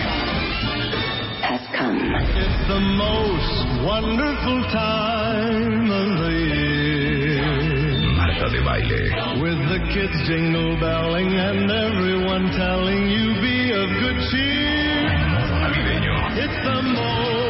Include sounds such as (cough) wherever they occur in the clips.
time has come. It's the most wonderful time of the year. Marta de baile. With the kids jingle belling and everyone telling you be of good cheer. Modo navideño. It's the most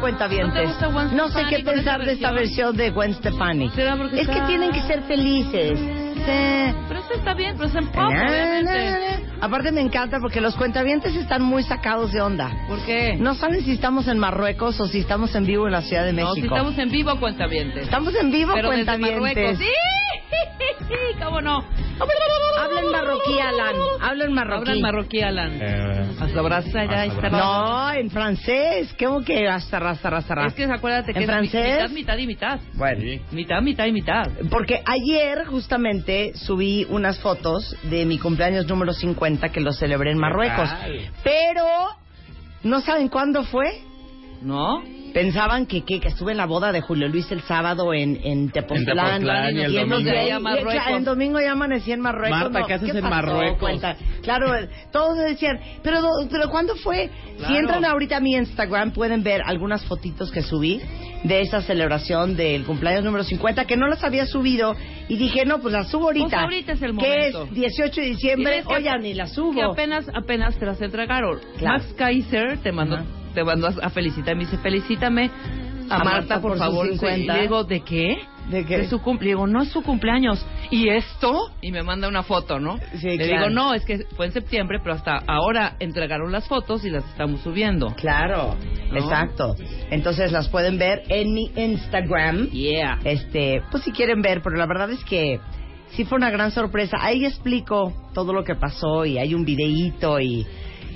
cuentavientes. ¿No No sé qué pensar de esta versión de Gwen Stefani. ¿Será porque Es que está- tienen que ser felices. Pero eso está bien, pero es en pop, Na, na, obviamente. na. Aparte me encanta porque los cuentavientes están muy sacados de onda. ¿Por qué? No saben si estamos en Marruecos o si estamos en vivo en la Ciudad de No, México. si estamos en vivo, cuentavientes. Estamos en vivo, Pero desde cuentavientes. Marruecos. (laughs) ¡Sí! ¿Cómo no? Hablen marroquí, Alan. Hablen marroquí. Hablan marroquí, Alan. Hasta abraza ya está. No, en francés. ¿Cómo que hasta, hasta, hasta, Es que acuérdate que ¿En es francés? mitad, mitad y mitad. Bueno. Mitad, mitad y mitad. Porque ayer justamente subí unas fotos de mi cumpleaños número 50 que lo celebré en Marruecos. Pero no saben cuándo fue. ¿No? Pensaban que, que, que estuve en la boda de Julio Luis el sábado en, en Tepoztlán. En Tepoztlán y el en domingo. Ya Marruecos. claro, el domingo ya amanecí en Marruecos. Marta, No, ¿qué haces en pasó? Marruecos? Cuenta. Claro, todos decían, pero, pero ¿cuándo fue? Si entran ahorita a mi Instagram pueden ver algunas fotitos que subí de esa celebración del cumpleaños número 50 que no las había subido y dije, no, pues las subo ahorita. Pues ahorita es el Que momento. es 18 de diciembre, que- oye, ni las Que subo. apenas, apenas te las entregaron. Claro. Max Kaiser te mandó. Te mandó a, a felicitar. Me dice, felicítame a, A Marta, Marta por, por sus favor. 50. Y le digo, ¿de qué? ¿De qué? su cumple. Le digo, no es su cumpleaños. ¿Y esto? Y me manda una foto, ¿no? Sí, le claro. digo, no, es que fue en septiembre, pero hasta ahora entregaron las fotos y las estamos subiendo. Claro, ¿No? exacto. Entonces las pueden ver en mi Instagram. Yeah. Este, pues si quieren ver, pero la verdad es que sí fue una gran sorpresa. Ahí explico todo lo que pasó y hay un videíto y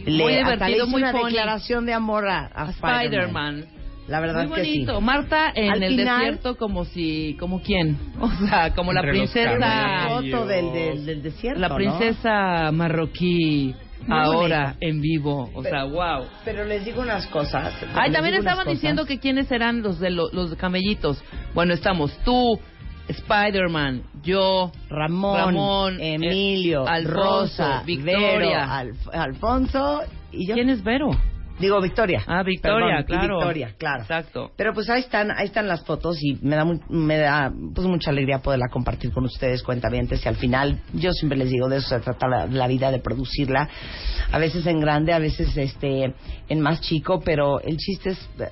Muy le divertido, hice muy una funny. declaración de amor a, a A Spider-Man. Spider-Man. La verdad Muy que sí. bonito. Marta en Al el final- desierto como si... ¿Como quién? (laughs) O sea, como la princesa... Foto del, del, del desierto, La ¿no? princesa marroquí Muy ahora en vivo. O sea, wow. Pero les digo unas cosas. Ay, también estaban diciendo que quiénes serán los de lo- los camellitos. Bueno, estamos tú, Spider-Man, yo, Ramón, Ramón, Emilio, eh, Alfonso, Rosa, Victoria. Vero, Alf- Alfonso y yo. ¿Quién es Vero? Digo Victoria. Ah, Victoria, Perdón, claro. Victoria, claro. Exacto. Pero pues ahí están, ahí están las fotos y me da mu- me da pues mucha alegría poderla compartir con ustedes, cuentavientes, y al final yo siempre les digo de eso se trata la, la vida de producirla, a veces en grande, a veces este en más chico, pero el chiste es eh,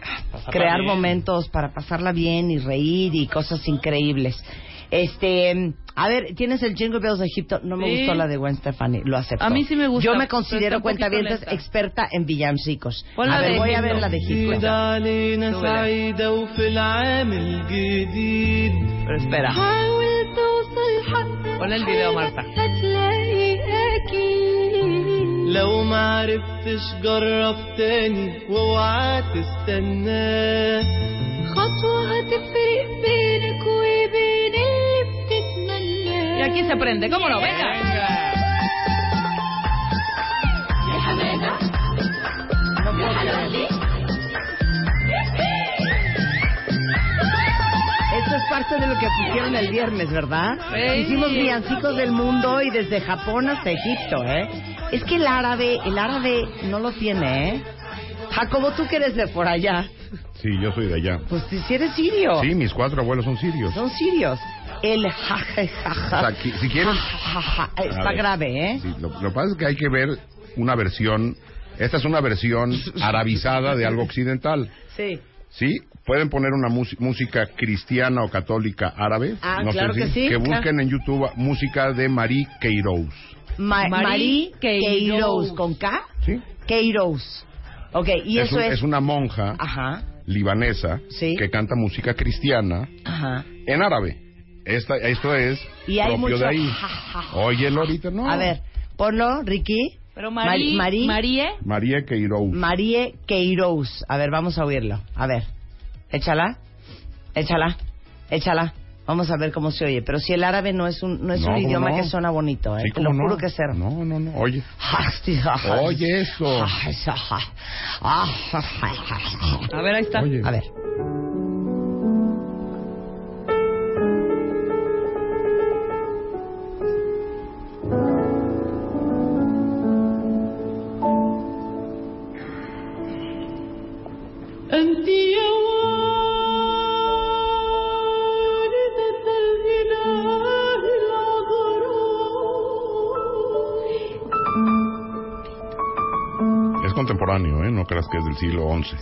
crear bien. momentos para pasarla bien y reír y cosas increíbles. Este, a ver, tienes el Jingle Bells de Egipto. No me Sí. gustó la de Gwen Stefani, lo acepto. A mí sí me gusta, Yo me pero está considero un poquito cuentavientes lenta. experta en villancicos. Pon la A ver, de voy a Egipto. ver la de Egipto. جديد علينا súbele. سعيدة وفي العام الجديد Pero espera. حاول توصل حقك Pon el video, Marta. هتلاقي أكيد لو ما عرفتش جرب تاني واوعى تستناه خطوة هتفرق بينك وبين اللي بتتمناه Aquí se prende. ¿Cómo no? Venga. Esto es parte de lo que pusieron el viernes, ¿verdad? Sí. Hicimos villancicos del mundo y desde Japón hasta Egipto, ¿eh? Es que el árabe, el árabe no lo tiene, ¿eh? Jacobo, tú que eres de por allá. Sí, yo soy de allá. Pues si eres sirio. Sí, mis cuatro abuelos son sirios. Son sirios. El ja, ja, ja, ja. O sea, qui- si quieren- Está grave, ¿eh? Sí, lo, lo que pasa es que hay que ver una versión. Esta es una versión (laughs) arabizada de algo occidental. Sí. Sí, pueden poner una música cristiana o católica árabe. Ah, no claro sé que si- sí, Que claro. busquen en YouTube música de Marie Queiroz. Ma- Marie. Queiroz, ¿con K? ¿Sí? Queiroz. Ok, y es, eso un- es... es una monja Ajá, libanesa Sí. que canta música cristiana ajá. en árabe. Esta, esto es Y hay propio mucho... de ahí. Óyelo ahorita, ¿no? A ver, ponlo, Ricky. Pero Mari- Marie, Mari- Marie, Marie Queiroz. Marie Queiroz. A ver, vamos a oírlo. A ver. Échala. Échala. Échala. Vamos a ver cómo se oye. Pero si el árabe no es un, no es No, un ¿cómo idioma no? que suena bonito, ¿eh? Sí, Te lo ¿cómo juro no? que es cero. No, no, no. Oye. Oye eso. a ver, ahí está. Oye. A ver. Del siglo XI.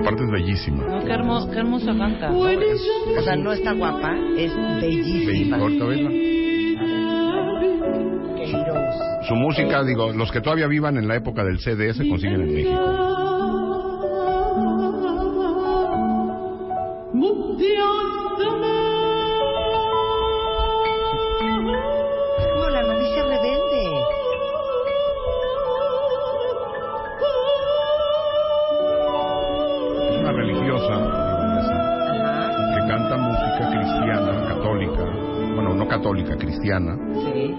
Aparte es bellísima. No, qué hermosa canta. O sea, no está guapa, es bellísima. Su música, digo, los que todavía vivan en la época del CD se consiguen en México. Católica, cristiana, Sí.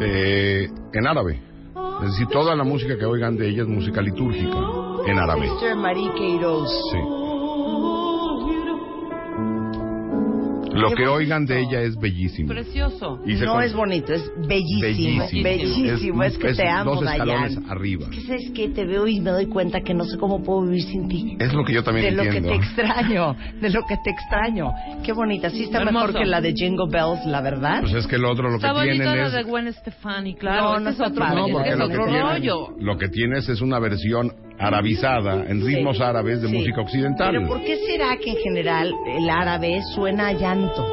eh, en árabe. Es decir, toda la música que oigan de ella es música litúrgica, en árabe. Sister Marie Queiroz. Sí. Lo que oigan de ella es bellísimo. Precioso. Y no con- es bonito, es bellísimo. Bellísimo. Bellísimo. Es, que es te amo, dos escalones Dayan. arriba. Es que sabes que te veo y me doy cuenta que no sé cómo puedo vivir sin ti. Es lo que yo también de lo entiendo. que te extraño, de lo que te extraño. Qué bonita, sí está Hermoso. mejor que la de Jingle Bells, la verdad. Pues es que el otro lo que Está bonita tienen la es... de Gwen Stefani, claro. No, este no es está otro. No, es porque que es lo que, otro tienes, rollo. lo que tienes es una versión arabizada en ritmos Sí. árabes de Sí. música occidental. Pero ¿por qué será que en general el árabe suena a llanto?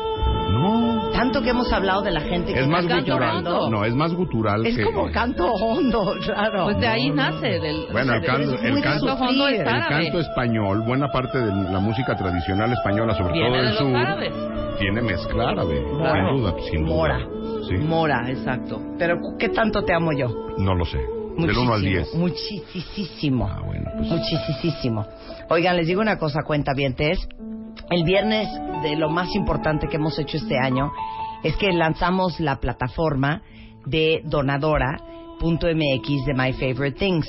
No, Tanto que hemos hablado de la gente que es más gutural. llorando. No, es más gutural Es que... como canto hondo, (laughs) claro. Pues de ahí nace. Del, Bueno, el es el canto, el árabe. canto español, buena parte de la música tradicional española, sobre Viene todo de del los sur, árabes. tiene mezcla árabe, Mora. sin duda, sin duda. Mora. Sí, Mora. Exacto. Pero ¿qué tanto te amo yo? no lo sé. Del 1 al 10. Muchísimo. Ah, bueno, pues Muchísimo. Oigan, les digo una cosa, cuenta bien, El viernes de lo más importante que hemos hecho este año es que lanzamos la plataforma de donadora.mx de My Favorite Things.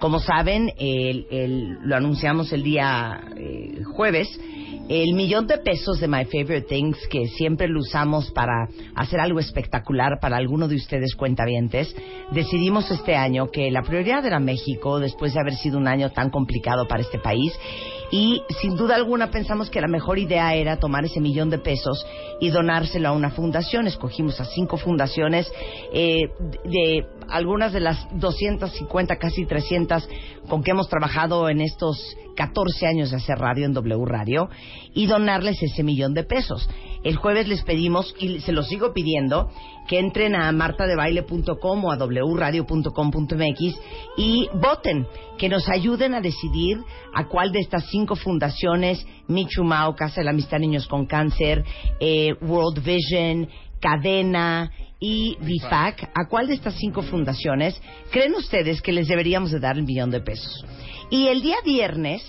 Como saben, el- el- lo anunciamos el día eh, jueves, el millón de pesos de My Favorite Things que siempre lo usamos para hacer algo espectacular para alguno de ustedes cuentavientes, decidimos este año que la prioridad era México después de haber sido un año tan complicado para este país y sin duda alguna pensamos que la mejor idea era tomar ese millón de pesos y donárselo a una fundación. Escogimos a cinco fundaciones eh, de, algunas de las 250, casi 300 con que hemos trabajado en estos 14 años de hacer radio en W Radio y donarles ese millón de pesos. El jueves les pedimos, y se los sigo pidiendo, que entren a martadebaile.com o a wradio.com.mx y voten, que nos ayuden a decidir a cuál de estas cinco fundaciones, Michu Mao, Casa de la Amistad Niños con Cáncer, eh, World Vision, Cadena y BIFAC, ¿a cuál de estas cinco fundaciones creen ustedes que les deberíamos de dar el millón de pesos? Y el día viernes,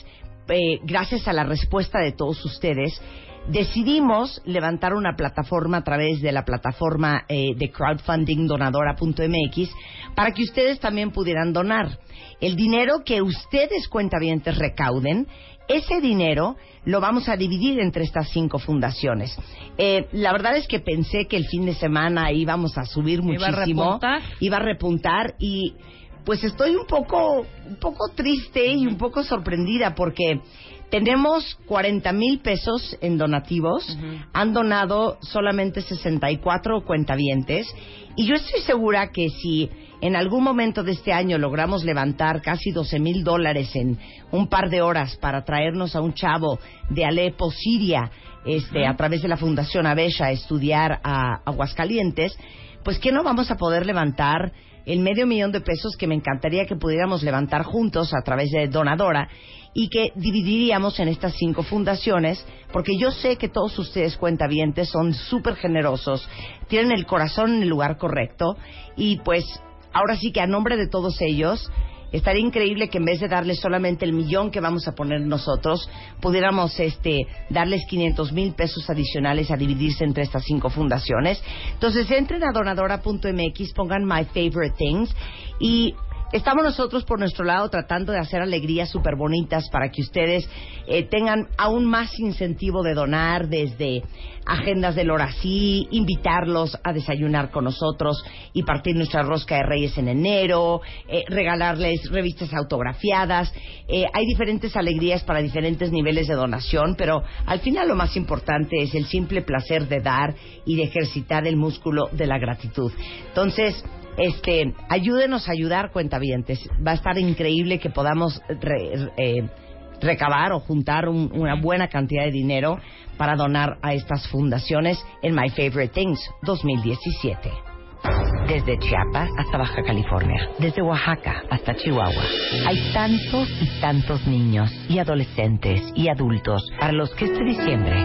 eh, gracias a la respuesta de todos ustedes, decidimos levantar una plataforma a través de la plataforma eh, de crowdfunding donadora.mx para que ustedes también pudieran donar. El dinero que ustedes cuentavientes recauden, ese dinero lo vamos a dividir entre estas cinco fundaciones. Eh, la verdad es que pensé que el fin de semana íbamos a subir Iba a muchísimo, repuntar. iba a repuntar y pues estoy un poco, un poco triste y un poco sorprendida porque tenemos 40 mil pesos en donativos, han donado solamente 64 cuentavientes. Y yo estoy segura que si en algún momento de este año logramos levantar casi 12 mil dólares en un par de horas para traernos a un chavo de Alepo, Siria, este, a través de la Fundación Avesha a estudiar a Aguascalientes, pues que no vamos a poder levantar el medio millón de pesos que me encantaría que pudiéramos levantar juntos a través de Donadora y que dividiríamos en estas cinco fundaciones, porque yo sé que todos ustedes cuentavientes son súper generosos, tienen el corazón en el lugar correcto y pues ahora sí que a nombre de todos ellos estaría increíble que en vez de darles solamente el millón que vamos a poner nosotros, pudiéramos este, darles 500 mil pesos adicionales a dividirse entre estas cinco fundaciones. Entonces entren a donadora.mx, pongan My Favorite Things y Estamos nosotros por nuestro lado tratando de hacer alegrías súper bonitas para que ustedes eh, tengan aún más incentivo de donar desde agendas del Horací, invitarlos a desayunar con nosotros y partir nuestra rosca de reyes en enero, eh, regalarles revistas autografiadas. Eh, hay diferentes alegrías para diferentes niveles de donación, pero al final lo más importante es el simple placer de dar y de ejercitar el músculo de la gratitud. Entonces, este, ayúdenos a ayudar, cuentavientes. Va a estar increíble que podamos eh, recabar o juntar un- una buena cantidad de dinero para donar a estas fundaciones en My Favorite Things 2017. Desde Chiapas hasta Baja California, desde Oaxaca hasta Chihuahua, hay tantos y tantos niños y adolescentes y adultos para los que este diciembre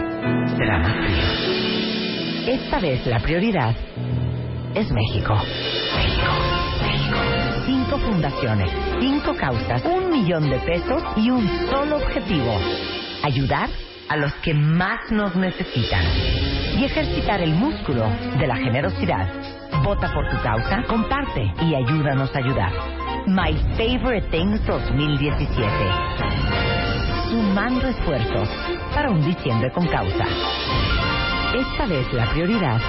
será más frío. Esta vez la prioridad es México. Cinco fundaciones, cinco causas, un millón de pesos y un solo objetivo. Ayudar a los que más nos necesitan. Y ejercitar el músculo de la generosidad. Vota por tu causa, comparte y ayúdanos a ayudar. My Favorite Things 2017. Sumando esfuerzos para un diciembre con causa. Esta vez la prioridad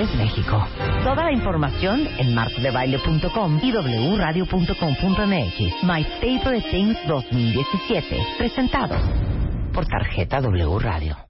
es México. Toda la información en martodebaile.com y wradio.com.mx. My Favorite Things 2017. Presentado por tarjeta W Radio.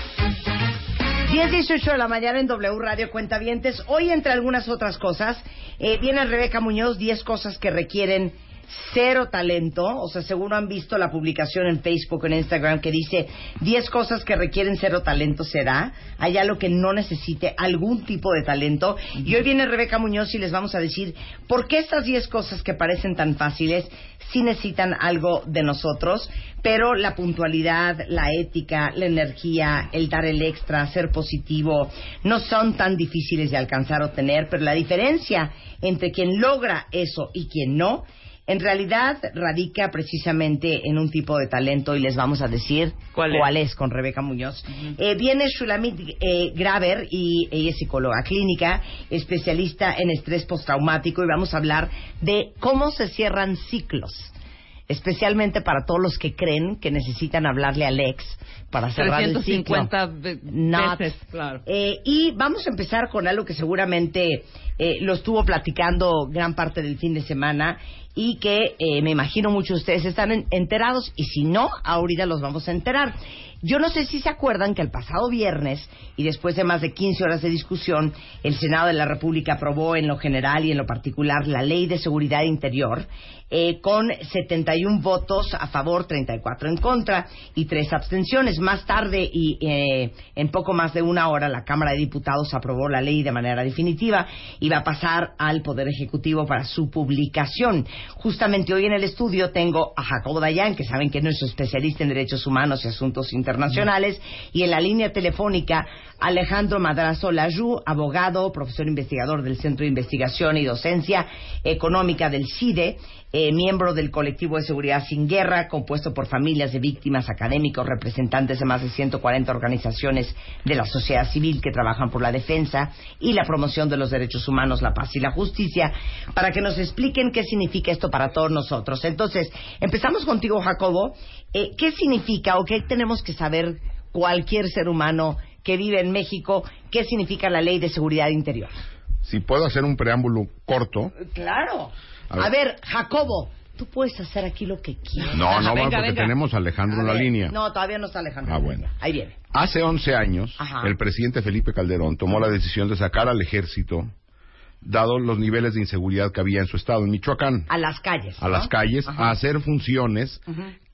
10.18 de la mañana en W Radio Cuentavientes. Hoy, entre algunas otras cosas, eh, viene Rebeca Muñoz, 10 cosas que requieren cero talento. O sea, seguro han visto la publicación en Facebook, en Instagram, que dice 10 cosas que requieren cero talento será. Hay algo que no necesite algún tipo de talento. Y hoy viene Rebeca Muñoz y les vamos a decir por qué estas 10 cosas que parecen tan fáciles sí necesitan algo de nosotros, pero la puntualidad, la ética, la energía, el dar el extra, ser positivo, no son tan difíciles de alcanzar o tener, pero la diferencia entre quien logra eso y quien no, en realidad radica precisamente en un tipo de talento y les vamos a decir ¿Cuál es? con Rebeca Muñoz. Eh, viene Shulamit eh, Graver y ella es psicóloga clínica, especialista en estrés postraumático y vamos a hablar de cómo se cierran ciclos. Especialmente para todos los que creen que necesitan hablarle al ex para cerrar el ciclo. 350 ve- Not. veces, claro. Eh, y vamos a empezar con algo que seguramente eh, lo estuvo platicando gran parte del fin de semana y que eh, me imagino muchos de ustedes están en- enterados y si no, ahorita los vamos a enterar. Yo no sé si se acuerdan que el pasado viernes y después de más de 15 horas de discusión, el Senado de la República aprobó en lo general y en lo particular la Ley de Seguridad Interior eh, con 71 votos a favor, 34 en contra y tres abstenciones. Más tarde y eh, en poco más de una hora la Cámara de Diputados aprobó la ley de manera definitiva y va a pasar al Poder Ejecutivo para su publicación. Justamente hoy en el estudio tengo a Jacobo Dayan, que saben que es nuestro especialista en derechos humanos y asuntos internacionales, y en la línea telefónica Alejandro Madrazo Layú, abogado, profesor investigador del Centro de Investigación y Docencia Económica del CIDE, miembro del colectivo de seguridad sin guerra, compuesto por familias de víctimas, académicos, representantes de más de 140 organizaciones de la sociedad civil que trabajan por la defensa y la promoción de los derechos humanos, la paz y la justicia, para que nos expliquen qué significa esto para todos nosotros. Entonces, empezamos contigo, Jacobo. Eh, ¿Qué significa o qué tenemos que saber cualquier ser humano que vive en México? ¿Qué significa la ley de seguridad interior? Si puedo hacer un preámbulo corto. Claro. A ver. A ver, Jacobo, tú puedes hacer aquí lo que quieras. No, no, venga, porque venga. tenemos a Alejandro A en la ver, línea. No, todavía no está Alejandro. Ah, bueno. Ahí viene. Hace 11 años, Ajá. el presidente Felipe Calderón tomó la decisión de sacar al ejército, dado los niveles de inseguridad que había en su estado, en Michoacán, A las calles. a ¿no? las calles, Ajá. a hacer funciones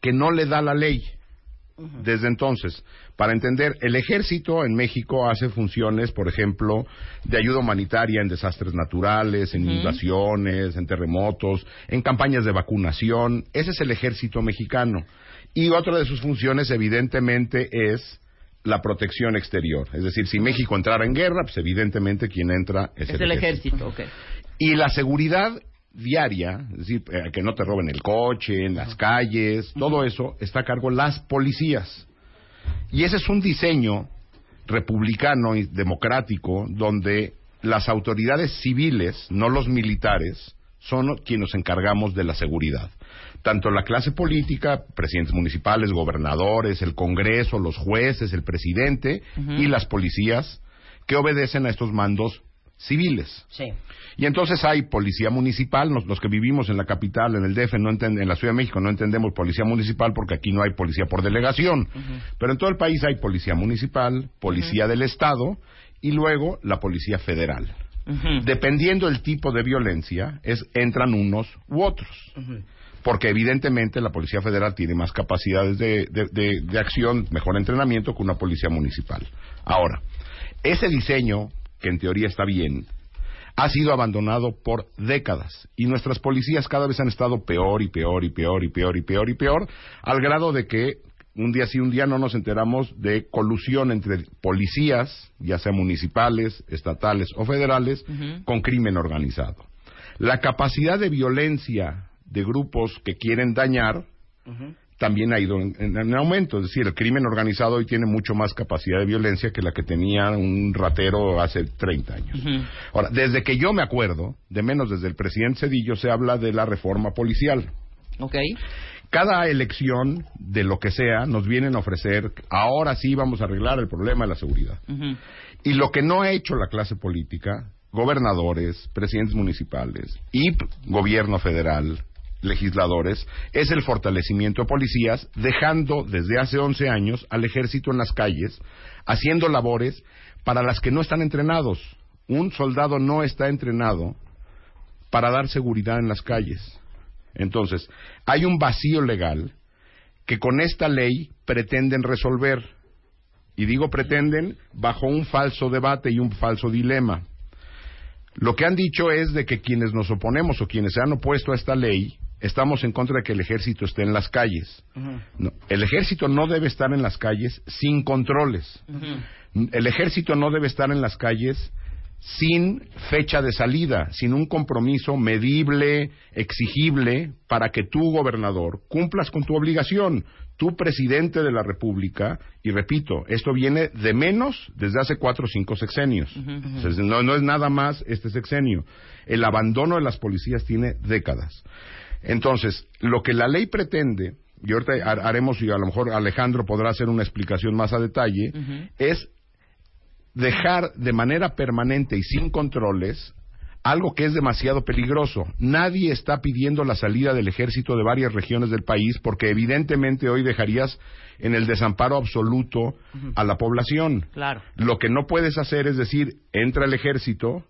que no le da la ley. Desde entonces, para entender, el ejército en México hace funciones, por ejemplo, de ayuda humanitaria en desastres naturales, en inundaciones, en terremotos, en campañas de vacunación. Ese es el ejército mexicano. Y otra de sus funciones, evidentemente, es la protección exterior. Es decir, si México entrara en guerra, pues evidentemente quien entra es, Es el ejército, ok. y la seguridad diaria, es decir, eh, que no te roben el coche, en las calles, todo eso está a cargo las policías. Y ese es un diseño republicano y democrático donde las autoridades civiles, no los militares, son quienes nos encargamos de la seguridad. Tanto la clase política, presidentes municipales, gobernadores, el Congreso, los jueces, el presidente y las policías que obedecen a estos mandos civiles. Sí. Y entonces hay policía municipal, nos- los que vivimos en la capital, en el DF, no enten- en la Ciudad de México, no entendemos policía municipal porque aquí no hay policía por delegación. Pero en todo el país hay policía municipal, policía del Estado y luego la policía federal. Dependiendo el tipo de violencia, es, entran unos u otros. Porque evidentemente la Policía Federal tiene más capacidades de, de- de- de acción, mejor entrenamiento que una policía municipal. Ahora, ese diseño, que en teoría está bien, ha sido abandonado por décadas y nuestras policías cada vez han estado peor y peor y peor y peor y peor y peor, al grado de que un día sí, un día no nos enteramos de colusión entre policías, ya sea municipales, estatales o federales, con crimen organizado. La capacidad de violencia de grupos que quieren dañar también ha ido en, en- en aumento. Es decir, el crimen organizado hoy tiene mucho más capacidad de violencia que la que tenía un ratero hace 30 años. Ahora, desde que yo me acuerdo, de menos desde el presidente Cedillo, se habla de la reforma policial. Ok. Cada elección de lo que sea nos vienen a ofrecer, ahora sí vamos a arreglar el problema de la seguridad. Y lo que no ha hecho la clase política, gobernadores, presidentes municipales y gobierno federal, legisladores, es el fortalecimiento de policías, dejando desde hace 11 años al ejército en las calles, haciendo labores para las que no están entrenados. Un soldado no está entrenado para dar seguridad en las calles. Entonces, hay un vacío legal que con esta ley pretenden resolver. Y digo pretenden bajo un falso debate y un falso dilema. Lo que han dicho es de que quienes nos oponemos o quienes se han opuesto a esta ley estamos en contra de que el ejército esté en las calles. No, el ejército no debe estar en las calles sin controles. El ejército no debe estar en las calles sin fecha de salida, sin un compromiso medible, exigible, para que tú, gobernador, cumplas con tu obligación. Tú, presidente de la República, y repito, esto viene de menos desde hace cuatro o cinco sexenios. O sea, no, no es nada más este sexenio. El abandono de las policías tiene décadas. Entonces, lo que la ley pretende, y ahorita har- haremos, y a lo mejor Alejandro podrá hacer una explicación más a detalle, es dejar de manera permanente y sin controles algo que es demasiado peligroso. Nadie está pidiendo la salida del ejército de varias regiones del país porque evidentemente hoy dejarías en el desamparo absoluto a la población. Claro. Lo que no puedes hacer es decir, entra el ejército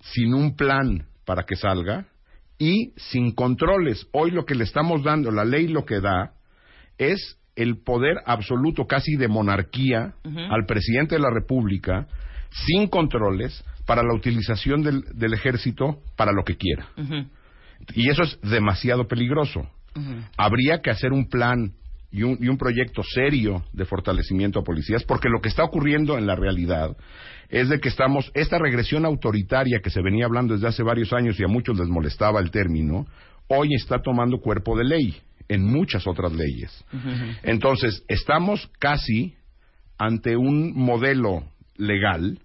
sin un plan para que salga y sin controles. Hoy lo que le estamos dando, la ley lo que da es el poder absoluto casi de monarquía al presidente de la República sin controles para la utilización del, del ejército para lo que quiera. Y eso es demasiado peligroso. Habría que hacer un plan y un, y un proyecto serio de fortalecimiento a policías, porque lo que está ocurriendo en la realidad es de que estamos, esta regresión autoritaria que se venía hablando desde hace varios años y a muchos les molestaba el término, hoy está tomando cuerpo de ley en muchas otras leyes. Entonces, estamos casi ante un modelo legal,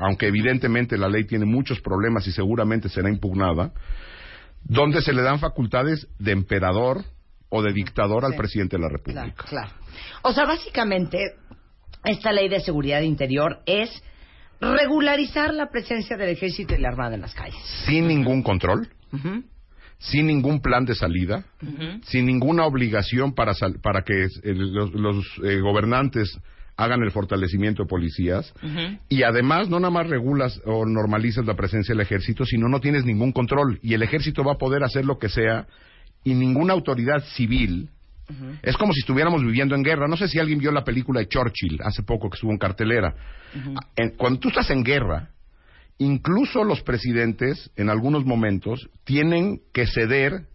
aunque evidentemente la ley tiene muchos problemas y seguramente será impugnada, donde se le dan facultades de emperador o de dictador al presidente de la Claro, República. claro. O sea, básicamente, esta ley de seguridad interior es regularizar la presencia del ejército y la armada en las calles. Sin ningún control, sin ningún plan de salida, sin ninguna obligación para, sal- para que eh, los, los, eh, gobernantes hagan el fortalecimiento de policías. Y además no nada más regulas o normalizas la presencia del ejército, sino no tienes ningún control. Y el ejército va a poder hacer lo que sea. Y ninguna autoridad civil es como si estuviéramos viviendo en guerra. No sé si alguien vio la película de Churchill hace poco que estuvo en cartelera. En- cuando tú estás en guerra, incluso los presidentes, en algunos momentos, tienen que ceder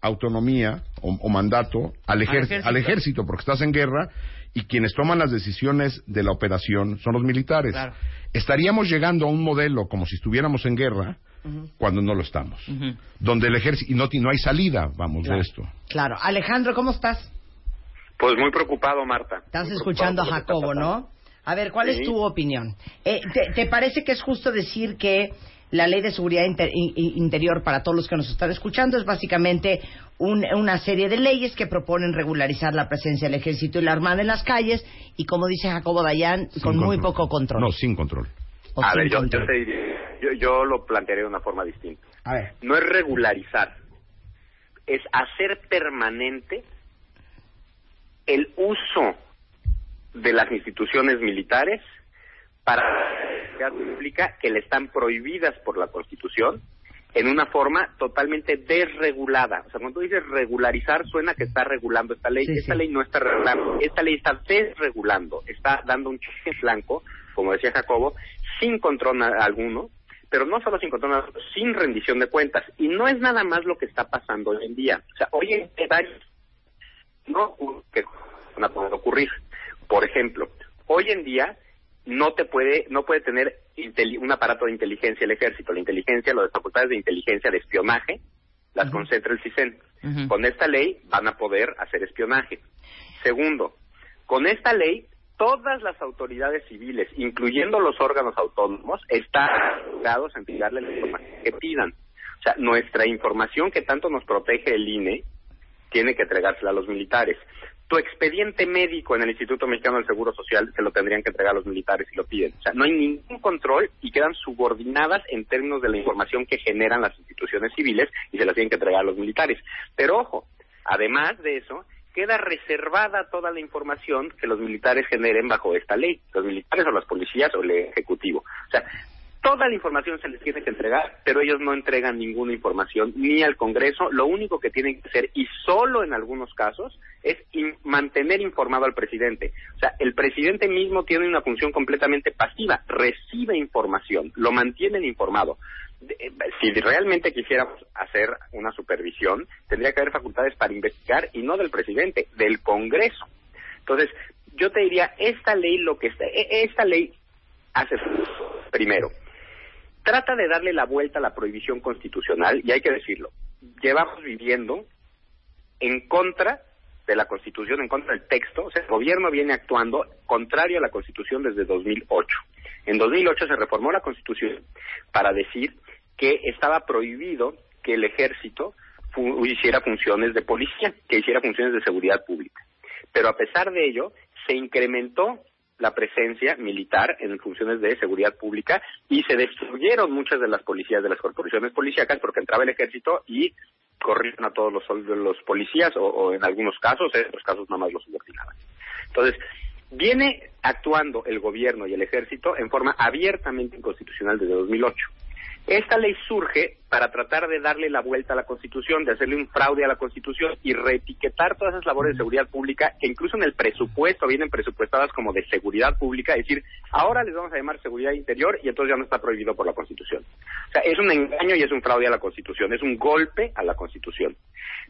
autonomía o, o mandato al, ejer- ejército. al ejército, porque estás en guerra y quienes toman las decisiones de la operación son los militares. Claro. Estaríamos llegando a un modelo como si estuviéramos en guerra cuando no lo estamos. Donde el ejército, y no, no hay salida, vamos, de esto. Claro. Alejandro, ¿cómo estás? Pues muy preocupado, Marta. Estás Muy escuchando a Jacobo, ¿no? A ver, ¿cuál es tu opinión? Eh, ¿te, te parece que es justo decir que la ley de seguridad inter- in- in- interior para todos los que nos están escuchando es básicamente un- una serie de leyes que proponen regularizar la presencia del ejército y la armada en las calles y, como dice Jacobo Dayan, Sin con muy poco control? No, sin control. O A sin ver, yo, yo, control. te diría- yo, yo lo plantearé de una forma distinta. A ver. No es regularizar, es hacer permanente el uso de las instituciones militares para la pública que le están prohibidas por la Constitución en una forma totalmente desregulada. O sea, cuando tú dices regularizar, suena que está regulando esta ley. Sí, esta sí. ley no está regulando, esta ley está desregulando, está dando un cheque blanco, como decía Jacobo, sin control alguno, pero no solo sin control, sin rendición de cuentas. Y no es nada más lo que está pasando hoy en día. O sea, hoy en día no que van a poder ocurrir. Por ejemplo, hoy en día no te puede no puede tener un aparato de inteligencia el ejército, la inteligencia, las facultades de inteligencia de espionaje las concentra el CISEN. Con esta ley van a poder hacer espionaje. Segundo, con esta ley todas las autoridades civiles, incluyendo los órganos autónomos, están obligados a entregarle la información que pidan. O sea, nuestra información que tanto nos protege el INE tiene que entregársela a los militares. Tu expediente médico en el Instituto Mexicano del Seguro Social se lo tendrían que entregar a los militares si lo piden. O sea, no hay ningún control y quedan subordinadas en términos de la información que generan las instituciones civiles y se las tienen que entregar a los militares. Pero ojo, además de eso, queda reservada toda la información que los militares generen bajo esta ley, los militares o las policías o el ejecutivo. O sea, toda la información se les tiene que entregar, pero ellos no entregan ninguna información ni al Congreso. Lo único que tienen que hacer, y solo en algunos casos, es mantener informado al presidente. O sea, el presidente mismo tiene una función completamente pasiva, recibe información, lo mantienen informado. Eh, Si realmente quisiéramos hacer una supervisión, tendría que haber facultades para investigar y no del presidente, del Congreso. Entonces, yo te diría, esta ley lo que está, e- esta ley hace primero, trata de darle la vuelta a la prohibición constitucional, y hay que decirlo, llevamos viviendo en contra de la Constitución, en contra del texto, o sea, el gobierno viene actuando contrario a la Constitución desde 2008. En 2008 se reformó la Constitución para decir que estaba prohibido que el ejército hiciera funciones de policía, que hiciera funciones de seguridad pública. Pero a pesar de ello, se incrementó la presencia militar en funciones de seguridad pública y se destruyeron muchas de las policías de las corporaciones policíacas porque entraba el ejército y corrían a todos los, los policías o, o en algunos casos, en otros casos nada más los subordinaban. Entonces, viene actuando el gobierno y el ejército en forma abiertamente inconstitucional desde 2008. Esta ley surge para tratar de darle la vuelta a la Constitución, de hacerle un fraude a la Constitución y reetiquetar todas esas labores de seguridad pública que incluso en el presupuesto vienen presupuestadas como de seguridad pública, es decir, ahora les vamos a llamar seguridad interior y entonces ya no está prohibido por la Constitución. O sea, es un engaño y es un fraude a la Constitución, es un golpe a la Constitución.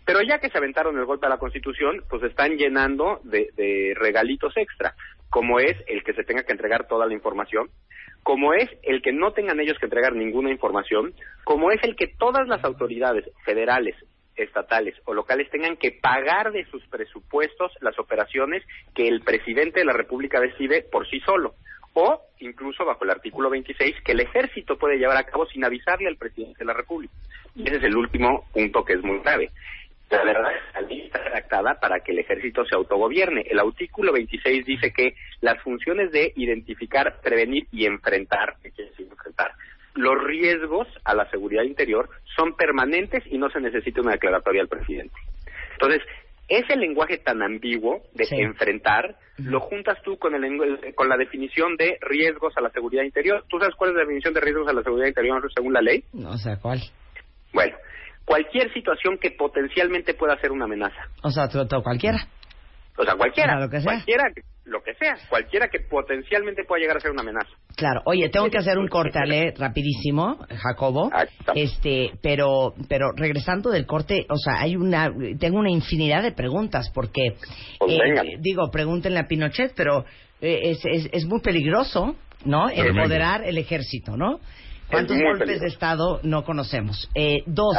Pero ya que se aventaron el golpe a la Constitución, pues están llenando de, de regalitos extra, como es el que se tenga que entregar toda la información, como es el que no tengan ellos que entregar ninguna información, como es el que todas las autoridades federales, estatales o locales tengan que pagar de sus presupuestos las operaciones que el presidente de la República decide por sí solo, o incluso bajo el artículo 26 que el ejército puede llevar a cabo sin avisarle al presidente de la República. Y ese es el último punto que es muy grave. La verdad, la ley está redactada para que el ejército se autogobierne. El artículo 26 dice que las funciones de identificar, prevenir y enfrentar, ¿qué quiere decir enfrentar? Los riesgos a la seguridad interior son permanentes y no se necesita una declaratoria al presidente. Entonces, ese lenguaje tan ambiguo de Sí. enfrentar, lo juntas tú con, el, con la definición de riesgos a la seguridad interior. ¿Tú sabes cuál es la definición de riesgos a la seguridad interior según la ley? No sé cuál. Bueno, cualquier situación que potencialmente pueda ser una amenaza. O sea, tú- cualquiera. O sea, cualquiera, O sea, lo que sea. cualquiera, lo que sea, cualquiera que potencialmente pueda llegar a ser una amenaza. Claro. Oye, tengo que hacer un corte, Ale, rapidísimo, Jacobo. Este, pero, pero regresando del corte, o sea, hay una, tengo una infinidad de preguntas porque, Pues eh, digo, pregúntenle a Pinochet, pero eh, es, es, es muy peligroso, ¿no? Empoderar el ejército, ¿no? ¿Cuántos golpes peligroso. de Estado no conocemos? Eh, dos,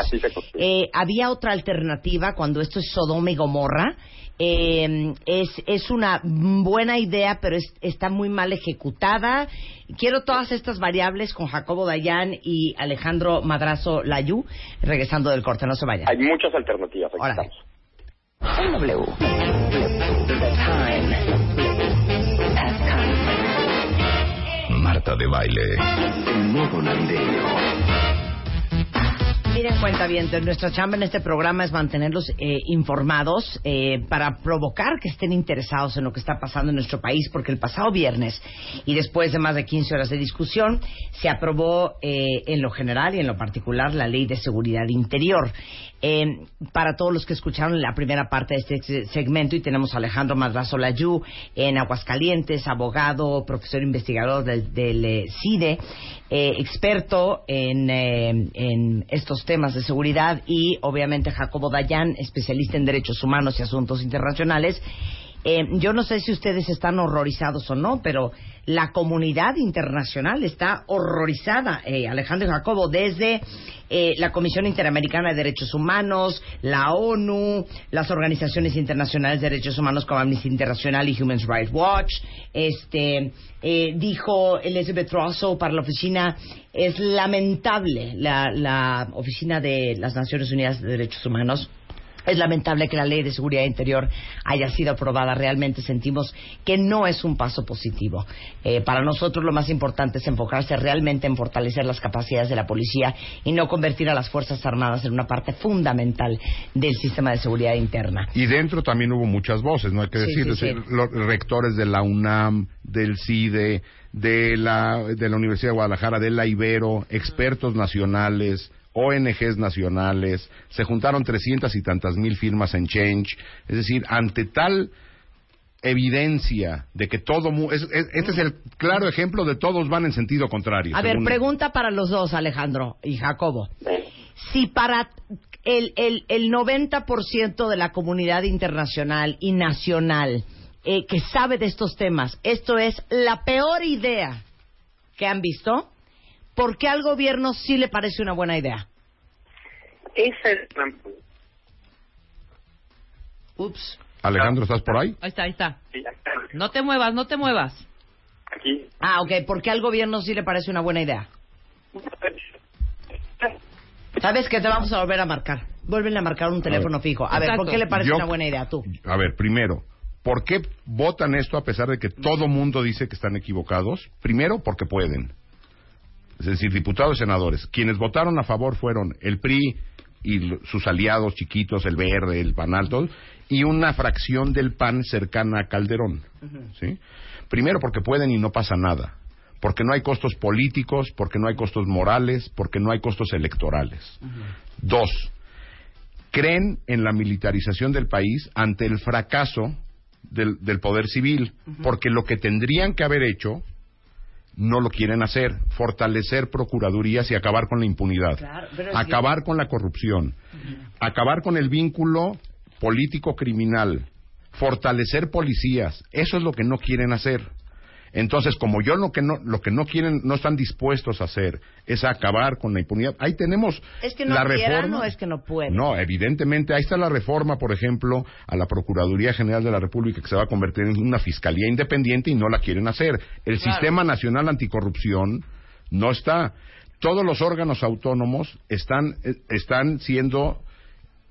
eh, había otra alternativa cuando esto es Sodoma y Gomorra. Eh, es, es una buena idea, pero es- está muy mal ejecutada. Quiero todas estas variables con Jacobo Dayan y Alejandro Madrazo Layú, regresando del corte, no se vayan. Hay muchas alternativas. Aquí estamos. W. The Marta de baile. En modo navideño. Miren, cuenta bien, nuestra chamba en este programa es mantenerlos eh, informados eh, para provocar que estén interesados en lo que está pasando en nuestro país, porque el pasado viernes y después de más de 15 horas de discusión se aprobó eh, en lo general y en lo particular la Ley de Seguridad Interior. Eh, para todos los que escucharon la primera parte de este se- segmento, y tenemos a Alejandro Madrazo Layú en Aguascalientes, abogado, profesor investigador del, del eh, CIDE, eh, experto en, eh, en estos temas de seguridad, y obviamente Jacobo Dayan, especialista en derechos humanos y asuntos internacionales. Eh, yo no sé si ustedes están horrorizados o no, pero la comunidad internacional está horrorizada, eh, Alejandro Jacobo, desde eh, la Comisión Interamericana de Derechos Humanos, la ONU, las organizaciones internacionales de derechos humanos como Amnesty International y Human Rights Watch. Este eh, dijo Elizabeth Russell para la oficina es lamentable la, la oficina de las Naciones Unidas de Derechos Humanos es lamentable que la ley de seguridad interior haya sido aprobada. Realmente sentimos que no es un paso positivo. Eh, para nosotros lo más importante es enfocarse realmente en fortalecer las capacidades de la policía y no convertir a las Fuerzas Armadas en una parte fundamental del sistema de seguridad interna. Y dentro también hubo muchas voces, no hay que Sí, decir, sí, es decir, sí. los rectores de la UNAM, del CIDE, de la, de la Universidad de Guadalajara, de la Ibero, expertos nacionales, ONGs nacionales, se juntaron trescientas y tantas mil firmas en Change, es decir, ante tal evidencia de que todo mu- es- es- este es el claro ejemplo de todos van en sentido contrario. A ver, pregunta para los dos, Alejandro y Jacobo. Si para el, el, el 90% de la comunidad internacional y nacional eh, que sabe de estos temas, esto es la peor idea que han visto, ¿por qué al gobierno sí le parece una buena idea? Esa es la- Ups. Alejandro, ¿estás por ahí? Ahí está, ahí está. No te muevas, no te muevas. Aquí. Ah, ok. ¿Por qué al gobierno sí le parece una buena idea? ¿Sabes que Te vamos a volver a marcar. Vuelven a marcar un teléfono fijo. A ver, ¿por qué le parece Yo- una buena idea tú? A ver, primero, ¿Por qué votan esto a pesar de que todo mundo dice que están equivocados? Primero, porque pueden. Es decir, diputados y senadores. Quienes votaron a favor fueron el PRI y sus aliados chiquitos, el Verde, el PAN Alto, y una fracción del PAN cercana a Calderón. ¿sí? Primero, porque pueden y no pasa nada. Porque no hay costos políticos, porque no hay costos morales, porque no hay costos electorales. Dos, creen en la militarización del país ante el fracaso del, del poder civil, porque lo que tendrían que haber hecho no lo quieren hacer, fortalecer procuradurías y acabar con la impunidad, Claro, acabar con la corrupción, acabar con el vínculo político criminal, fortalecer policías, eso es lo que no quieren hacer. Entonces, como yo lo que no lo que no quieren, no están dispuestos a hacer es acabar con la impunidad. Ahí tenemos Es que no la quieran reforma. o es que no pueden. No, evidentemente, ahí está la reforma, por ejemplo, a la Procuraduría General de la República que se va a convertir en una fiscalía independiente y no la quieren hacer. El Claro. Sistema Nacional Anticorrupción no está. Todos los órganos autónomos están eh, están siendo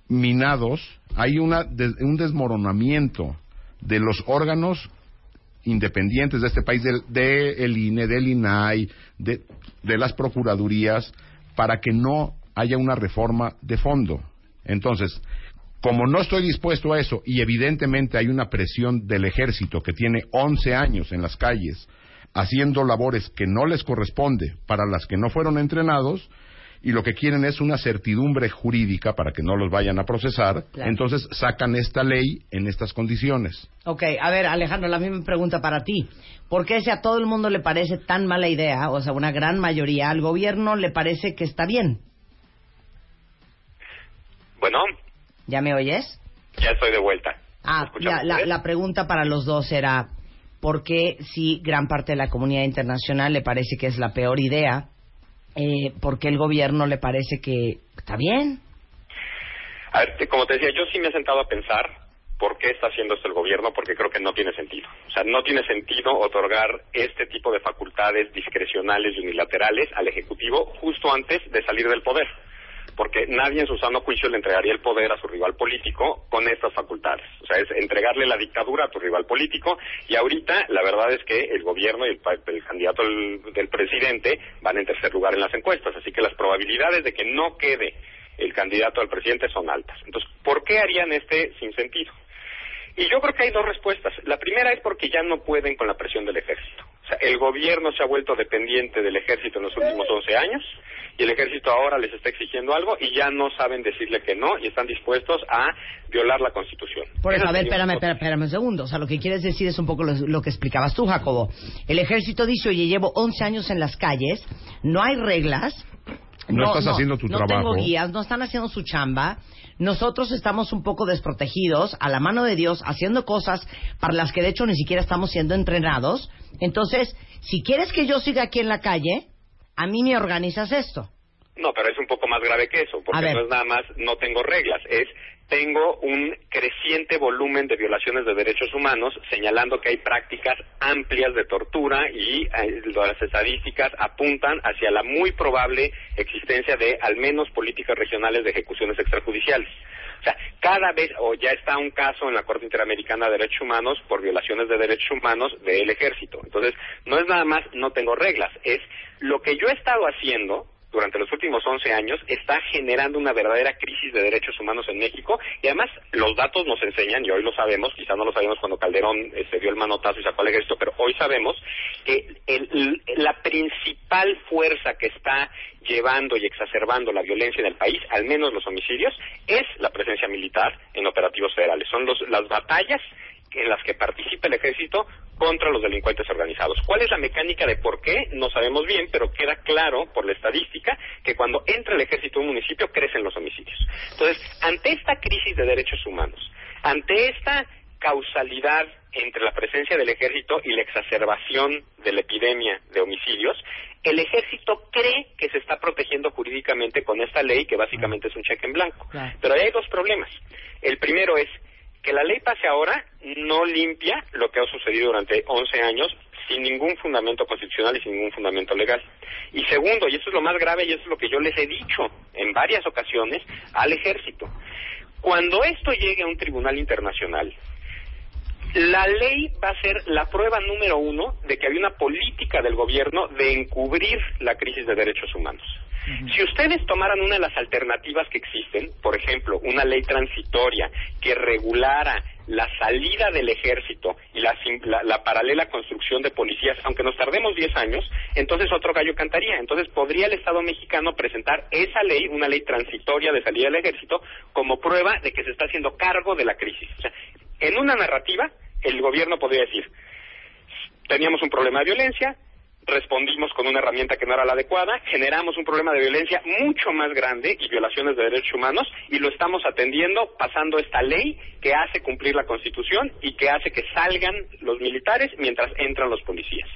minados. Hay una un desmoronamiento de los órganos independientes de este país, del de el INE, del INAI, de, las procuradurías, para que no haya una reforma de fondo. Entonces, como no estoy dispuesto a eso, y evidentemente hay una presión del ejército que tiene 11 años en las calles, haciendo labores que no les corresponde para las que no fueron entrenados, y lo que quieren es una certidumbre jurídica para que no los vayan a procesar, Claro. entonces sacan esta ley en estas condiciones. Ok, a ver, Alejandro, la misma pregunta para ti. ¿Por qué si a todo el mundo le parece tan mala idea, o sea, una gran mayoría, al gobierno le parece que está bien? Bueno, ¿Ya me oyes? ya estoy de vuelta. Ah, ¿Escuchamos la, la- ustedes? la pregunta para los dos era, ¿por qué si gran parte de la comunidad internacional le parece que es la peor idea, eh, por qué el gobierno le parece que está bien? A ver, como te decía, yo sí me he sentado a pensar por qué está haciendo esto el gobierno, porque creo que no tiene sentido. O sea, no tiene sentido otorgar este tipo de facultades discrecionales y unilaterales al Ejecutivo justo antes de salir del poder. Porque nadie en su sano juicio le entregaría el poder a su rival político con estas facultades. O sea, es entregarle la dictadura a tu rival político. Y ahorita, la verdad es que el gobierno y el, el candidato del, del presidente van en tercer lugar en las encuestas. Así que las probabilidades de que no quede el candidato al presidente son altas. Entonces, ¿por qué harían este sinsentido? Y yo creo que hay dos respuestas. La primera es porque ya no pueden con la presión del ejército. O sea, el gobierno se ha vuelto dependiente del ejército en los últimos 11 años y el ejército ahora les está exigiendo algo y ya no saben decirle que no y están dispuestos a violar la Constitución. Por eso, a ver, espérame, espérame un segundo. O sea, lo que quieres decir es un poco lo, lo que explicabas tú, Jacobo. El ejército dice, oye, llevo 11 años en las calles, no hay reglas. No estás haciendo tu no trabajo. tengo guías, no están haciendo su chamba. Nosotros estamos un poco desprotegidos, a la mano de Dios, haciendo cosas para las que de hecho ni siquiera estamos siendo entrenados. Entonces, si quieres que yo siga aquí en la calle, a mí me organizas esto. No, pero es un poco más grave que eso, porque no es nada más no tengo reglas, es tengo un creciente volumen de violaciones de derechos humanos, señalando que hay prácticas amplias de tortura y eh, las estadísticas apuntan hacia la muy probable existencia de al menos políticas regionales de ejecuciones extrajudiciales. O sea, cada vez, o ya está un caso en la Corte Interamericana de Derechos Humanos por violaciones de derechos humanos del ejército. Entonces, no es nada más no tengo reglas, es lo que yo he estado haciendo durante los últimos 11 años está generando una verdadera crisis de derechos humanos en México y además los datos nos enseñan, y hoy lo sabemos, quizá no lo sabíamos cuando Calderón se dio el manotazo y sacó al ejército, pero hoy sabemos que el- la principal fuerza que está llevando y exacerbando la violencia en el país, al menos los homicidios, es la presencia militar en operativos federales. Son los- las batallas en las que participa el ejército contra los delincuentes organizados. ¿Cuál es la mecánica de por qué? No sabemos bien, pero queda claro por la estadística que cuando entra el ejército a un municipio crecen los homicidios. Entonces, ante esta crisis de derechos humanos, ante esta causalidad entre la presencia del ejército y la exacerbación de la epidemia de homicidios, el ejército cree que se está protegiendo jurídicamente con esta ley que básicamente es un cheque en blanco. Pero ahí hay dos problemas. El primero es que la ley pase ahora no limpia lo que ha sucedido durante 11 años sin ningún fundamento constitucional y sin ningún fundamento legal. Y segundo, y esto es lo más grave y esto es lo que yo les he dicho en varias ocasiones al ejército, cuando esto llegue a un tribunal internacional, La ley va a ser la prueba número uno de que había una política del gobierno de encubrir la crisis de derechos humanos. Si ustedes tomaran una de las alternativas que existen, por ejemplo, una ley transitoria que regulara la salida del ejército y la, la- la paralela construcción de policías, aunque nos tardemos 10 años, entonces otro gallo cantaría. Entonces podría el Estado mexicano presentar esa ley, una ley transitoria de salida del ejército, como prueba de que se está haciendo cargo de la crisis. O sea, en una narrativa, el gobierno podría decir, teníamos un problema de violencia, respondimos con una herramienta que no era la adecuada, generamos un problema de violencia mucho más grande y violaciones de derechos humanos y lo estamos atendiendo pasando esta ley que hace cumplir la Constitución y que hace que salgan los militares mientras entran los policías.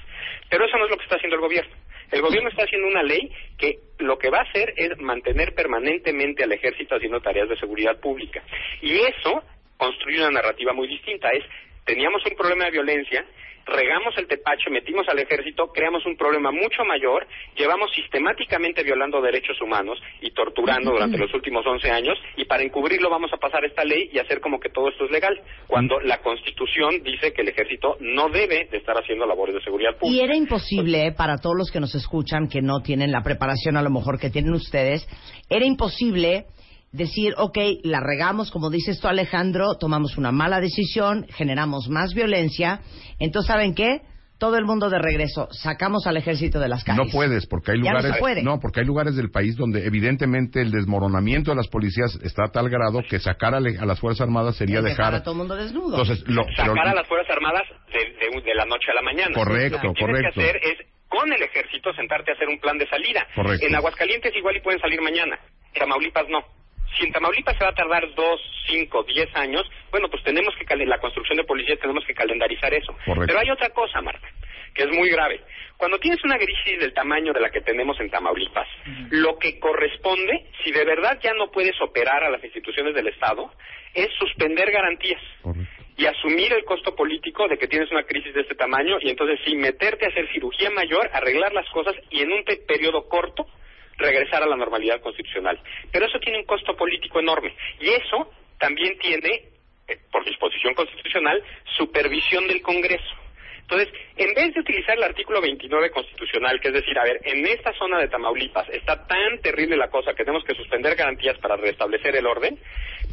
Pero eso no es lo que está haciendo el gobierno. El gobierno está haciendo una ley que lo que va a hacer es mantener permanentemente al ejército haciendo tareas de seguridad pública. Y eso construye una narrativa muy distinta. Es, teníamos un problema de violencia, regamos el tepache, metimos al ejército, creamos un problema mucho mayor, llevamos sistemáticamente violando derechos humanos y torturando durante los últimos 11 años, y para encubrirlo vamos a pasar esta ley y hacer como que todo esto es legal, cuando la Constitución dice que el ejército no debe de estar haciendo labores de seguridad Y pública. era imposible, eh, para todos los que nos escuchan, que no tienen la preparación a lo mejor que tienen ustedes, era imposible decir, ok, la regamos, como dices tú Alejandro, tomamos una mala decisión, generamos más violencia, entonces ¿saben qué? Todo el mundo de regreso, sacamos al ejército de las calles. No puedes, porque hay Ya no lugares. se puede. porque hay lugares del país donde evidentemente el desmoronamiento de las policías está a tal grado que sacar a, le- a las fuerzas armadas sería dejar dejar. a todo el mundo desnudo. Entonces, lo, pero- sacar a las Fuerzas Armadas de, de- de la noche a la mañana. Correcto, Lo que tienes correcto. que hacer es, con el ejército, sentarte a hacer un plan de salida. Correcto. En Aguascalientes igual y pueden salir mañana. En Tamaulipas no. Si en Tamaulipas se va a tardar dos, cinco, diez años, bueno, pues tenemos que, la construcción de policías tenemos que calendarizar eso. Correcto. Pero hay otra cosa, Marta, que es muy grave. Cuando tienes una crisis del tamaño de la que tenemos en Tamaulipas, lo que corresponde, si de verdad ya no puedes operar a las instituciones del Estado, es suspender garantías y asumir el costo político de que tienes una crisis de este tamaño y entonces sí meterte a hacer cirugía mayor, arreglar las cosas y en un periodo corto regresar a la normalidad constitucional. Pero eso tiene un costo político enorme y eso también tiene, eh, por disposición constitucional, supervisión del Congreso. Entonces, en vez de utilizar el artículo 29 constitucional, que es decir, a ver, en esta zona de Tamaulipas está tan terrible la cosa que tenemos que suspender garantías para restablecer el orden,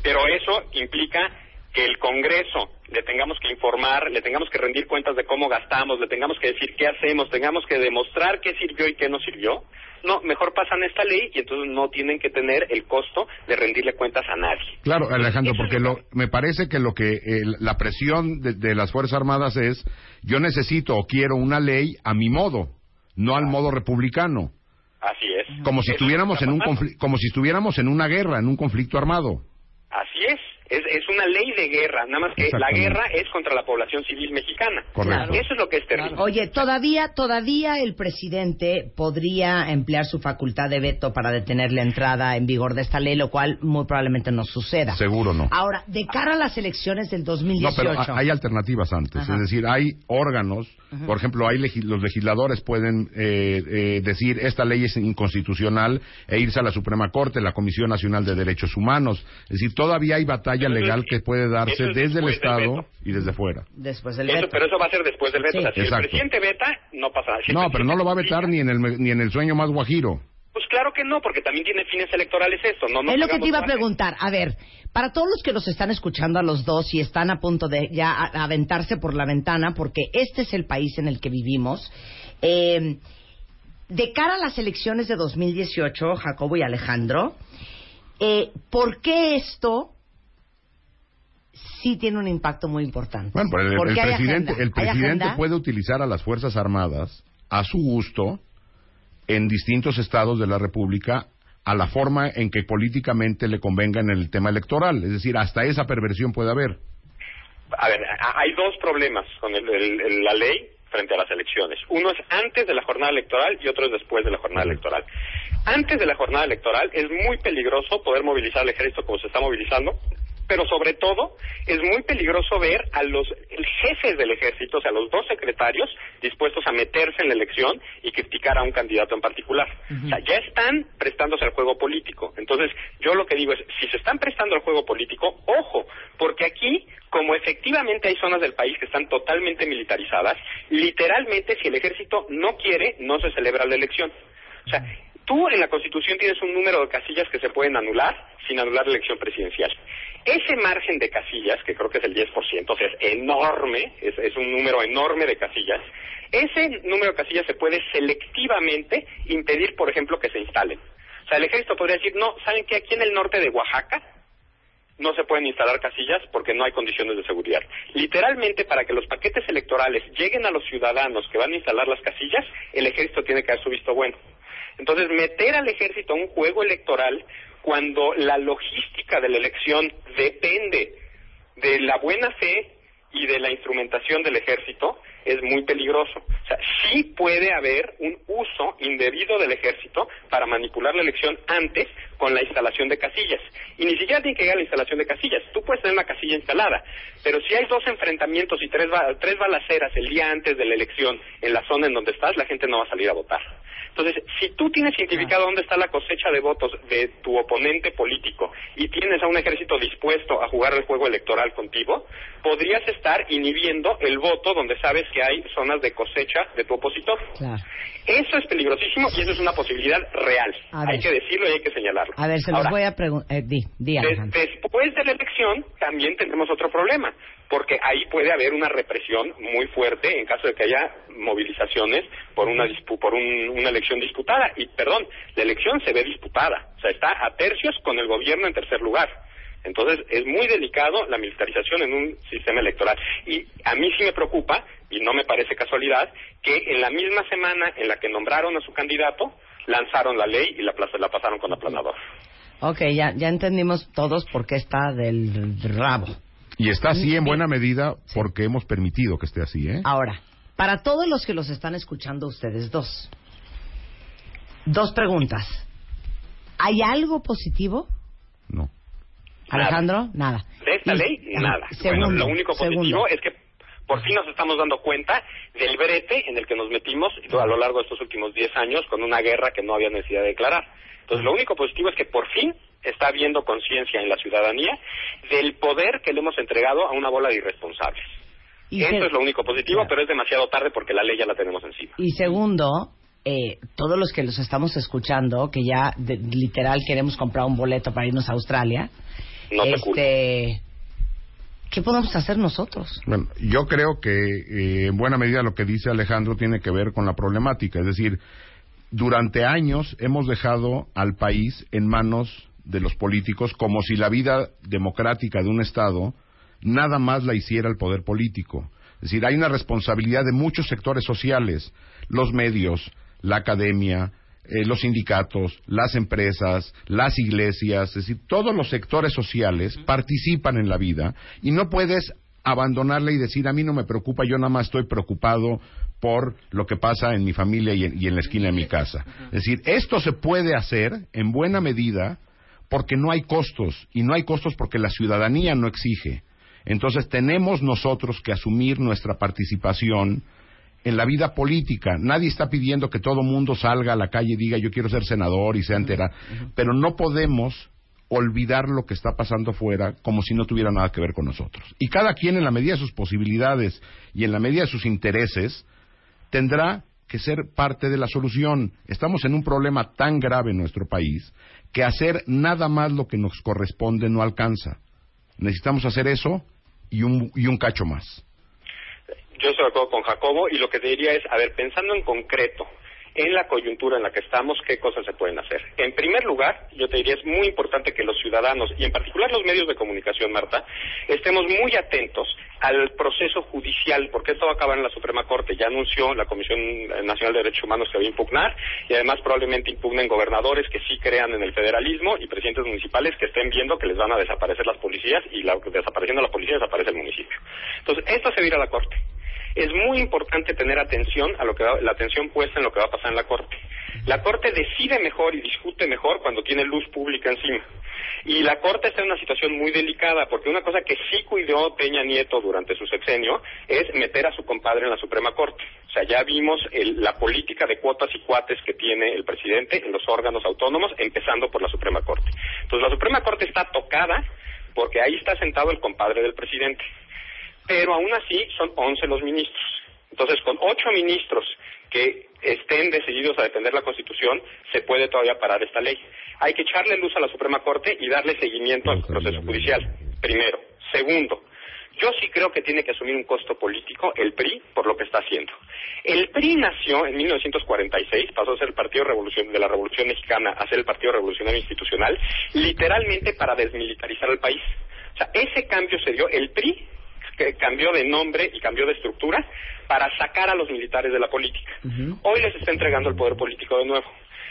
pero eso implica que el Congreso le tengamos que informar, le tengamos que rendir cuentas de cómo gastamos, le tengamos que decir qué hacemos, tengamos que demostrar qué sirvió y qué no sirvió. No, mejor pasan esta ley y entonces no tienen que tener el costo de rendirle cuentas a nadie. Claro, Alejandro, porque lo me parece que lo que eh, la presión de, de las Fuerzas Armadas es yo necesito o quiero una ley a mi modo, no al modo republicano, Así es. como si estuviéramos en un como si estuviéramos en una guerra, en un conflicto armado. Así es. Es. Es una ley de guerra, nada más que la guerra es contra la población civil mexicana. Correcto. Eso es lo que es terrible. Oye, todavía, todavía el presidente podría emplear su facultad de veto para detener la entrada en vigor de esta ley, lo cual muy probablemente no suceda. Seguro no. Ahora, de cara a las elecciones del No, 2018. pero ha- hay alternativas antes. Ajá. Es decir, hay órganos, Ajá. por ejemplo, hay los legisladores pueden eh, eh, decir esta ley es inconstitucional e irse a la Suprema Corte, la Comisión Nacional de Derechos Humanos. Es decir, todavía hay batalla Legal es- que puede darse es desde el Estado y desde fuera. Después del Eso, veto. pero eso va a ser después del veto. Sí. O sea, si Exacto. el presidente veta, no pasa nada. Si No, pero no lo va a vetar ni en el me- ni en el sueño más guajiro. Pues claro que no, porque también tiene fines electorales esto. No, no es lo que te iba a preguntar. A ver, para todos los que nos están escuchando a los dos y están a punto de ya aventarse por la ventana, porque este es el país en el que vivimos, eh, de cara a las elecciones de 2018, Jacobo y Alejandro, eh, ¿por qué esto sí tiene un impacto muy importante? Bueno, pero el, el Porque presidente, agenda. el ¿Hay presidente puede utilizar a las Fuerzas Armadas a su gusto en distintos estados de la República a la forma en que políticamente le convenga en el tema electoral. Es decir, hasta esa perversión puede haber. A ver, hay dos problemas con el- el- el- la ley frente a las elecciones. Uno es antes de la jornada electoral y otro es después de la jornada electoral. Antes de la jornada electoral es muy peligroso poder movilizar al ejército como se está movilizando pero sobre todo es muy peligroso ver a los jefes del ejército, o sea, los dos secretarios, dispuestos a meterse en la elección y criticar a un candidato en particular. O sea, ya están prestándose al juego político. Entonces, yo lo que digo es, si se están prestando al juego político, ojo, porque aquí, como efectivamente hay zonas del país que están totalmente militarizadas, literalmente si el ejército no quiere, no se celebra la elección. O sea, tú en la Constitución tienes un número de casillas que se pueden anular sin anular la elección presidencial. Ese margen de casillas, que creo que es el 10%, o sea, es enorme, es, un número enorme de casillas, ese número de casillas se puede selectivamente impedir, por ejemplo, que se instalen. O sea, el ejército podría decir, no, ¿saben que Aquí en el norte de Oaxaca no se pueden instalar casillas porque no hay condiciones de seguridad. Literalmente, para que los paquetes electorales lleguen a los ciudadanos que van a instalar las casillas, el ejército tiene que dar su visto bueno. Entonces, meter al ejército a un juego electoral cuando la logística de la elección depende de la buena fe y de la instrumentación del ejército es muy peligroso. O sea, sí puede haber un uso indebido del ejército para manipular la elección antes con la instalación de casillas. Y ni siquiera tiene que llegar a la instalación de casillas. Tú puedes tener una casilla instalada, pero si hay dos enfrentamientos y tres, tres balaceras el día antes de la elección en la zona en donde estás, la gente no va a salir a votar. Entonces, si tú tienes identificado dónde está la cosecha de votos de tu oponente político y tienes a un ejército dispuesto a jugar el juego electoral contigo, podrías estar inhibiendo el voto donde sabes que hay zonas de cosecha de tu opositor. Claro. Eso es peligrosísimo y eso es una posibilidad real. A Hay ver. que decirlo y hay que señalarlo. A ver, se los Ahora, voy a preguntar. Eh, di, di, de- después de la elección también tenemos otro problema, porque ahí puede haber una represión muy fuerte en caso de que haya movilizaciones por una dispu- por un- una elección disputada. Y perdón, la elección se ve disputada, o sea, está a tercios con el gobierno en tercer lugar. Entonces es muy delicado la militarización en un sistema electoral. Y a mí sí me preocupa, y no me parece casualidad, que en la misma semana en la que nombraron a su candidato, lanzaron la ley y la, la pasaron con aplanador. Ok, ya, ya entendimos todos por qué está del rabo. Y está así en buena medida porque hemos permitido que esté así, ¿eh? Ahora, para todos los que los están escuchando ustedes dos, dos preguntas. ¿Hay algo positivo? No. Alejandro, nada. De esta Y- ley, nada. Segundo, bueno, lo único positivo segundo. es que por fin nos estamos dando cuenta del brete en el que nos metimos a lo largo de estos últimos 10 años con una guerra que no había necesidad de declarar. Entonces, lo único positivo es que por fin está habiendo conciencia en la ciudadanía del poder que le hemos entregado a una bola de irresponsables. Y Eso se- es lo único positivo, Claro. pero es demasiado tarde porque la ley ya la tenemos encima. Y segundo, eh, todos los que los estamos escuchando, que ya de- literal queremos comprar un boleto para irnos a Australia, No este, ¿qué podemos hacer nosotros? Bueno, yo creo que eh, en buena medida lo que dice Alejandro tiene que ver con la problemática. Es decir, durante años hemos dejado al país en manos de los políticos como si la vida democrática de un Estado nada más la hiciera el poder político. Es decir, hay una responsabilidad de muchos sectores sociales, los medios, la academia, eh, los sindicatos, las empresas, las iglesias, es decir, todos los sectores sociales participan en la vida y no puedes abandonarla y decir, a mí no me preocupa, yo nada más estoy preocupado por lo que pasa en mi familia y en, y en la esquina de mi casa. Es decir, esto se puede hacer en buena medida porque no hay costos y no hay costos porque la ciudadanía no exige. Entonces tenemos nosotros que asumir nuestra participación en la vida política. Nadie está pidiendo que todo mundo salga a la calle y diga yo quiero ser senador y sea entera, pero no podemos olvidar lo que está pasando fuera como si no tuviera nada que ver con nosotros. Y cada quien en la medida de sus posibilidades y en la medida de sus intereses tendrá que ser parte de la solución. Estamos en un problema tan grave en nuestro país que hacer nada más lo que nos corresponde no alcanza. Necesitamos hacer eso y un, y un cacho más. Yo estoy de acuerdo con Jacobo y lo que te diría es, a ver, pensando en concreto en la coyuntura en la que estamos, ¿qué cosas se pueden hacer? En primer lugar, yo te diría, es muy importante que los ciudadanos, y en particular los medios de comunicación, Marta, estemos muy atentos al proceso judicial, porque esto va a acabar en la Suprema Corte. Ya anunció la Comisión Nacional de Derechos Humanos que va a impugnar, y además probablemente impugnen gobernadores que sí crean en el federalismo y presidentes municipales que estén viendo que les van a desaparecer las policías, y la, desapareciendo la policía desaparece el municipio. Entonces, esto se va a la Corte es muy importante tener atención a lo que va- la atención puesta en lo que va a pasar en la corte. La Corte decide mejor y discute mejor cuando tiene luz pública encima. Y la Corte está en una situación muy delicada, porque una cosa que sí cuidó Peña Nieto durante su sexenio es meter a su compadre en la Suprema Corte. O sea, ya vimos el- la política de cuotas y cuates que tiene el presidente en los órganos autónomos, empezando por la Suprema Corte. Entonces, la Suprema Corte está tocada porque ahí está sentado el compadre del presidente. Pero aún así son 11 los ministros. Entonces, con ocho ministros que estén decididos a defender la Constitución, se puede todavía parar esta ley. Hay que echarle luz a la Suprema Corte y darle seguimiento al proceso judicial, primero. Segundo, yo sí creo que tiene que asumir un costo político el PRI por lo que está haciendo. El PRI nació en 1946, pasó a ser el Partido Revolucion- de la Revolución Mexicana a ser el Partido Revolucionario Institucional, literalmente para desmilitarizar el país. O sea, ese cambio se dio, el PRI que cambió de nombre y cambió de estructura para sacar a los militares de la política. Hoy les está entregando el poder político de nuevo.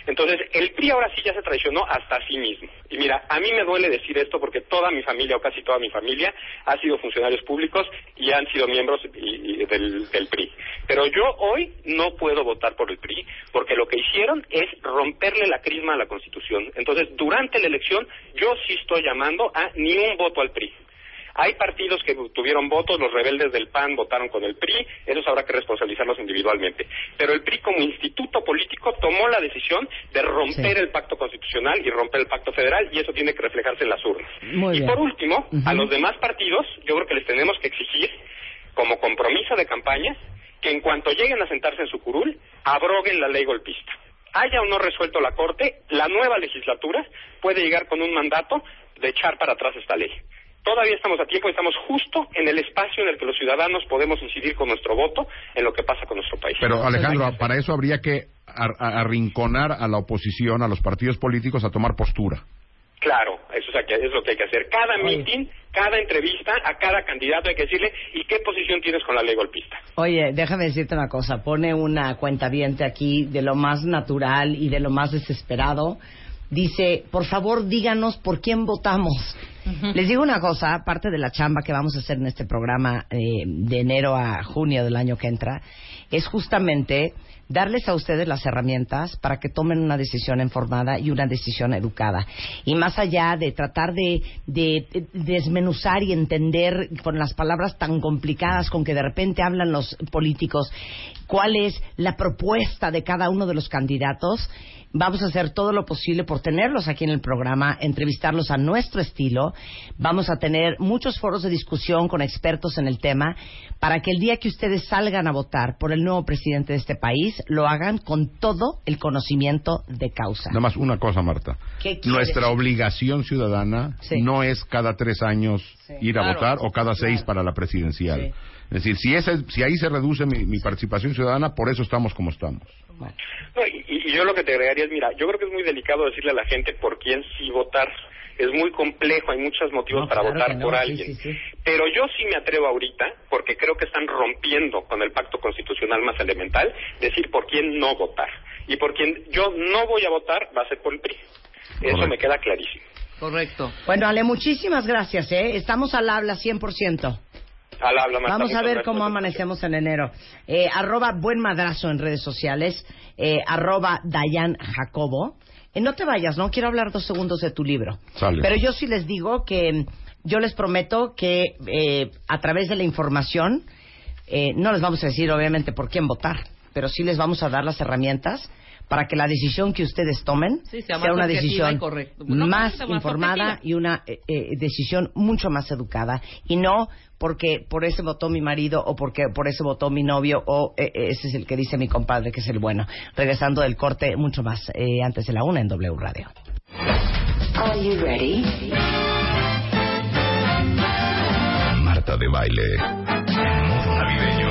Entonces, el PRI ahora sí ya se traicionó hasta a sí mismo. Y mira, a mí me duele decir esto porque toda mi familia, o casi toda mi familia, ha sido funcionarios públicos y han sido miembros y- y del, del PRI. Pero yo hoy no puedo votar por el PRI porque lo que hicieron es romperle la crisma a la Constitución. Entonces, durante la elección, yo sí estoy llamando a ni un voto al PRI. Hay partidos que tuvieron votos, los rebeldes del PAN votaron con el PRI, esos habrá que responsabilizarlos individualmente. Pero el PRI como instituto político tomó la decisión de romper el pacto constitucional y romper el pacto federal y eso tiene que reflejarse en las urnas. Muy y bien. por último, a los demás partidos, yo creo que les tenemos que exigir, como compromiso de campaña, que en cuanto lleguen a sentarse en su curul, abroguen la ley golpista. Haya o no resuelto la Corte, la nueva legislatura puede llegar con un mandato de echar para atrás esta ley. Todavía estamos a tiempo y estamos justo en el espacio en el que los ciudadanos podemos incidir con nuestro voto en lo que pasa con nuestro país. Pero Alejandro, para eso habría que arrinconar a la oposición, a los partidos políticos a tomar postura. Claro, eso es, lo que hay que hacer. Cada meeting, cada entrevista, a cada candidato hay que decirle ¿y qué posición tienes con la ley golpista? Oye, déjame decirte una cosa. Pone una cuenta aquí de lo más natural y de lo más desesperado. Dice, por favor, díganos por quién votamos. Les digo una cosa, parte de la chamba que vamos a hacer en este programa eh, de enero a junio del año que entra, es justamente darles a ustedes las herramientas para que tomen una decisión informada y una decisión educada. Y más allá de tratar de, de- de desmenuzar y entender con las palabras tan complicadas con que de repente hablan los políticos cuál es la propuesta de cada uno de los candidatos, Vamos a hacer todo lo posible por tenerlos aquí en el programa, entrevistarlos a nuestro estilo. Vamos a tener muchos foros de discusión con expertos en el tema para que el día que ustedes salgan a votar por el nuevo presidente de este país, lo hagan con todo el conocimiento de causa. Nada más una cosa, Marta. Nuestra obligación ciudadana Sí. no es cada tres años Sí. ir a Claro. votar o cada seis para la presidencial. Sí. Es decir, si, ese- si ahí se reduce mi, mi participación ciudadana, por eso estamos como estamos. No, y, y yo lo que te agregaría es, mira, yo creo que es muy delicado decirle a la gente por quién sí votar. Es muy complejo, hay muchos motivos No, para claro votar no, por sí, alguien. sí, sí. Pero yo sí me atrevo ahorita, porque creo que están rompiendo con el pacto constitucional más elemental, decir por quién no votar. Y por quién yo no voy a votar va a ser por el PRI. Eso me queda clarísimo. Correcto. Bueno, Ale, muchísimas gracias, ¿eh? Estamos al habla 100%. Al habla, Marta, Vamos a ver gracias cómo amanecemos en enero. Eh, arroba buen madrazo en redes sociales. Eh, arroba Dayan Jacobo. Eh, no te vayas, no quiero hablar dos segundos de tu libro. Sale. Pero yo sí les digo que mm, yo les prometo que eh, a través de la información, eh, no les vamos a decir obviamente por quién votar, pero sí les vamos a dar las herramientas para que la decisión que ustedes tomen Sí, sea una decisión. No, más informada y una eh, eh, decisión mucho más educada y no porque por ese votó mi marido o porque por ese votó mi novio o eh, ese es el que dice mi compadre que es el bueno. Regresando del corte mucho más eh, antes de la una en W Radio. Are you ready? Marta de baile. Modo navideño.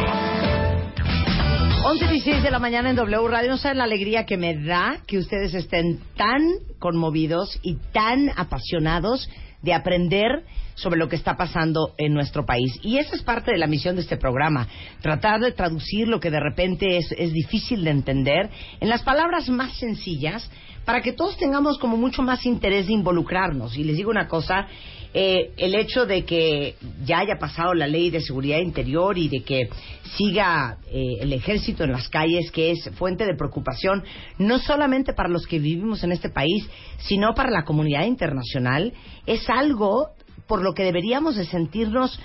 11 y 16 de la mañana en W Radio. No saben la alegría que me da que ustedes estén tan conmovidos y tan apasionados de aprender sobre lo que está pasando en nuestro país. Y esa es parte de la misión de este programa, tratar de traducir lo que de repente es, es difícil de entender en las palabras más sencillas para que todos tengamos como mucho más interés de involucrarnos. Y les digo una cosa, eh, el hecho de que ya haya pasado la ley de seguridad interior y de que siga eh, el ejército en las calles, que es fuente de preocupación no solamente para los que vivimos en este país, sino para la comunidad internacional, es algo por lo que deberíamos de sentirnos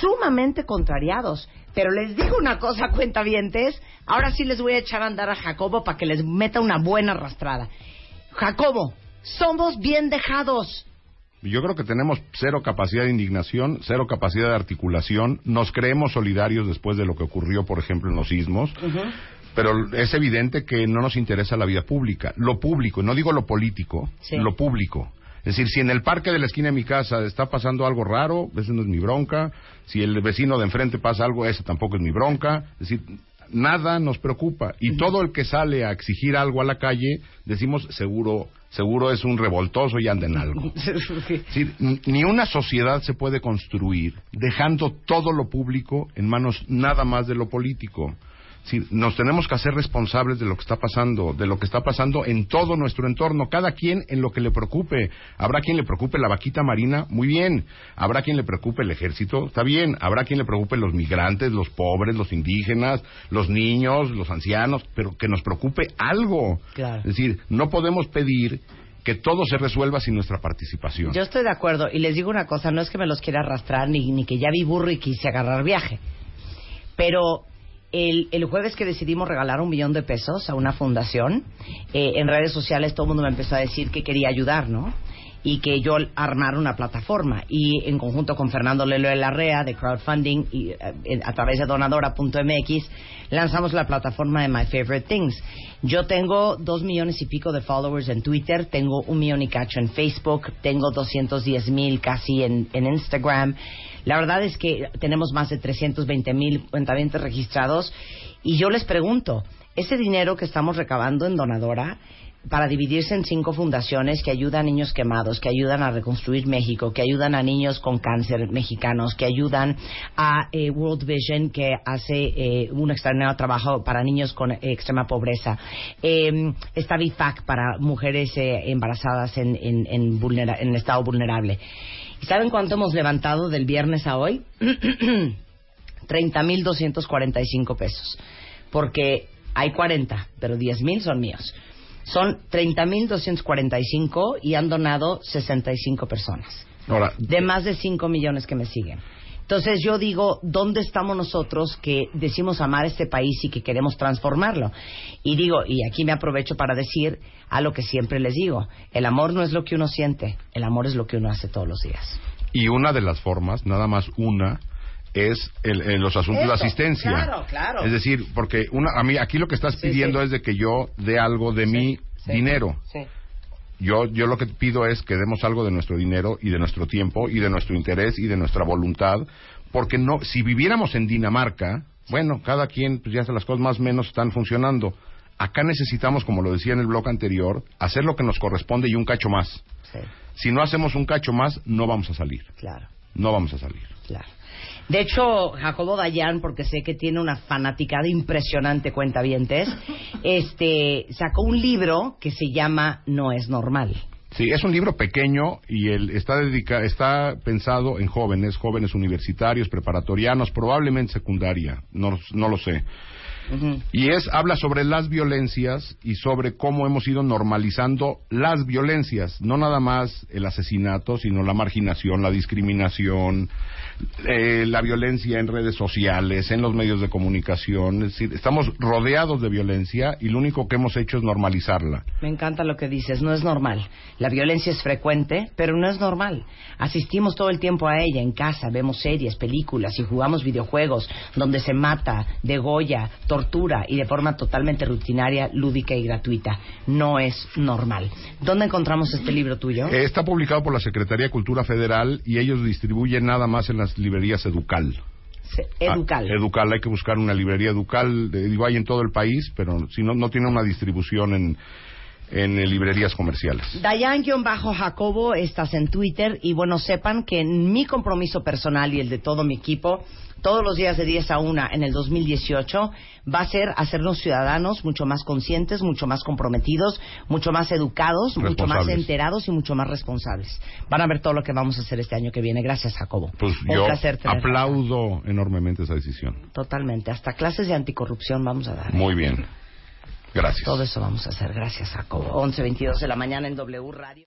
sumamente contrariados. Pero les digo una cosa, cuentavientes, ahora sí les voy a echar a andar a Jacobo para que les meta una buena arrastrada. Jacobo, somos bien dejados. Yo creo que tenemos cero capacidad de indignación, cero capacidad de articulación. Nos creemos solidarios después de lo que ocurrió, por ejemplo, en los sismos. Pero es evidente que no nos interesa la vida pública. Lo público, no digo lo político, Sí. lo público. Es decir, si en el parque de la esquina de mi casa está pasando algo raro, ese no es mi bronca. Si el vecino de enfrente pasa algo, ese tampoco es mi bronca. Es decir, nada nos preocupa. Y todo el que sale a exigir algo a la calle, decimos, seguro, seguro es un revoltoso y anda en algo. (laughs) Ni una sociedad se puede construir dejando todo lo público en manos nada más de lo político. Decir, nos tenemos que hacer responsables de lo que está pasando, de lo que está pasando en todo nuestro entorno, cada quien en lo que le preocupe. Habrá quien le preocupe la vaquita marina, muy bien. Habrá quien le preocupe el ejército, está bien. Habrá quien le preocupe los migrantes, los pobres, los indígenas, los niños, los ancianos, pero que nos preocupe algo. Claro. Es decir, no podemos pedir que todo se resuelva sin nuestra participación. Yo estoy de acuerdo y les digo una cosa, no es que me los quiera arrastrar ni, ni que ya vi burro y quise agarrar viaje, pero el, jueves que decidimos regalar un millón de pesos a una fundación, eh, en redes sociales todo el mundo me empezó a decir que quería ayudar, ¿no? Y que yo armara una plataforma. Y en conjunto con Fernando Lelo de Larrea de crowdfunding y eh, a través de donadora.mx lanzamos la plataforma de My Favorite Things. Yo tengo dos millones y pico de followers en Twitter, tengo un millón y cacho en Facebook, tengo 210 mil casi en, en Instagram. La verdad es que tenemos más de 320 mil cuentavientes registrados y yo les pregunto, ese dinero que estamos recabando en Donadora para dividirse en cinco fundaciones que ayudan a niños quemados, que ayudan a reconstruir México, que ayudan a niños con cáncer mexicanos, que ayudan a eh, World Vision, que hace eh, un extraordinario trabajo para niños con eh, extrema pobreza. Eh, está BIFAC para mujeres eh, embarazadas en, en, en vulnera- en estado vulnerable. ¿Y saben cuánto hemos levantado del viernes a hoy? (clears throat) 30.245 pesos. Porque hay 40, pero 10.000 son míos. Son 30.245 y han donado 65 personas. Ahora, De más de 5 millones que me siguen. Entonces yo digo, ¿dónde estamos nosotros que decimos amar este país y que queremos transformarlo? Y digo, y aquí me aprovecho para decir a lo que siempre les digo, el amor no es lo que uno siente, el amor es lo que uno hace todos los días. y una de las formas, nada más una, es el, el- los asuntos de asistencia. claro, claro. Es decir, porque una, a mí aquí lo que estás Sí, pidiendo sí. es de que yo dé algo de mi dinero. Sí. Yo, yo lo que pido es que demos algo de nuestro dinero y de nuestro tiempo y de nuestro interés y de nuestra voluntad, porque no, si viviéramos en Dinamarca, bueno, cada quien, pues ya las cosas más o menos están funcionando. Acá necesitamos, como lo decía en el blog anterior, hacer lo que nos corresponde y un cacho más. Sí, Si no hacemos un cacho más, no vamos a salir. claro. No vamos a salir. Claro. De hecho, Jacobo Dayan, porque sé que tiene una fanaticada impresionante cuentavientes, (laughs) este, sacó un libro que se llama No es normal. Sí, es un libro pequeño y el, está, dedica, está pensado en jóvenes, jóvenes universitarios, preparatorianos, probablemente secundaria, no, no lo sé. Y es, habla sobre las violencias y sobre cómo hemos ido normalizando las violencias, no nada más el asesinato, sino la marginación, la discriminación, eh, la violencia en redes sociales, en los medios de comunicación. Es decir, estamos rodeados de violencia y lo único que hemos hecho es normalizarla. Me encanta lo que dices, no es normal. La violencia es frecuente, pero no es normal. Asistimos todo el tiempo a ella en casa, vemos series, películas y jugamos videojuegos donde se mata, degolla, tortura y de forma totalmente rutinaria, lúdica y gratuita. No es normal. ¿Dónde encontramos este libro tuyo? Eh, Está publicado por la Secretaría de Cultura Federal y ellos distribuyen nada más en las librerías Educal. Se- Educal. Ah, educal, hay que buscar una librería Educal. digo, hay en todo el país, pero si no, no tiene una distribución en, en eh, librerías comerciales. Dayan-Jacobo, estás en Twitter y bueno, sepan que mi compromiso personal y el de todo mi equipo, todos los días de 10 a 1 en el 2018 va a ser hacernos ciudadanos mucho más conscientes, mucho más comprometidos, mucho más educados, mucho más enterados y mucho más responsables. Van a ver todo lo que vamos a hacer este año que viene. Gracias, Jacobo. Pues Un yo placer tenerte. aplaudo enormemente esa decisión. Totalmente. Hasta clases de anticorrupción vamos a dar. ¿eh? Muy bien. Gracias. Todo eso vamos a hacer. Gracias, Jacobo. 11.22 de la mañana en W Radio.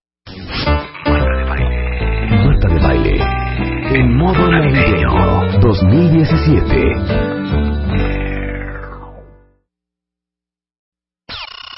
Marta de baile. En modo navideño 2017.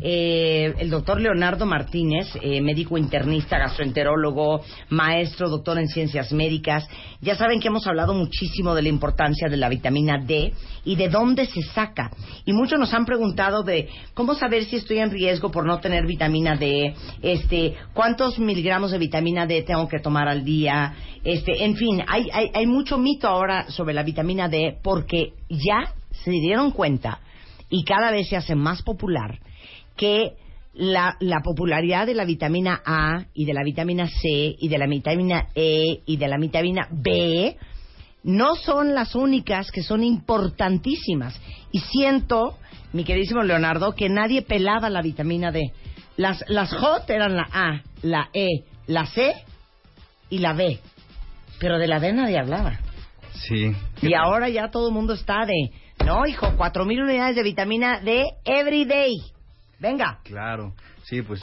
eh, el doctor Leonardo Martínez, eh, médico internista, gastroenterólogo, maestro, doctor en ciencias médicas, ya saben que hemos hablado muchísimo de la importancia de la vitamina D y de dónde se saca. Y muchos nos han preguntado de cómo saber si estoy en riesgo por no tener vitamina D, este, cuántos miligramos de vitamina D tengo que tomar al día, este, en fin, hay, hay, hay mucho mito ahora sobre la vitamina D porque ya se dieron cuenta y cada vez se hace más popular que la, la popularidad de la vitamina A y de la vitamina C y de la vitamina E y de la vitamina B no son las únicas que son importantísimas. Y siento, mi queridísimo Leonardo, que nadie pelaba la vitamina D. Las, las hot eran la A, la E, la C y la B. Pero de la D nadie hablaba. Sí. Y ahora ya todo el mundo está de, no, hijo, cuatro mil unidades de vitamina D every day. Venga. Claro, sí, pues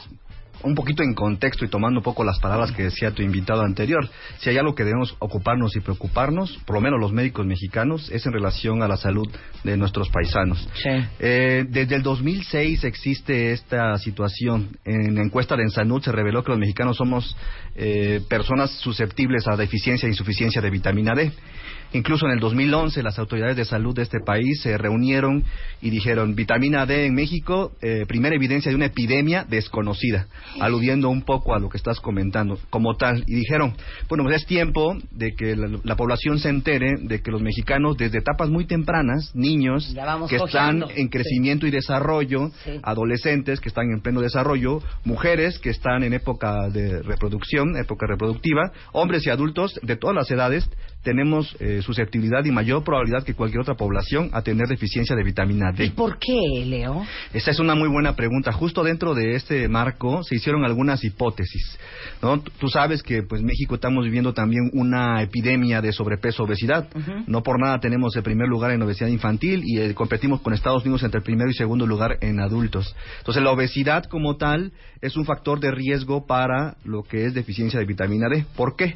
un poquito en contexto y tomando un poco las palabras que decía tu invitado anterior, si hay algo que debemos ocuparnos y preocuparnos, por lo menos los médicos mexicanos, es en relación a la salud de nuestros paisanos. Eh, desde el 2006 existe esta situación. En la encuesta de Ensanud se reveló que los mexicanos somos eh, personas susceptibles a deficiencia e insuficiencia de vitamina D. Incluso en el 2011 las autoridades de salud de este país se reunieron y dijeron vitamina D en México, eh, primera evidencia de una epidemia desconocida, aludiendo un poco a lo que estás comentando como tal. Y dijeron, bueno, pues es tiempo de que la, la población se entere de que los mexicanos desde etapas muy tempranas, niños que están en crecimiento y desarrollo, Sí. adolescentes que están en pleno desarrollo, mujeres que están en época de reproducción, época reproductiva, hombres y adultos de todas las edades, tenemos eh, susceptibilidad y mayor probabilidad que cualquier otra población a tener deficiencia de vitamina D. ¿Y por qué, Leo? Esa es una muy buena pregunta. Justo dentro de este marco se hicieron algunas hipótesis. ¿no? Tú- sabes que pues México estamos viviendo también una epidemia de sobrepeso obesidad. No por nada tenemos el primer lugar en obesidad infantil y eh, competimos con Estados Unidos entre el primero y segundo lugar en adultos. Entonces la obesidad como tal es un factor de riesgo para lo que es deficiencia de vitamina D. ¿Por qué?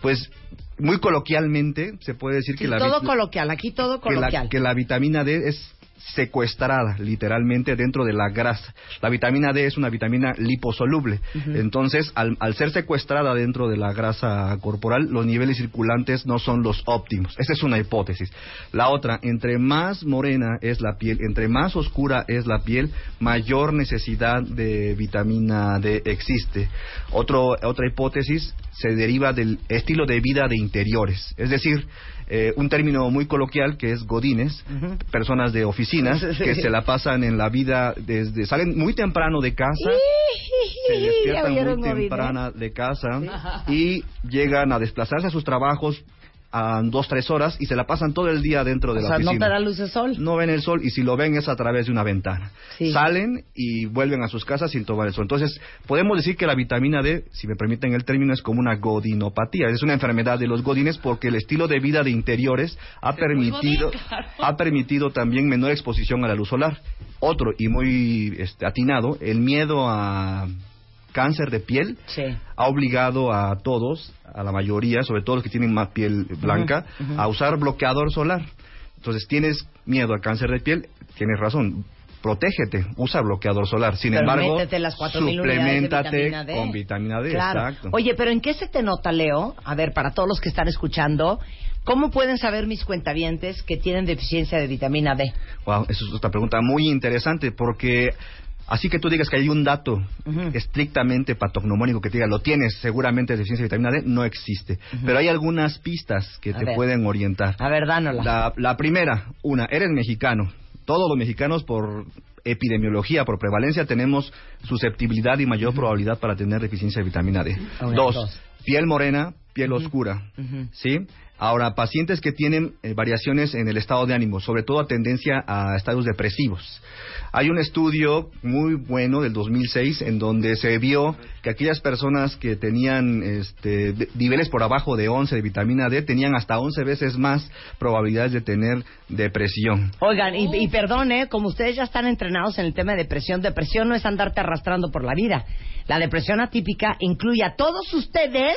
Pues muy coloquialmente se puede decir Sí, que la todo coloquial, aquí todo que la, coloquial. que la vitamina D es secuestrada literalmente dentro de la grasa. La vitamina D es una vitamina liposoluble. Entonces, al, al ser secuestrada dentro de la grasa corporal, los niveles circulantes no son los óptimos. Esa es una hipótesis. La otra, entre más morena es la piel, entre más oscura es la piel, mayor necesidad de vitamina D existe. Otro, otra hipótesis se deriva del estilo de vida de interiores. Es decir, eh, un término muy coloquial que es godines, personas de oficinas (laughs) que se la pasan en la vida desde salen muy temprano de casa, (laughs) se ¿Ya despiertan muy Godínez? temprana de casa y llegan a desplazarse a sus trabajos a dos tres horas y se la pasan todo el día dentro de O la sea, no oficina. te da luz de sol. No ven el sol y si lo ven es a través de una ventana. Sí. Salen y vuelven a sus casas sin tomar el sol. Entonces, podemos decir que la vitamina D, si me permiten el término, es como una godinopatía. Es una enfermedad de los godines porque el estilo de vida de interiores ha permitido, ha permitido también menor exposición a la luz solar. Otro, y muy este, atinado, el miedo a cáncer de piel Sí. ha obligado a todos, a la mayoría, sobre todo los que tienen más piel blanca, a usar bloqueador solar. Entonces, tienes miedo al cáncer de piel, tienes razón. protégete, usa bloqueador solar. Sin Pero embargo, las 4,000 unidades de suplementate vitamina D. con vitamina D. Claro. Exacto. Oye, pero ¿en qué se te nota, Leo? A ver, para todos los que están escuchando, ¿cómo pueden saber mis cuentavientes que tienen deficiencia de vitamina D? Wow, eso es otra pregunta muy interesante porque así que tú digas que hay un dato estrictamente patognomónico que te diga lo tienes seguramente deficiencia de vitamina D, no existe. Pero hay algunas pistas que A te ver. pueden orientar. A ver, dánola. La, la primera, una, eres mexicano. Todos los mexicanos por epidemiología, por prevalencia, tenemos susceptibilidad y mayor probabilidad para tener deficiencia de vitamina D. Dos. piel morena, piel oscura. ¿Sí? Ahora, pacientes que tienen eh, variaciones en el estado de ánimo, sobre todo a tendencia a estados depresivos. Hay un estudio muy bueno del 2006 en donde se vio que aquellas personas que tenían este, de- niveles por abajo de 11 de vitamina D tenían hasta 11 veces más probabilidades de tener depresión. Oigan, y, y perdón, ¿eh? como ustedes ya están entrenados en el tema de depresión, depresión no es andarte arrastrando por la vida. La depresión atípica incluye a todos ustedes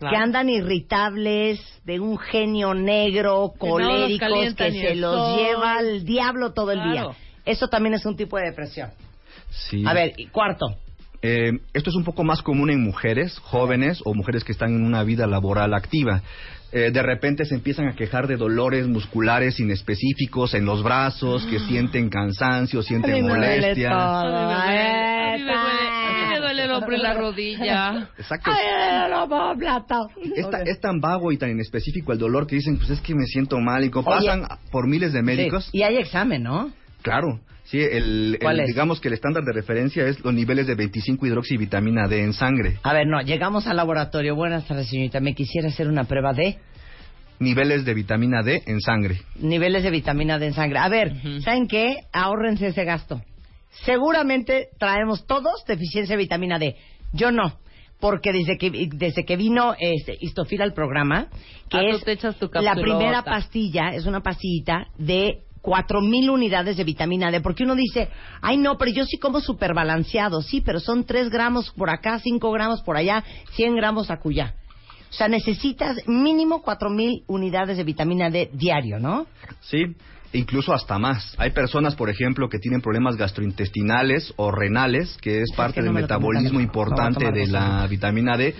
Claro. que andan irritables, de un genio negro, Que no los coléricos, que se los sol. lleva al diablo todo el Claro. día. Eso también es un tipo de depresión. Sí. A ver, y cuarto. Eh, esto es un poco más común en mujeres jóvenes o mujeres que están en una vida laboral activa. Eh, de repente se empiezan a quejar de dolores musculares inespecíficos en los brazos, que sienten cansancio, A mí sienten me duele el hombro y la rodilla. Exacto. Ay, no puedo plata. Es, ta- Ok. es tan vago y tan inespecífico el dolor que dicen, pues es que me siento mal. Y como Oye. pasan por miles de médicos, Sí, Y hay examen, ¿no? claro. Sí, el, ¿Cuál el- es? digamos que el estándar de referencia es los niveles de 25 hidroxivitamina D en sangre. A ver, no, llegamos al laboratorio. Buenas tardes, señorita. Me quisiera hacer una prueba de Niveles de vitamina D en sangre. niveles de vitamina D en sangre. A ver, ¿saben qué? Ahórrense ese gasto. Seguramente traemos todos deficiencia de vitamina D. Yo no. Porque desde que, desde que vino este, Histofil al programa, que Ah, es te echas tu la primera pastilla, es una pastillita de 4000 unidades de vitamina D. Porque uno dice, ay no, pero yo sí como súper balanceado. Sí, pero son 3 gramos por acá, 5 gramos por allá, 100 gramos acullá. O sea, necesitas mínimo 4000 unidades de vitamina D diario, ¿no? Sí, incluso hasta más. Hay personas, por ejemplo, que tienen problemas gastrointestinales o renales, que es parte que no del me lo tomo metabolismo. Me importante de la vitamina D,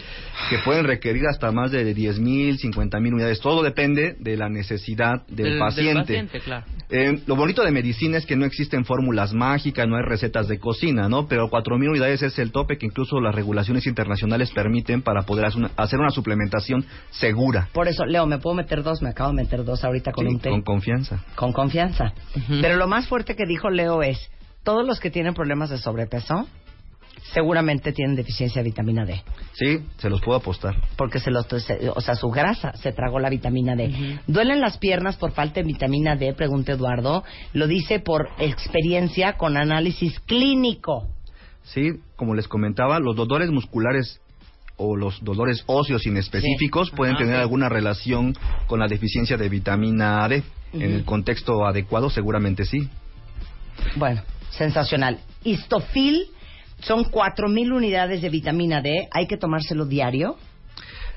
que pueden requerir hasta más de 10.000, 50.000 unidades. Todo depende de la necesidad del, paciente. claro. Eh, lo bonito de medicina es que no existen fórmulas mágicas, no hay recetas de cocina, ¿no? Pero 4.000 unidades es el tope que incluso las regulaciones internacionales permiten para poder hacer una, hacer una suplementación segura. Por eso, Leo, ¿me puedo meter dos? Me acabo de meter dos ahorita con Sí, un té. con confianza. Con confianza. Pero lo más fuerte que dijo Leo es, todos los que tienen problemas de sobrepeso seguramente tienen deficiencia de vitamina D. Sí, se los puedo apostar. Porque se los, se- o sea, su grasa se tragó la vitamina D. ¿Duelen las piernas por falta de vitamina D? Pregunta Eduardo. Lo dice por experiencia con análisis clínico. Sí, como les comentaba, los dolores musculares o los dolores óseos inespecíficos Sí. pueden Ajá, tener sí. alguna relación con la deficiencia de vitamina D. En el contexto adecuado, seguramente sí. Bueno, sensacional. Histofil son 4.000 unidades de vitamina D. ¿Hay que tomárselo diario?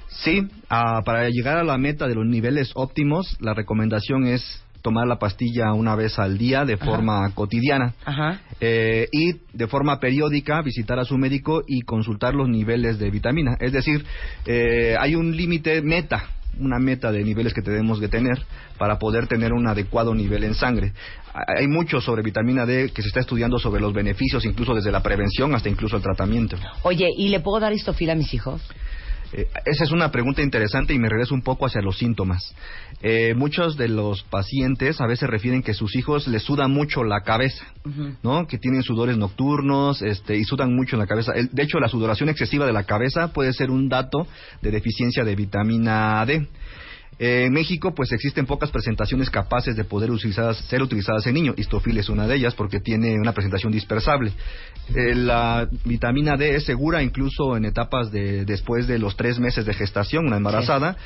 Sí, ah, para llegar a la meta de los niveles óptimos, la recomendación es tomar la pastilla una vez al día de forma cotidiana. Ajá. Eh, y de forma periódica visitar a su médico y consultar los niveles de vitamina. Es decir, eh, hay un límite meta, una meta de niveles que tenemos que tener para poder tener un adecuado nivel en sangre. Hay mucho sobre vitamina D que se está estudiando sobre los beneficios, incluso desde la prevención hasta incluso el tratamiento. Oye, ¿y le puedo dar histofil a mis hijos? Eh, esa es una pregunta interesante y me regreso un poco hacia los síntomas. Eh, muchos de los pacientes a veces refieren que sus hijos les sudan mucho la cabeza, ¿no? Que tienen sudores nocturnos este, y sudan mucho en la cabeza. El- de hecho, la sudoración excesiva de la cabeza puede ser un dato de deficiencia de vitamina D. Eh, en México, pues existen pocas presentaciones capaces de poder utilizadas- ser utilizadas en niños. Histofil es una de ellas porque tiene una presentación dispersable. Eh, la vitamina D es segura incluso en etapas de después de los tres meses de gestación, una embarazada,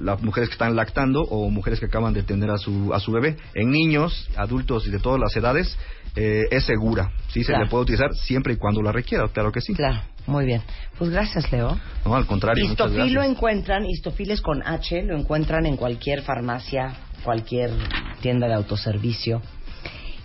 las mujeres que están lactando o mujeres que acaban de tener a su a su bebé. En niños, adultos y de todas las edades eh, es segura. Sí, se le puede utilizar siempre y cuando la requiera. Claro que sí. Claro, muy bien. Pues gracias, Leo. No, al contrario. Histofil lo encuentran, histofiles con H, lo encuentran en cualquier farmacia, cualquier tienda de autoservicio.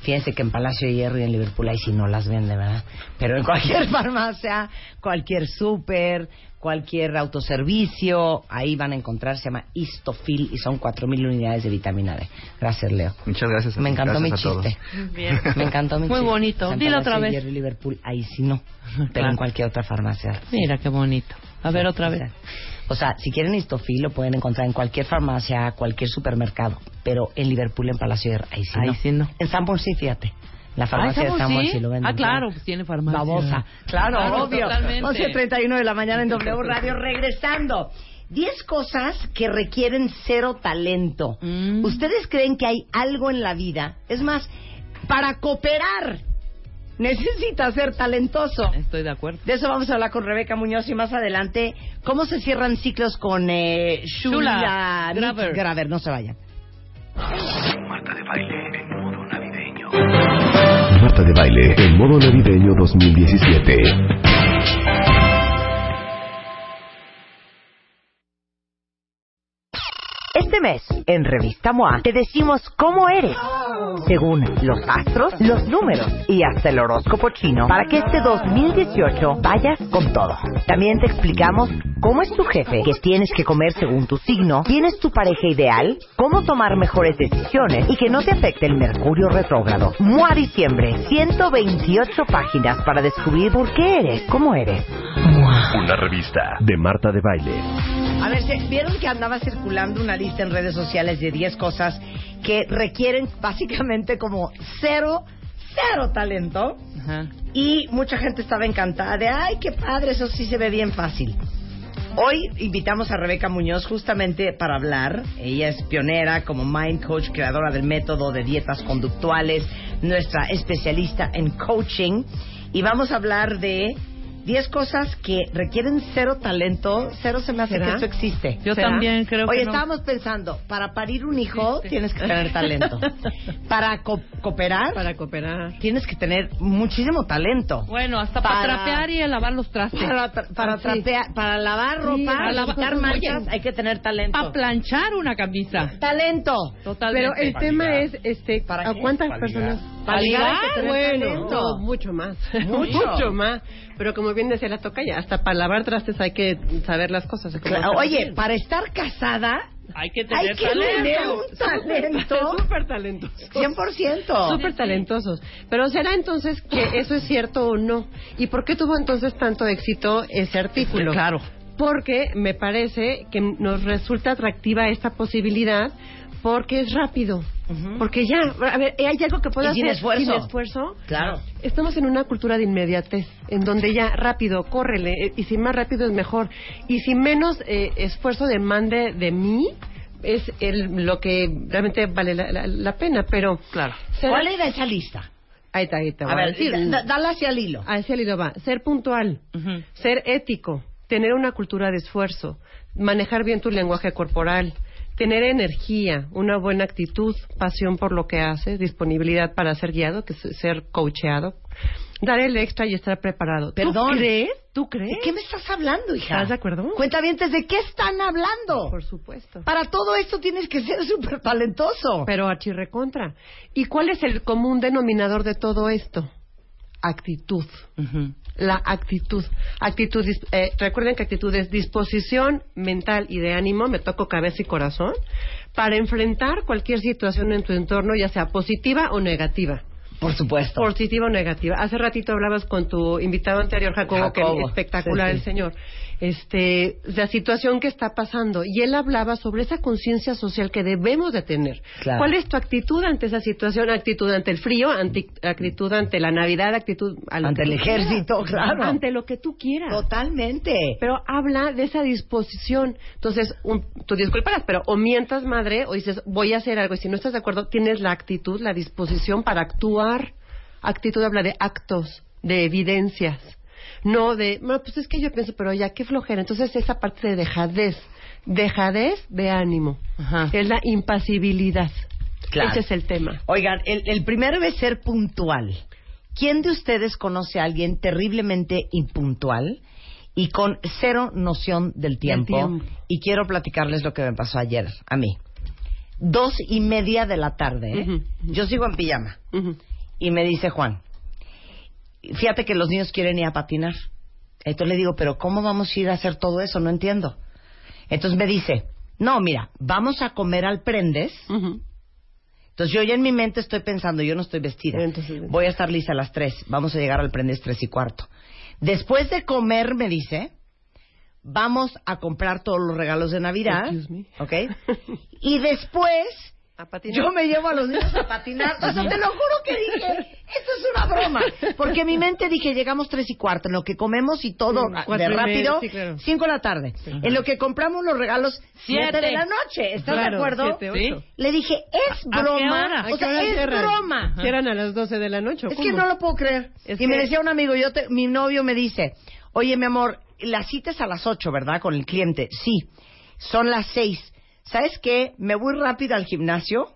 Fíjense que en Palacio de Hierro y en Liverpool ahí sí no las vende, ¿verdad? Pero en cualquier (laughs) farmacia, cualquier súper, cualquier autoservicio, ahí van a encontrar, se llama Histofil y son 4.000 unidades de vitamina D. Gracias, Leo. Muchas gracias. Me encantó Gracias mi a todos. chiste. Bien. Me encantó mi Muy chiste. bonito. En Dilo Palacio otra de vez. Hierro y Liverpool, ahí sí no. Pero Claro. en cualquier otra farmacia. Mira qué bonito. A ver otra vez. O sea, si quieren Histofil lo pueden encontrar en cualquier farmacia, cualquier supermercado. Pero en Liverpool, en Palacio de ahí sí Ahí no. sí no. En Sanborn sí, fíjate. La Ah, farmacia de ¿estamos Sanborn sí? sí lo venden. Ah, claro, pues tiene farmacia. Babosa. Claro, Claro, obvio. totalmente. 11.31 de la mañana en W Radio. (laughs) Regresando. 10 cosas que requieren cero talento. Mm. ¿Ustedes creen que hay algo en la vida? Es más, para cooperar necesitas ser talentoso. Estoy de acuerdo. De eso vamos a hablar con Rebeca Muñoz y más adelante, ¿cómo se cierran ciclos con eh, Shula Shula Graver. Graver? No se vayan. Marta de baile en modo navideño. Marta de baile en modo navideño 2017. Este mes, en Revista MOA, te decimos cómo eres, según los astros, los números y hasta el horóscopo chino, para que este 2018 vayas con todo. También te explicamos cómo es tu jefe, qué tienes que comer según tu signo, quién es tu pareja ideal, cómo tomar mejores decisiones y que no te afecte el mercurio retrógrado. MOA Diciembre, 128 páginas para descubrir por qué eres, cómo eres. Una revista de Marta de baile. A ver, ¿se- ¿vieron que andaba circulando una lista en redes sociales de 10 cosas que requieren básicamente como cero, cero talento? Ajá. Y mucha gente estaba encantada de, ay, qué padre, eso sí se ve bien fácil. Hoy invitamos a Rebeca Muñoz justamente para hablar. Ella es pionera como Mind Coach, creadora del método de dietas conductuales, nuestra especialista en coaching. Y vamos a hablar de 10 cosas que requieren cero talento. Cero se me hace ¿Será? que eso existe. Yo ¿Será? también creo Oye, que no. estábamos pensando, para parir un hijo tienes que tener talento. (laughs) Para co- cooperar Para cooperar. tienes que tener muchísimo talento. Bueno, hasta para, Para- trapear y lavar los trastes. (laughs) Para, tra- para Ah, sí. trapear, para lavar ropa, Sí, para lavar- quitar Oye, manchas, hay que tener talento. Para planchar una camisa. talento. Totalmente. Pero el tema es, este, ¿Para ¿a qué? cuántas personas? Para ligar, hay que tener bueno. talento. No, mucho más. (laughs) Mucho. más. Pero como bien decía la toca ya, hasta para lavar trastes hay que saber las cosas. Claro, Oye, bien. para estar casada Hay que hay tener que talento. tener un talento (laughs) Súper talentosos. 100%. Súper talentosos. Pero ¿será entonces que eso es cierto o no? ¿Y por qué tuvo entonces tanto éxito ese artículo? Claro. Porque me parece que nos resulta atractiva esta posibilidad porque es rápido. Porque ya, a ver, hay algo que puedo sin hacer esfuerzo. sin esfuerzo. Claro. Estamos en una cultura de inmediatez, en donde ya rápido, córrele, eh, y si más rápido es mejor. Y si menos eh, esfuerzo demande de mí, es el, lo que realmente vale la, la- la pena. Pero, Claro. ¿será- ¿Cuál era esa lista? Ahí está, ahí voy A a ver, decir. da- dale hacia el hilo. Hacia el hilo va. Ser puntual, ser ético, tener una cultura de esfuerzo, manejar bien tu lenguaje corporal, tener energía, una buena actitud, pasión por lo que haces, disponibilidad para ser guiado, que es ser coacheado, dar el extra y estar preparado. Perdón. ¿Tú crees? ¿Tú crees? ¿De qué me estás hablando, hija? ¿Estás de acuerdo? Cuentavientes, ¿de qué están hablando? Por supuesto. Para todo esto tienes que ser (laughs) súper talentoso. Pero a chirrecontra. ¿Y cuál es el común denominador de todo esto? Actitud. Ujú. La actitud. Actitud, eh, recuerden que actitud es disposición mental y de ánimo, me toco cabeza y corazón, para enfrentar cualquier situación en tu entorno, ya sea positiva o negativa. Por supuesto. Positiva o negativa. Hace ratito hablabas con tu invitado anterior, Jacobo, Jacobo, que espectacular sí, sí. el señor. Este, la situación que está pasando. Y él hablaba sobre esa conciencia social que debemos de tener. Claro. ¿Cuál es tu actitud ante esa situación? Actitud ante el frío, anti- actitud ante la Navidad, actitud Ante el ejército, claro. Ante lo que tú quieras. Totalmente. Pero habla de esa disposición. Entonces, un, tú disculparás, pero o mientas madre o dices, voy a hacer algo. Y si no estás de acuerdo, tienes la actitud, la disposición para actuar. Actitud habla de actos, de evidencias. No de, bueno, pues es que yo pienso, pero ya, qué flojera. Entonces, esa parte de dejadez. Dejadez de ánimo. Ajá. Es la impasibilidad. Claro. Ese es el tema. Oigan, el, el primero es ser puntual. ¿Quién de ustedes conoce a alguien terriblemente impuntual y con cero noción del tiempo? tiempo. Y quiero platicarles lo que me pasó ayer a mí. Dos y media de la tarde. ¿eh? Yo sigo en pijama. Y me dice Juan, fíjate que los niños quieren ir a patinar. Entonces le digo, pero ¿cómo vamos a ir a hacer todo eso? No entiendo. Entonces me dice, no, mira, vamos a comer al prendes. Entonces yo ya en mi mente estoy pensando, yo no estoy vestida. Voy a estar lista a las tres. Vamos a llegar al prendes tres y cuarto. Después de comer, me dice, vamos a comprar todos los regalos de Navidad. ¿Ok? Y después, yo me llevo a los niños a patinar. O sea, te lo juro que dije, esto es una broma. Porque en mi mente dije, llegamos tres y cuarto, en lo que comemos y todo de media, rápido, sí, claro. cinco de la tarde. En lo que compramos los regalos, siete, Siete. de la noche. ¿Estás Claro, de acuerdo? siete. Le dije, es ¿A qué broma. O ¿A qué sea, es cierran? broma. Cierran a las 12 de la noche. ¿o Es que no lo puedo creer. Es y me decía un amigo, yo te- mi novio me dice, oye, mi amor, la cita es a las ocho, ¿verdad? Con el cliente. Sí, son las seis. ¿Sabes qué? Me voy rápido al gimnasio,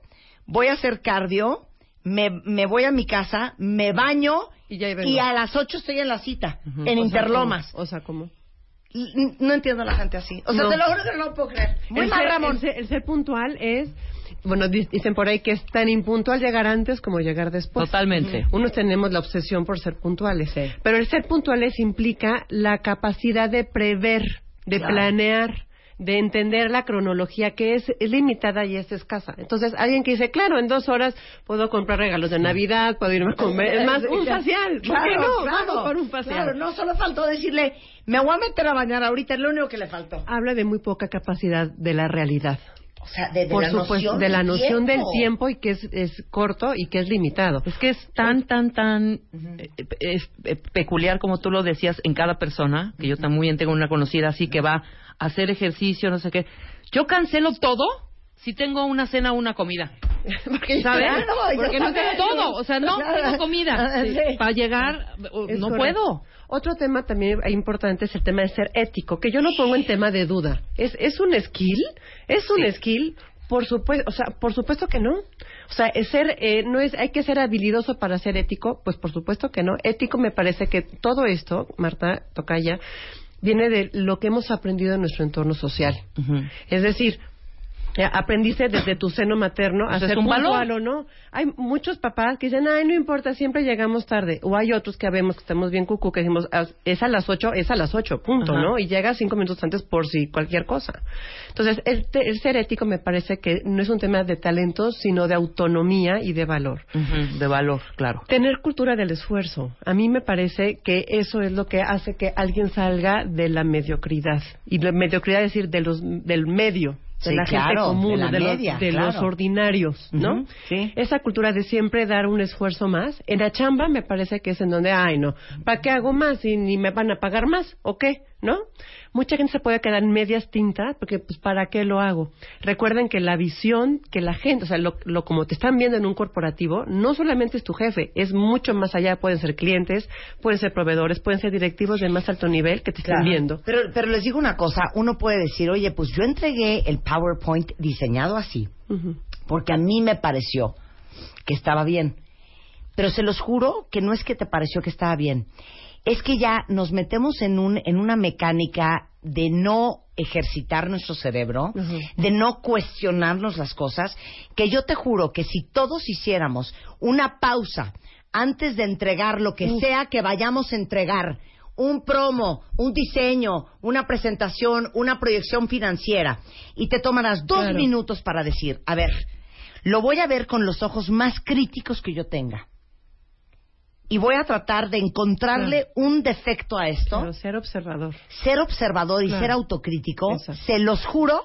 voy a hacer cardio, me, me voy a mi casa, me baño Y ya a las ocho estoy en la cita, en O sea, Interlomas. ¿cómo? O sea, ¿cómo? No entiendo a la gente así. O sea, No. te lo juro que no lo puedo creer. Muy el mal, ser, Ramón. El ser, el ser puntual es, bueno, di- dicen por ahí que es tan impuntual llegar antes como llegar después. Totalmente. Unos tenemos la obsesión por ser puntuales. Pero el ser puntuales implica la capacidad de prever, de Claro. planear de entender la cronología que es, es limitada y es escasa. Entonces, alguien que dice, claro, en dos horas puedo comprar regalos de Navidad, puedo irme a comer, es más, un (laughs) facial, ¿por qué Claro, no? claro, Vamos por un facial. Claro, no solo faltó decirle, me voy a meter a bañar ahorita, es lo único que le faltó. Habla de muy poca capacidad de la realidad. O sea, de, de Por la supuesto, noción de la del noción del tiempo. tiempo y que es, es corto y que es limitado. Es que es tan, tan, tan eh, es, eh, peculiar como tú lo decías en cada persona, que yo también tengo una conocida así que va a hacer ejercicio, no sé qué. Yo cancelo todo si tengo una cena o una comida. (laughs) Porque ¿Sabes? Claro, Porque no tengo todo. O sea, no tengo comida. Sí. Para llegar, Es no correcto. puedo. Otro tema también importante es el tema de ser ético, que yo lo pongo en tema de duda. ¿Es, es un skill? ¿Es un skill? Por supuesto, o sea, por supuesto que no. O sea, es ser, eh, no es, hay que ser habilidoso para ser ético, pues por supuesto que no. Ético me parece que todo esto, Marta Tocaya, viene de lo que hemos aprendido en nuestro entorno social. Es decir, aprendiste desde tu seno materno a ser un valor. o no. Hay muchos papás que dicen, ay, no importa, siempre llegamos tarde. O hay otros que vemos que estamos bien cucu, que decimos, "Ah, es a las ocho, es a las ocho, punto, Ajá. ¿no? Y llega cinco minutos antes por si cualquier cosa. Entonces, el, el ser ético me parece que no es un tema de talento, sino de autonomía y de valor. De valor, claro. Tener cultura del esfuerzo. A mí me parece que eso es lo que hace que alguien salga de la mediocridad. Y la mediocridad es decir, de los, del medio. De Sí, la gente claro, común, de la los, media, de los ordinarios, ¿no? Sí. Esa cultura de siempre dar un esfuerzo más. En la chamba me parece que es en donde, ay, no, ¿para qué hago más y ni me van a pagar más? ¿O qué? ¿No? Mucha gente se puede quedar en medias tintas porque, pues, ¿para qué lo hago? Recuerden que la visión que la gente, o sea, lo, lo como te están viendo en un corporativo, no solamente es tu jefe, es mucho más allá. Pueden ser clientes, pueden ser proveedores, pueden ser directivos de más alto nivel que te están viendo. Pero, pero les digo una cosa, uno puede decir, oye, pues yo entregué el PowerPoint diseñado así, porque a mí me pareció que estaba bien. Pero se los juro que no es que te pareció que estaba bien. Es que ya nos metemos en, un, en una mecánica de no ejercitar nuestro cerebro, de no cuestionarnos las cosas, que yo te juro que si todos hiciéramos una pausa antes de entregar lo que sea que vayamos a entregar, un promo, un diseño, una presentación, una proyección financiera, y te tomarás dos Claro. minutos para decir, a ver, lo voy a ver con los ojos más críticos que yo tenga. Y voy a tratar de encontrarle un defecto a esto, Pero ser observador. ser observador y Claro. ser autocrítico, Exacto. se los juro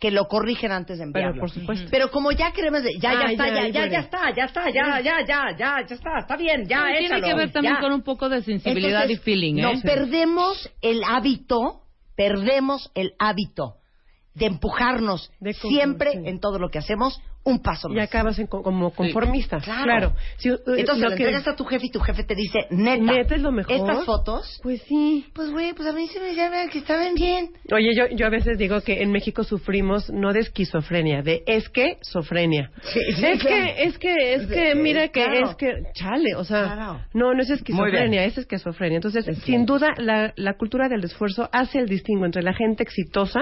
que lo corrigen antes de Pero enviarlo. por supuesto. Pero como ya queremos, ya, ya Ah, está, ya, ya, ya, está, ya está, ya, ya, ya, ya, ya está, está bien, ya, Tiene échalo, que ver también ya. con un poco de sensibilidad Entonces, y feeling, ¿eh? No perdemos el hábito, perdemos el hábito de empujarnos De siempre sí. en todo lo que hacemos un paso más. Y acabas en co- como conformista. Claro. Claro. Si, eh, Entonces lo le que- entregas a tu jefe y tu jefe te dice, neta, Neta es lo mejor. estas fotos, Pues sí. pues güey, pues a mí se me llama que estaban bien. Oye, yo, yo a veces digo que en México sufrimos no de esquizofrenia, de esquizofrenia. Sí, sí, es claro. que, es que, es que, Sí, mira que claro. es que, chale, o sea, Claro. no, no es esquizofrenia, es esquizofrenia. Entonces, sin duda, la, la cultura del esfuerzo hace el distingo entre la gente exitosa,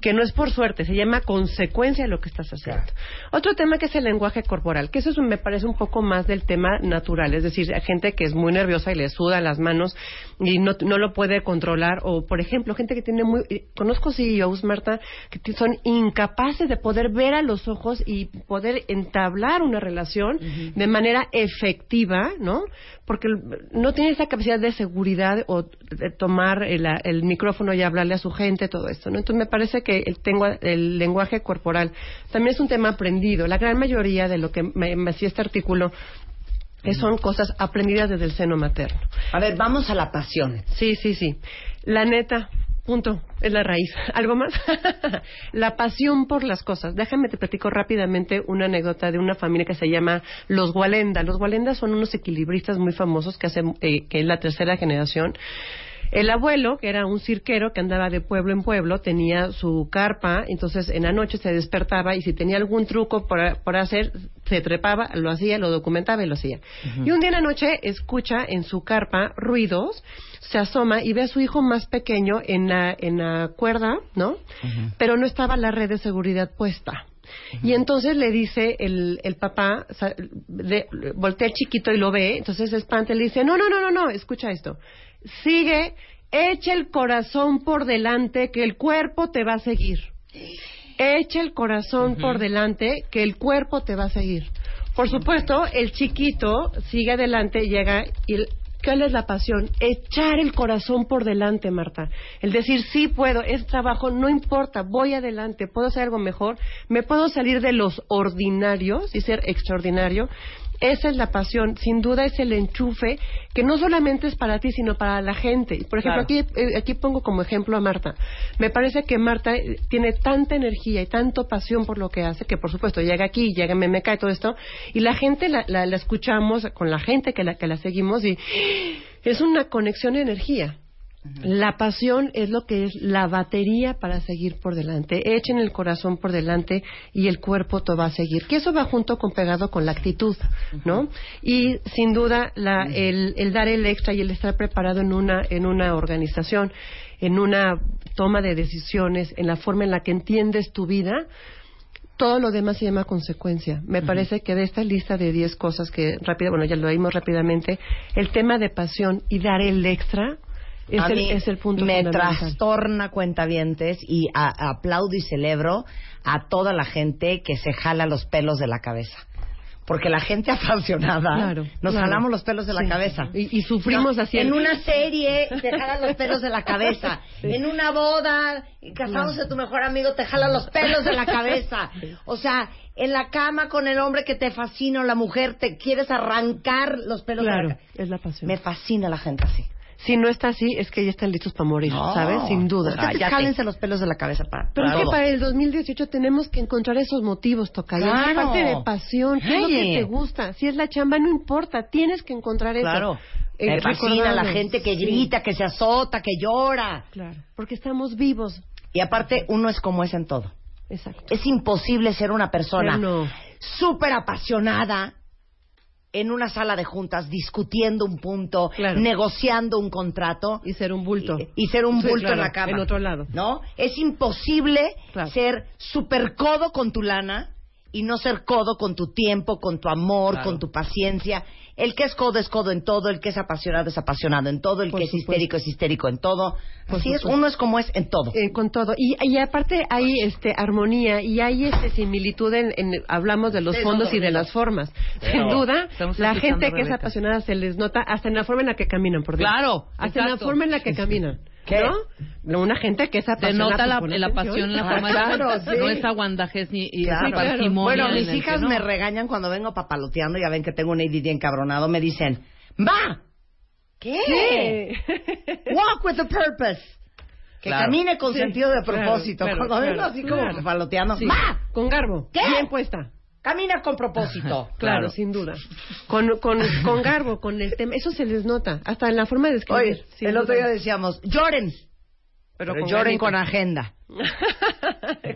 que no es por suerte, se llama consecuencia de lo que estás haciendo. Otro tema que es el lenguaje corporal, que eso es me parece un poco más del tema natural, es decir, hay gente que es muy nerviosa y le suda las manos y no, no lo puede controlar, o por ejemplo, gente que tiene muy... Conozco CEOs, Marta, que son incapaces de poder ver a los ojos y poder entablar una relación de manera efectiva, ¿no? Porque no tiene esa capacidad de seguridad o de tomar el, el micrófono y hablarle a su gente, todo esto, ¿no? Entonces me parece que el, tengo, el lenguaje corporal también es un tema aprendido. La gran mayoría de lo que me, me hacía este artículo son cosas aprendidas desde el seno materno. A ver, vamos a la pasión. Sí, sí, sí. La neta, punto, es la raíz. (laughs) ¿Algo más? (laughs) la pasión por las cosas. Déjame te platico rápidamente una anécdota de una familia que se llama Los Gualenda. Los Gualenda son unos equilibristas muy famosos que hacen, eh, que es la tercera generación. El abuelo, que era un cirquero que andaba de pueblo en pueblo, tenía su carpa, entonces en la noche se despertaba y si tenía algún truco por, por hacer, se trepaba, lo hacía, lo documentaba y lo hacía. Y un día en la noche escucha en su carpa ruidos, se asoma y ve a su hijo más pequeño en la, en la cuerda, ¿no? Pero no estaba la red de seguridad puesta. Y entonces le dice el, el papá, de- voltea el chiquito y lo ve, entonces se espanta y le dice, no, no, no, no, no, escucha esto. Sigue, echa el corazón por delante, que el cuerpo te va a seguir. Echa el corazón por delante, que el cuerpo te va a seguir. Por supuesto, el chiquito sigue adelante, llega y... ¿Cuál es la pasión? Echar el corazón por delante, Marta. El decir, sí puedo, es trabajo, no importa, voy adelante, puedo hacer algo mejor, me puedo salir de los ordinarios y ser extraordinario. Esa es la pasión, sin duda es el enchufe que no solamente es para ti, sino para la gente. Por ejemplo, Claro. aquí, eh, aquí pongo como ejemplo a Marta. Me parece que Marta eh, tiene tanta energía y tanto pasión por lo que hace, que por supuesto llega aquí, llega en MMK y todo esto, y la gente la, la- la escuchamos con la gente que la, que la seguimos y es una conexión de energía. La pasión es lo que es la batería para seguir por delante. Echen el corazón por delante y el cuerpo te va a seguir. Que eso va junto con pegado con la actitud, ¿no? Y sin duda la- el, el dar el extra y el estar preparado en una en una organización, en una toma de decisiones, en la forma en la que entiendes tu vida, todo lo demás se llama consecuencia. Me parece que de esta lista de 10 cosas que rápido, bueno, ya lo vimos rápidamente, el tema de pasión y dar el extra es, a el, mí es el punto me trastorna cuentavientes y a- aplaudo y celebro a toda la gente que se jala los pelos de la cabeza. Porque la gente (laughs) apasionada Claro, nos claro. jalamos los pelos de la Sí. cabeza. Y, y sufrimos No, así. En una serie te jalan los pelos de la cabeza. (laughs) En una boda, casándose tu mejor amigo, te jalan los pelos de la cabeza. (laughs) O sea, en la cama con el hombre que te fascina o la mujer, te quieres arrancar los pelos de Claro, la cabeza. es la pasión. Me fascina la gente así. Si no está así, es que ya están listos para morir, ¿sabes? Sin duda. Ustedes Cállate. jálense los pelos de la cabeza para, Pero es para que para el 2018 tenemos que encontrar esos motivos, Tocayo. Claro. la parte de pasión. ¿Qué es lo que te gusta? Si es la chamba, no importa. Tienes que encontrar eso. Claro. Eh, Me fascina la recordando. gente que Sí. grita, que se azota, que llora. Claro. Porque estamos vivos. Y aparte, uno es como es en todo. Exacto. Es imposible ser una persona no. súper apasionada en una sala de juntas discutiendo un punto, Claro. negociando un contrato Y ser un bulto. y, y ser un Sí, bulto claro, en la cama. en otro lado. ¿No? Es imposible Claro. ser súper codo con tu lana y no ser codo con tu tiempo, con tu amor, Claro. con tu paciencia. El que es codo es codo en todo, el que es apasionado es apasionado en todo, el Por que es histérico es histérico en todo. Por Así es, uno es como es en todo. Eh, con todo. Y, y aparte hay este armonía y hay este similitud en, en- hablamos de los Sí, fondos y de las formas. Pero Sin duda, la gente que es apasionada se les nota hasta en la forma en la que caminan, por Dios. Claro, Hasta en la forma en la que caminan. ¿Qué? ¿No? Una gente que es Se apasionada. nota la, la pasión en la Ah, forma claro, de... sí. No es aguandajez ni y Claro. Bueno, en mis hijas no. me regañan cuando vengo papaloteando, ya ven que tengo un ADD encabronado, me dicen, ¡Va! ¿Qué? (laughs) Walk with a purpose. Que Claro. camine con Sí, sentido de claro, propósito. claro, cuando vengo claro, así como claro. papaloteando, Sí. ¡Va! Con garbo. ¿Qué? Bien puesta. Camina con propósito. (laughs) Claro, sin duda. Con, con, con garbo, con el tema. Eso se les nota. Hasta en la forma de escribir. Oye, el otro día decíamos, lloren. Pero, Pero con lloren con agenda. (laughs)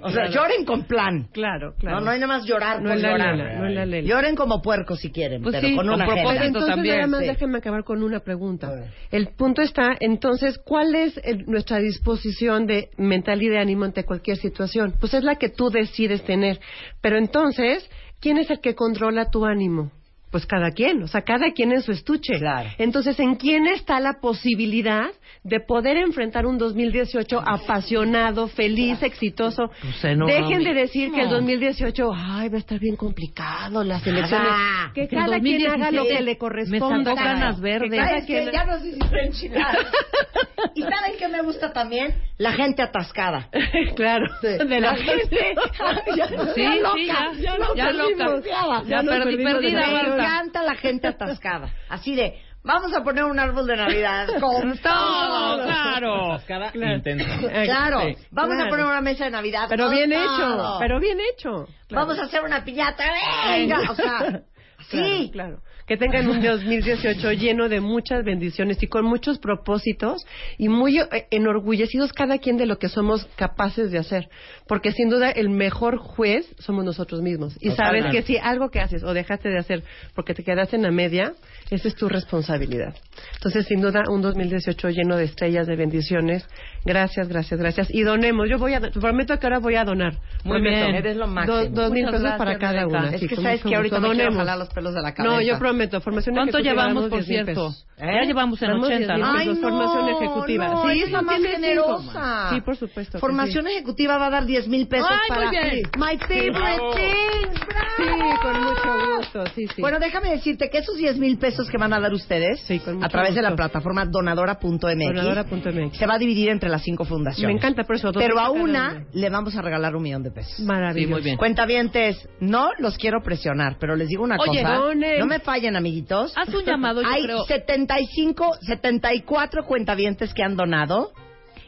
O sea, Claro. lloren con plan. Claro, claro. No, no hay nada más llorar No la llorar. lela, no la lela. Lloren como puercos si quieren, Pues pero sí, con con una propósito agenda. Pero entonces también, nada más sí. déjenme acabar con una pregunta. El punto está, entonces, ¿cuál es el- nuestra disposición de mental y de ánimo ante cualquier situación? Pues es la que tú decides tener. Pero entonces, ¿quién es el que controla tu ánimo? Pues cada quien, o sea, cada quien en su estuche. Claro. Entonces, ¿en quién está la posibilidad de poder enfrentar un 2018 apasionado, feliz, exitoso? Pues Dejen de decir que el 2018, ay, va a estar bien complicado las elecciones. Ah, que que cada quien haga lo 2017 que le me corresponda. sacó canas verdes. Que quien- Ya nos hiciste enchilar. (laughs) ¿Y saben qué me gusta también? La gente atascada. (laughs) claro. De la gente. (laughs) ya, Sí, ya sí, loca, ya, nos ya perdimos. loca. Ya perdí, perdida, la- Me encanta la gente atascada. Así de, vamos a poner un árbol de Navidad (laughs) con Todo, claro. Claro. intensa. (laughs) Claro, Sí, vamos claro. a poner una mesa de Navidad. Pero con bien todo. hecho, pero bien hecho. Claro. Vamos a hacer una piñata. Venga, o sea, (laughs) sí. Claro, claro. Que tengan un 2018 lleno de muchas bendiciones y con muchos propósitos y muy eh, enorgullecidos cada quien de lo que somos capaces de hacer. Porque sin duda el mejor juez somos nosotros mismos. Y sabes que si algo que haces o dejaste de hacer porque te quedaste en la media, esa es tu responsabilidad. Entonces, sin duda, un 2018 lleno de estrellas, de bendiciones. Gracias, gracias, gracias. Y donemos. Yo voy a, prometo que ahora voy a donar. Muy Prometo. bien. Eres lo máximo. Dos, mil pesos para cada Rebeca. una. Es Sí, que sabes que ahorita gusto. me quiero Donemos. jalar los pelos de la cabeza. No, yo prometo. Formación ¿Cuánto ejecutiva, llevamos, por 10,000 cierto? pesos. Ya llevamos en Damos 80, 10,000 ¿no? Ay, no, formación ejecutiva. no, sí, es la más generosa. cinco. Sí, por supuesto. Formación ejecutiva va a dar 10 mil pesos Ay, para muy bien. My Favorite. Things. Sí, con mucho gusto. Sí, sí. Bueno, déjame decirte que esos 10 mil pesos que van a dar ustedes Sí, con mucho a través de la plataforma donadora.mx Donadora.mx. se va a dividir entre las cinco fundaciones. Me encanta por eso. dos Pero a una le vamos a regalar un millón de pesos. Maravilloso. Sí, muy bien. Cuentavientes, no los quiero presionar, pero les digo una Oye, cosa. donen. No me fallen, amiguitos. Haz un llamado, yo Hay creo. 75, 74 cuentavientes que han donado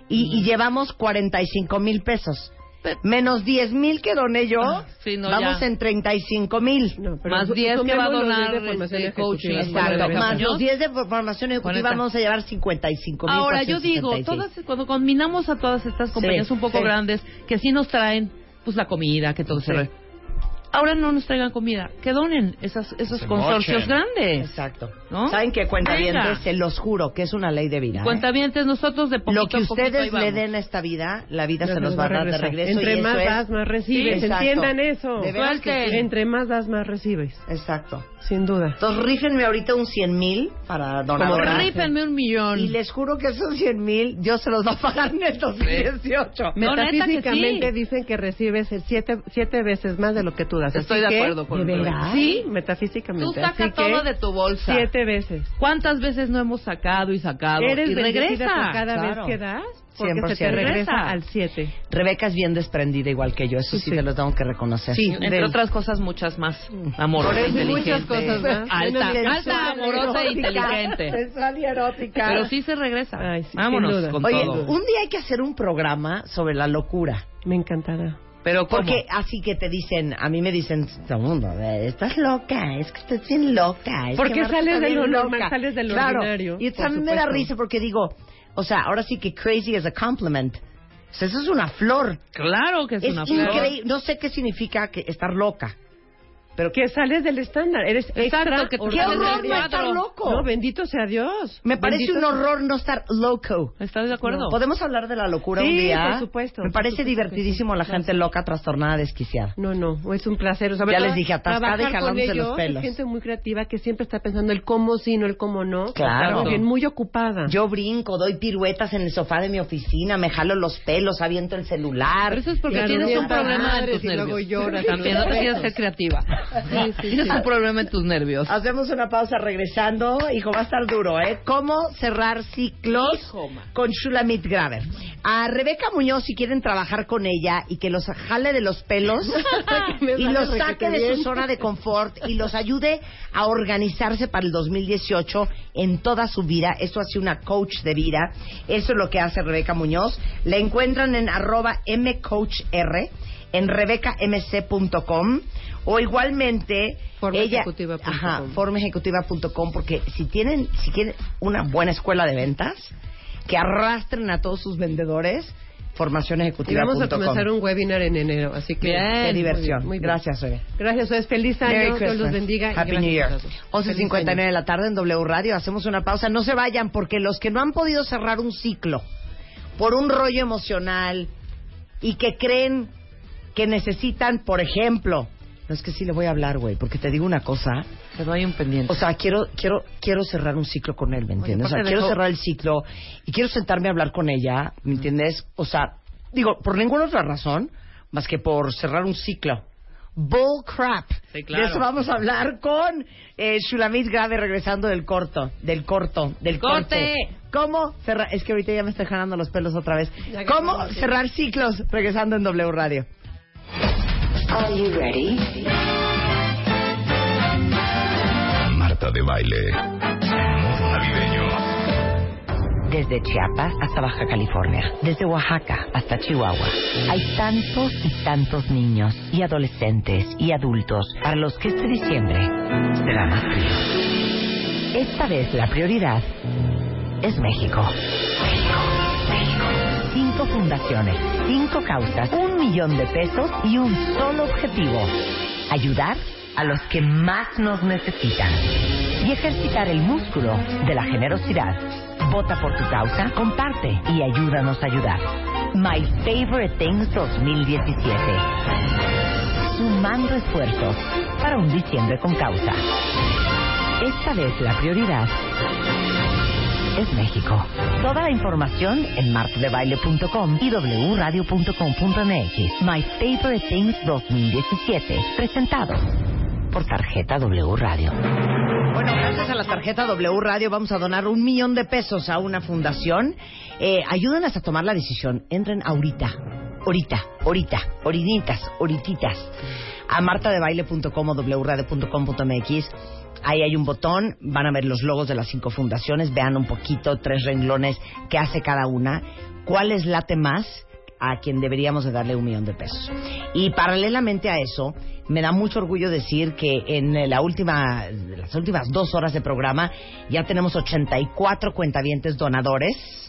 y, y llevamos 45 mil pesos. Menos 10 mil que doné yo, Ah, sí, no, vamos ya. en 35 mil. No, pero Más su- 10 que va a sumemos los 10 donar, este, ejecutiva. coaching. Exacto, más los 10 de formación ejecutiva Cuarenta. vamos a llevar 55 mil. Ahora, yo digo, todas, cuando combinamos a todas estas compañías Sí, un poco sí. grandes, que sí nos traen pues la comida, que todo se... Ahora no nos traigan comida, que donen esas, esos Se consorcios mochen. grandes. Exacto. ¿No? ¿Saben qué Venga. cuentavientes? Se los juro que es una ley de vida. ¿eh? Cuentavientes, nosotros de poquito Lo que a poquito ahí ustedes le den a esta vida, la vida se los va a dar de regresar. regreso. Entre y más eso es- das, más recibes. Sí. Entiendan eso. Que Suelte. sí. Entre más das, más recibes. Exacto. Sin duda. Entonces, rífenme ahorita un 100 mil para donadora. rífenme un millón. Y les juro que esos 100 mil Dios se los va a pagar en el 2018. No, neta que Metafísicamente sí. dicen que recibes el siete, siete veces más de lo que tú das. Estoy Así de que, acuerdo con ¿De verdad? Sí, metafísicamente. Tú saca Así que, todo de tu bolsa. Siete veces. ¿Cuántas veces no hemos sacado y sacado? Eres y regresa. por cada Claro. vez que das, porque 100%. se te regresa al siete. Rebeca es bien desprendida igual que yo, eso sí, Sí, sí. te lo tengo que reconocer. Sí, Entre del- otras cosas, muchas más. Amor, Por eso inteligente. muchas cosas más. Alta, alta, amorosa e inteligente. Sensual y erótica. Pero sí se regresa. Ay, sí, Vámonos con Oye, todo. un día hay que hacer un programa sobre la locura. Me encantará. Pero ¿cómo? Porque así que te dicen, a mí me dicen todo el mundo, "Eh, estás loca, es que estás bien loca. Es Porque sales de lo loca". normal, sales de lo Claro, ordinario, Y a mí me da risa porque digo, o sea, ahora sí que crazy is a compliment. O sea, eso es una flor. Claro que es, Es una flor. No sé qué significa que estar loca. Pero que sales del estándar, eres Exacto, extra que ¡Qué horror no estar loco! No, bendito sea Dios. me parece Bendito un sea- horror no estar loco. ¿Estás de acuerdo? ¿Podemos hablar de la locura Sí, un día? por supuesto, Me por parece supuesto divertidísimo sí. la gente loca, trastornada, desquiciada. No, no, es un placer. O sea, Ya les dije, atascada y jalándose los pelos. Es gente muy creativa que siempre está pensando el cómo sí, no el cómo no. Claro. Muy bien, muy ocupada. Yo brinco, doy piruetas en el sofá de mi oficina, me jalo los pelos, aviento el celular. Pero eso es porque Claro, tienes un problema madres tus y luego nervios. lloras. También no te ser creativa. Sí, sí, tienes sí. un problema en tus nervios. Hacemos una pausa regresando. Hijo, va a estar duro, ¿eh? ¿Cómo cerrar ciclos Hijo, con Shulamit Graver? A Rebeca Muñoz, si quieren trabajar con ella y que los jale de los pelos (laughs) y los saque de su zona de confort y los ayude a organizarse para el 2018 en toda su vida. Esto hace una coach de vida. Eso es lo que hace Rebeca Muñoz. La encuentran en arroba mcoachr en rebecamc.com o igualmente Formaejecutiva.com. porque si tienen si quieren una buena escuela de ventas que arrastren a todos sus vendedores Y formacionejecutiva.com vamos a comenzar un webinar en enero, así que Qué diversión. muy bien, muy bien. Gracias, Rebe. Gracias, Ustedes Feliz año, Dios los bendiga. Happy New Year. a todos. 11.59 de la tarde en W Radio. Hacemos una pausa. No se vayan porque los que no han podido cerrar un ciclo por un rollo emocional y que creen que necesitan, por ejemplo, no es que sí le voy a hablar, güey, porque te digo una cosa. Pero hay un pendiente. O sea, quiero, quiero, quiero cerrar un ciclo con él, ¿me entiendes? O sea, quiero dejó- cerrar el ciclo y quiero sentarme a hablar con ella, ¿me entiendes? O sea, digo, por ninguna otra razón más que por cerrar un ciclo. Bull crap. Sí, claro. De eso vamos a hablar con eh, Shulamit Grave regresando del corto, del corto, del ¡Corte! corte. ¿Cómo cerrar? Es que ahorita ya me estoy jalando los pelos otra vez. ¿Cómo cerrar ciclos regresando en W Radio? Are you ready? Marta de baile. Modo navideño. Desde Chiapas hasta Baja California, desde Oaxaca hasta Chihuahua. Hay tantos y tantos niños y adolescentes y adultos para los que este diciembre será más frío. Esta vez la prioridad es México. Cinco fundaciones, cinco causas, un millón de pesos y un solo objetivo. Ayudar a los que más nos necesitan y ejercitar el músculo de la generosidad. Vota por tu causa, comparte y ayúdanos a ayudar. My Favorite Things 2017. Sumando esfuerzos para un diciembre con causa. Esta vez la prioridad es México. Toda la información en martadebaile.com y wradio.com.mx. My Favorite Things 2017. Presentado por tarjeta W Radio. Bueno, gracias a la tarjeta W Radio vamos a donar un millón de pesos a una fundación. Eh, a tomar la decisión. Entren ahorita, ahorita, ahorita, orinitas, orititas, a martadebaile.com o wradio.com.mx. Ahí hay un botón, van a ver los logos de las cinco fundaciones, vean un poquito, tres renglones, qué hace cada una, cuál les late más a quien deberíamos de darle un millón de pesos. Y paralelamente a eso, me da mucho orgullo decir que en la última, las últimas dos horas de programa ya tenemos 84 cuentavientes donadores.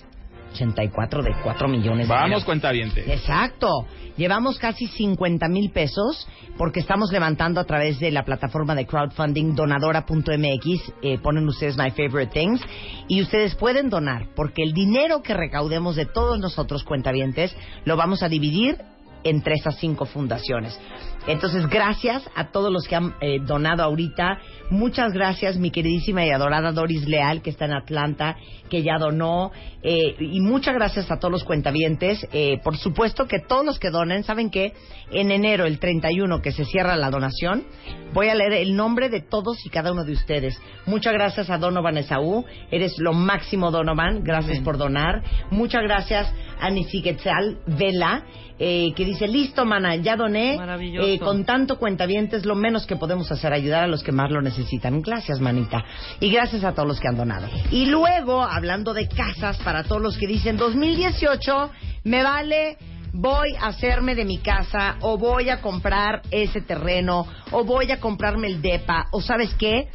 84 de 4 millones de Vamos, cuentaviente. Exacto. Llevamos casi 50 mil pesos porque estamos levantando a través de la plataforma de crowdfunding donadora.mx. Eh, ponen ustedes My Favorite Things y ustedes pueden donar porque el dinero que recaudemos de todos nosotros cuentavientes lo vamos a dividir entre esas cinco fundaciones. Entonces, gracias a todos los que han eh, donado ahorita. Muchas gracias, mi queridísima y adorada Doris Leal, que está en Atlanta, que ya donó. Eh, y muchas gracias a todos los cuentavientes. Eh, por supuesto que todos los que donen, ¿saben qué? En enero, el 31, que se cierra la donación, voy a leer el nombre de todos y cada uno de ustedes. Muchas gracias a Donovan Esaú. Eres lo máximo, Donovan. Gracias por donar. Muchas gracias a Nisiquetzal Vela, eh, que dice, listo, mana, ya doné. Maravilloso. Eh, con tanto cuentavientes, lo menos que podemos hacer, ayudar a los que más lo necesitan. Gracias, manita. Y gracias a todos los que han donado. Y luego, hablando de casas, para todos los que dicen, 2018, me vale voy a hacerme de mi casa o voy a comprar ese terreno o voy a comprarme el DEPA o sabes qué,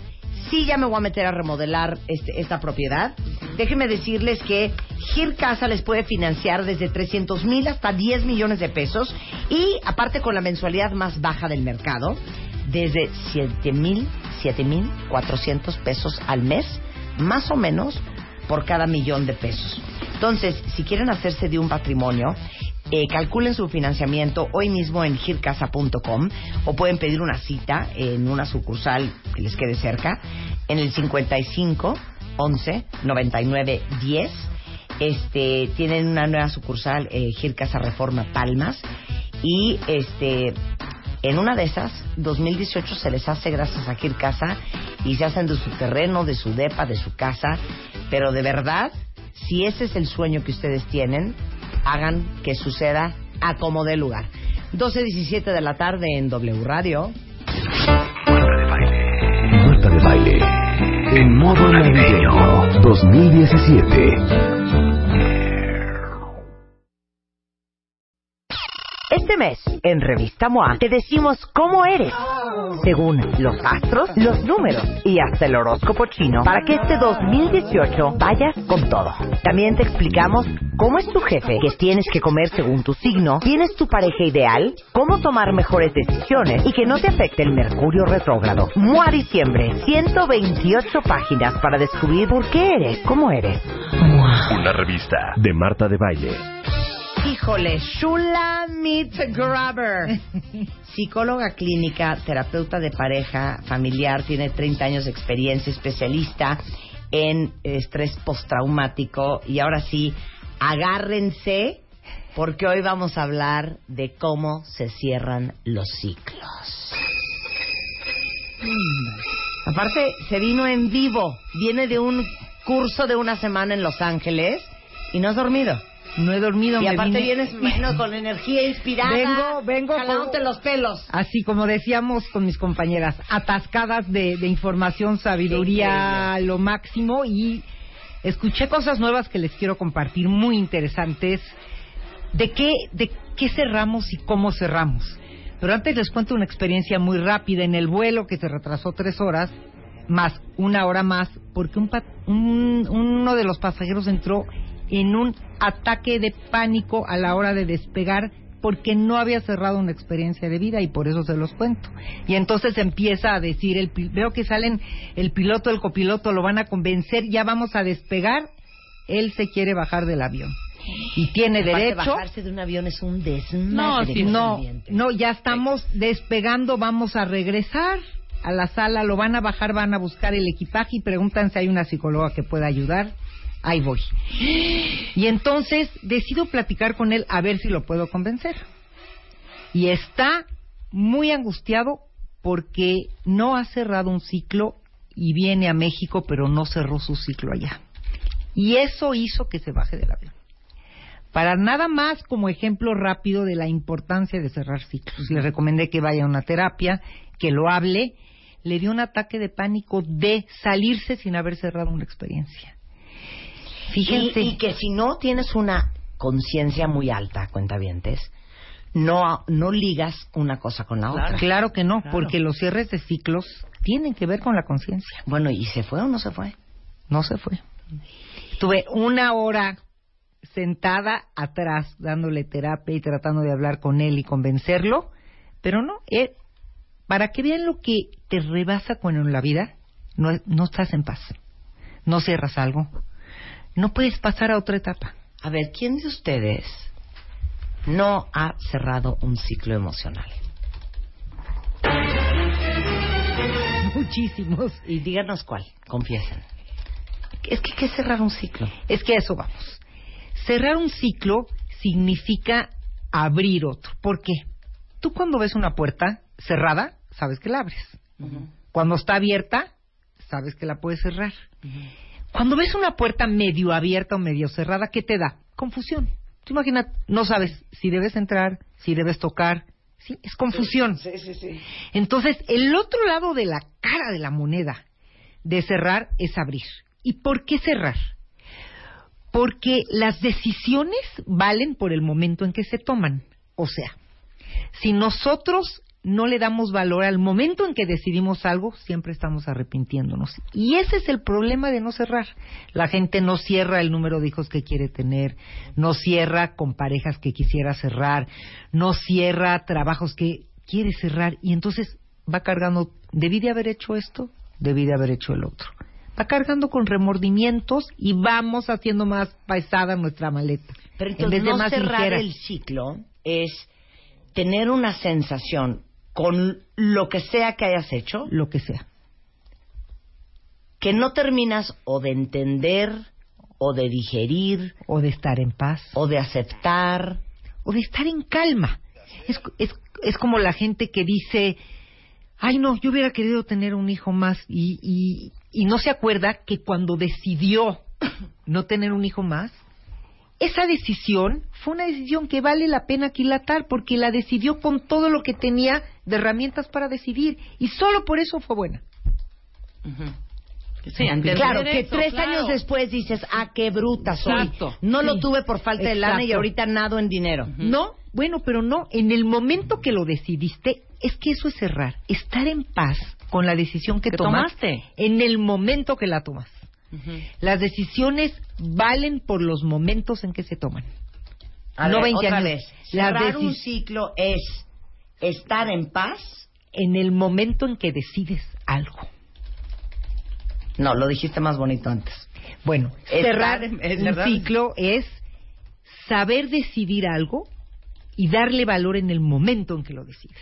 sí ya me voy a meter a remodelar este- esta propiedad. Déjenme decirles que Gir Casa les puede financiar desde 300 mil hasta 10 millones de pesos y aparte con la mensualidad más baja del mercado, desde 7 mil, 7 mil 400 pesos al mes, más o menos por cada millón de pesos. Entonces, si quieren hacerse de un patrimonio, eh, calculen su financiamiento hoy mismo en gircasa.com o pueden pedir una cita en una sucursal que les quede cerca en el 55 11 99 10. Este, tienen una nueva sucursal, eh, Gircasa Reforma Palmas, y este, en una de esas, 2018 se les hace gracias a Gircasa y se hacen de su terreno, de su depa, de su casa, pero de verdad, si ese es el sueño que ustedes tienen, hagan que suceda a como dé lugar. 12.17 de la tarde en W Radio. Marta de baile. En modo navideño 2017. Este mes, en Revista MOA, te decimos cómo eres, según los astros, los números y hasta el horóscopo chino, para que este 2018 vayas con todo. También te explicamos cómo es tu jefe, qué tienes que comer según tu signo, quién es tu pareja ideal, cómo tomar mejores decisiones y que no te afecte el mercurio retrógrado. MOA Diciembre, 128 páginas para descubrir por qué eres como eres. Una revista de Marta de Baile. Híjole, Shula Meet Grabber. (laughs) Psicóloga clínica, terapeuta de pareja, familiar, tiene 30 años de experiencia, especialista en estrés postraumático. Y ahora sí, agárrense, porque hoy vamos a hablar de cómo se cierran los ciclos. Aparte, se vino en vivo. Viene de un curso de una semana en Los Ángeles y no has dormido. No he dormido. Y me aparte vine- vienes bueno, (laughs) con energía inspirada. Vengo, vengo jalándote con- los pelos. Así como decíamos con mis compañeras, atascadas de, de información, sabiduría, lo máximo y escuché cosas nuevas que les quiero compartir, muy interesantes. ¿De qué, de qué cerramos y cómo cerramos? Pero antes les cuento una experiencia muy rápida en el vuelo que se retrasó tres horas, más una hora más, porque un un- uno de los pasajeros entró en un ataque de pánico a la hora de despegar porque no había cerrado una experiencia de vida y por eso se los cuento. Y entonces empieza a decir, el, veo que salen el piloto, el copiloto, lo van a convencer, ya vamos a despegar, él se quiere bajar del avión. Y tiene derecho. bajarse de un avión es un No, desmadre. sí, no, ambiente. no, ya estamos despegando, vamos a regresar a la sala, lo van a bajar, van a buscar el equipaje y preguntan si hay una psicóloga que pueda ayudar. Ahí voy. Y entonces decido platicar con él a ver si lo puedo convencer. Y está muy angustiado porque no ha cerrado un ciclo y viene a México, pero no cerró su ciclo allá. Y eso hizo que se baje del avión para nada más como ejemplo rápido de la importancia de cerrar ciclos. Le recomendé que vaya a una terapia, que lo hable. Le dio un ataque de pánico de salirse sin haber cerrado una experiencia. Fíjense. Y, y que si no tienes una conciencia muy alta, cuentavientes, no, no ligas una cosa con la Claro. otra. Claro que no, porque los cierres de ciclos tienen que ver con la conciencia. Bueno, ¿y se fue o no se fue? No se fue. Tuve una hora sentada atrás dándole terapia y tratando de hablar con él y convencerlo, pero no, él, para que vean lo que te rebasa con la vida, no, no estás en paz, no cierras algo, no puedes pasar a otra etapa. A ver, ¿quién de ustedes no ha cerrado un ciclo emocional? Muchísimos. Y díganos cuál, confiesen. Es que, ¿qué es cerrar un ciclo? Es que eso vamos. Cerrar un ciclo significa abrir otro. ¿Por qué? Tú cuando ves una puerta cerrada, sabes que la abres. Cuando está abierta, sabes que la puedes cerrar. Cuando ves una puerta medio abierta o medio cerrada, ¿qué te da? Confusión. Tú imaginas, no sabes si debes entrar, si debes tocar. Sí, es confusión. Sí, sí, sí. Entonces, el otro lado de la cara de la moneda de cerrar es abrir. ¿Y por qué cerrar? Porque las decisiones valen por el momento en que se toman. O sea, si nosotros no le damos valor al momento en que decidimos algo, siempre estamos arrepintiéndonos. Y ese es el problema de no cerrar. La gente no cierra el número de hijos que quiere tener, no cierra con parejas que quisiera cerrar, no cierra trabajos que quiere cerrar y entonces va cargando, debí de haber hecho esto, debí de haber hecho el otro. Va cargando con remordimientos y vamos haciendo más pesada nuestra maleta. Pero en entonces vez de no más cerrar ligera. el ciclo es tener una sensación con lo que sea que hayas hecho, Lo que sea. que no terminas o de entender, o de digerir, O de estar en paz. o de aceptar. o de estar en calma. Es, es, es como la gente que dice, ay no, yo hubiera querido tener un hijo más y, y, y no se acuerda que cuando decidió no tener un hijo más, esa decisión fue una decisión que vale la pena aquilatar porque la decidió con todo lo que tenía de herramientas para decidir y solo por eso fue buena. Sí, entender Claro, que eso, tres claro. años después dices, ah, qué bruta soy. Exacto. No lo Sí. tuve por falta de lana y ahorita nado en dinero. No, Bueno, pero no, en el momento que lo decidiste, es que eso es cerrar, estar en paz con la decisión que Que tomas tomaste. en el momento que la tomas. Las decisiones valen por los momentos en que se toman. A no ver, 20 otra años. vez. Cerrar un ciclo es estar en paz. en el momento en que decides algo. No, lo dijiste más bonito antes. Bueno, cerrar en- es un ciclo es saber decidir algo y darle valor en el momento en que lo decides.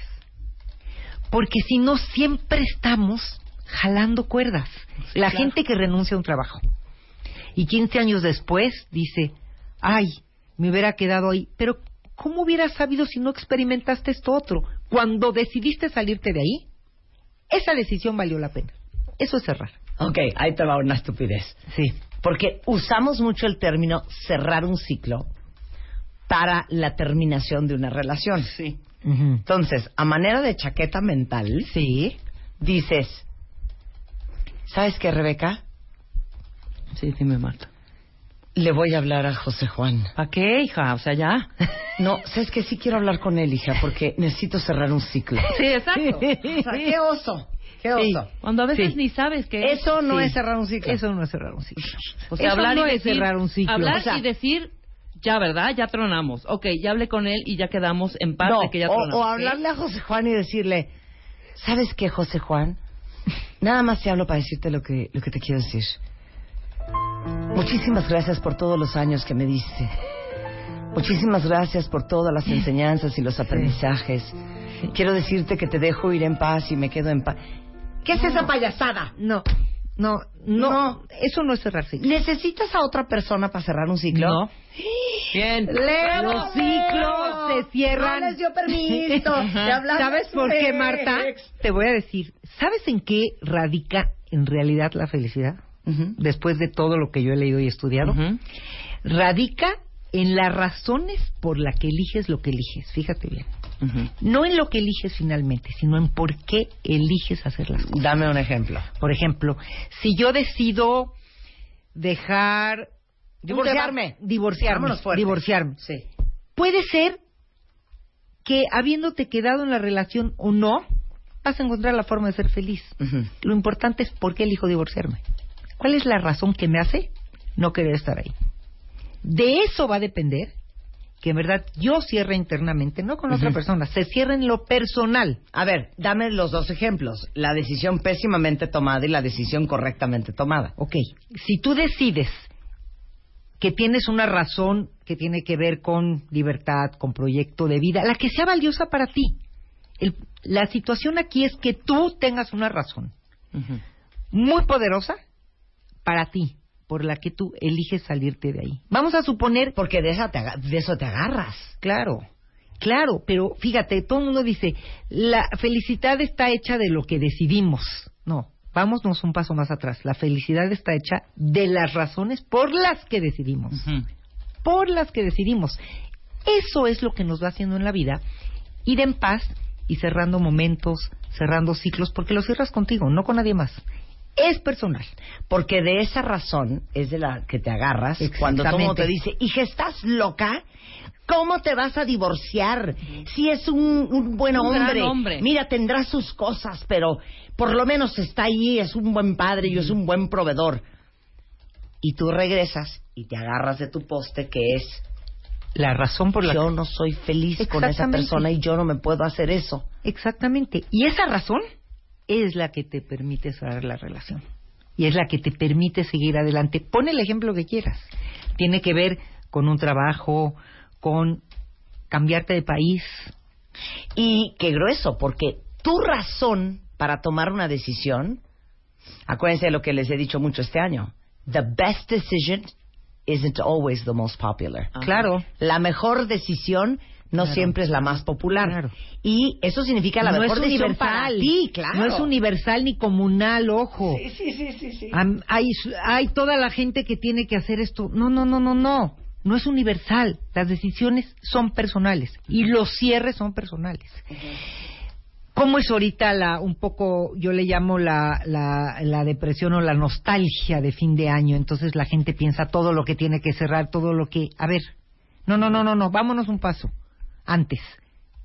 Porque si no, siempre estamos jalando cuerdas. Sí, La claro. gente que renuncia a un trabajo y 15 años después dice, ay, me hubiera quedado ahí. Pero, ¿cómo hubieras sabido si no experimentaste esto otro? Cuando decidiste salirte de ahí, esa decisión valió la pena. Eso es cerrar. Ok, ahí te va una estupidez. Sí. Porque usamos mucho el término cerrar un ciclo para la terminación de una relación. Sí. Entonces, a manera de chaqueta mental, sí. dices, ¿sabes qué, Rebeca? Sí, dime, Marta. Le voy a hablar a José Juan. ¿Para qué, hija? O sea, ya. (laughs) No, sabes que sí quiero hablar con él, hija, porque necesito cerrar un ciclo. Sí, exacto. O sea, qué oso, qué Sí. oso. Cuando a veces Sí. ni sabes que Eso no Sí. es cerrar un ciclo. Eso no es cerrar un ciclo. O sea, Eso hablar no y es decir, cerrar un ciclo. Hablar O sea, y decir, ya, ¿verdad? Ya tronamos. Ok, ya hablé con él y ya quedamos en paz No, de que ya o, tronamos. o hablarle a José Juan y decirle, ¿sabes qué, José Juan? Nada más te hablo para decirte lo que, lo que te quiero decir. Muchísimas gracias por todos los años que me diste. Muchísimas gracias por todas las enseñanzas y los aprendizajes. Quiero decirte que te dejo ir en paz y me quedo en paz. ¿Qué es esa payasada? No, no, no, No. Eso no es cerrar ciclo. ¿Necesitas a otra persona para cerrar un ciclo? No. Bien. Leo. Los ciclos se cierran. No les dio permiso (laughs) ¿Sabes por qué. Marta? Te voy a decir. ¿Sabes en qué radica en realidad la felicidad? Después de todo lo que yo he leído y estudiado. Radica en las razones por las que eliges lo que eliges. Fíjate bien. No en lo que eliges finalmente, sino en por qué eliges hacer las cosas. Dame un ejemplo. Por ejemplo, si yo decido dejar Divorciarme. Divorciarme, divorciarme. Sí. Puede ser que habiéndote quedado en la relación o no, vas a encontrar la forma de ser feliz. Lo importante es por qué elijo divorciarme. ¿Cuál es la razón que me hace no querer estar ahí? De eso va a depender que en verdad yo cierre internamente, no con otra persona, se cierre en lo personal. A ver, dame los dos ejemplos. La decisión pésimamente tomada y la decisión correctamente tomada. Ok, si tú decides que tienes una razón que tiene que ver con libertad, con proyecto de vida, la que sea valiosa para ti. El- la situación aquí es que tú tengas una razón muy poderosa para ti, por la que tú eliges salirte de ahí. Vamos a suponer... Porque de, esa te aga- de eso te agarras. Claro, claro, pero fíjate, todo el mundo dice, la felicidad está hecha de lo que decidimos. No, vámonos un paso más atrás. La felicidad está hecha de las razones por las que decidimos. Por las que decidimos. Eso es lo que nos va haciendo en la vida, ir en paz y cerrando momentos, cerrando ciclos, porque lo cierras contigo, no con nadie más. Es personal. Porque de esa razón es de la que te agarras cuando todo el mundo te dice, hija, ¿estás loca? ¿Cómo te vas a divorciar? Si es un, un buen Un hombre. hombre. Mira, tendrá sus cosas, pero por lo menos está ahí, es un buen padre y es un buen proveedor. Y tú regresas y te agarras de tu poste que es La razón por la yo no soy feliz con esa persona y yo no me puedo hacer eso. Exactamente. Y esa razón es la que te permite cerrar la relación. Y es la que te permite seguir adelante. Pon el ejemplo que quieras. Tiene que ver con un trabajo, con cambiarte de país. Y qué grueso, porque tu razón para tomar una decisión, acuérdense de lo que les he dicho mucho este año, the best decision isn't always the most popular. Claro. La mejor decisión no Claro. siempre es la más popular. Claro. Y eso significa la no mejor es decisión universal. para ti, claro. No es universal ni comunal, ojo. Sí, sí, sí, sí, sí. Am- hay, hay toda la gente que tiene que hacer esto. No, no, no, no, no. No es universal. Las decisiones son personales y los cierres son personales. ¿Cómo es ahorita la, un poco, yo le llamo la, la, la depresión o la nostalgia de fin de año? Entonces la gente piensa todo lo que tiene que cerrar, todo lo que... A ver, no, no, no, no, no, vámonos un paso. Antes,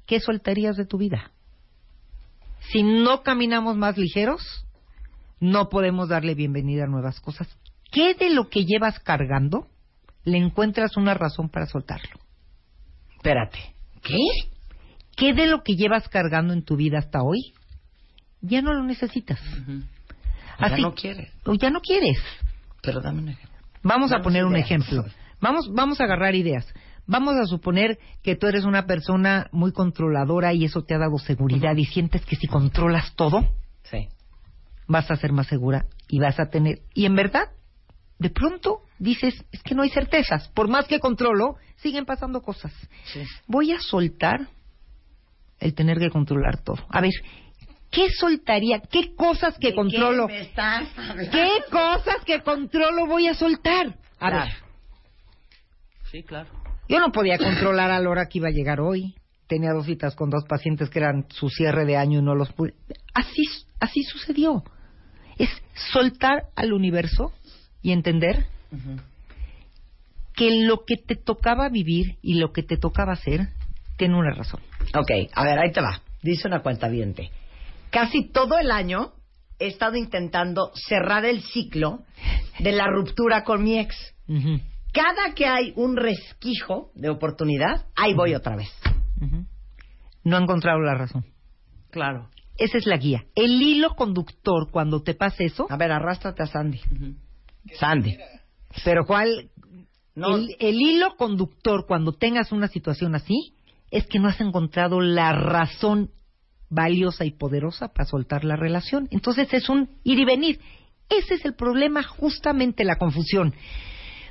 ¿qué soltarías de tu vida? Si no caminamos más ligeros, no podemos darle bienvenida a nuevas cosas. ¿Qué de lo que llevas cargando le encuentras una razón para soltarlo? Espérate. ¿Qué? ¿Qué de lo que llevas cargando en tu vida hasta hoy ya no lo necesitas? Ya no quieres. O ya no quieres. Pero dame un ejemplo. Vamos a poner un ejemplo. Vamos, vamos a agarrar ideas. Vamos a suponer que tú eres una persona muy controladora y eso te ha dado seguridad y sientes que si controlas todo, Sí. vas a ser más segura y vas a tener... Y en verdad, de pronto dices, es que no hay certezas. Por más que controlo, siguen pasando cosas. Voy a soltar el tener que controlar todo. A ver, ¿qué soltaría? ¿Qué cosas que controlo? ¿Qué me estás? ¿Qué cosas que controlo voy a soltar? A Claro. ver, Sí, claro. Yo no podía controlar a la hora que iba a llegar hoy. Tenía dos citas con dos pacientes que eran su cierre de año y no los pude. Así, así sucedió. Es soltar al universo y entender que lo que te tocaba vivir y lo que te tocaba hacer tiene una razón. Ok, a ver, ahí te va. Dice una cuenta Casi todo el año he estado intentando cerrar el ciclo de la ruptura con mi ex. Cada que hay un resquijo de oportunidad, ahí voy otra vez. No he encontrado la razón. Claro. Esa es la guía. El hilo conductor cuando te pasa eso. A ver, arrástrate a Sandy. Sandy. Pero ¿cuál? No. El, el hilo conductor cuando tengas una situación así es que no has encontrado la razón valiosa y poderosa para soltar la relación. Entonces es un ir y venir. Ese es el problema, justamente la confusión.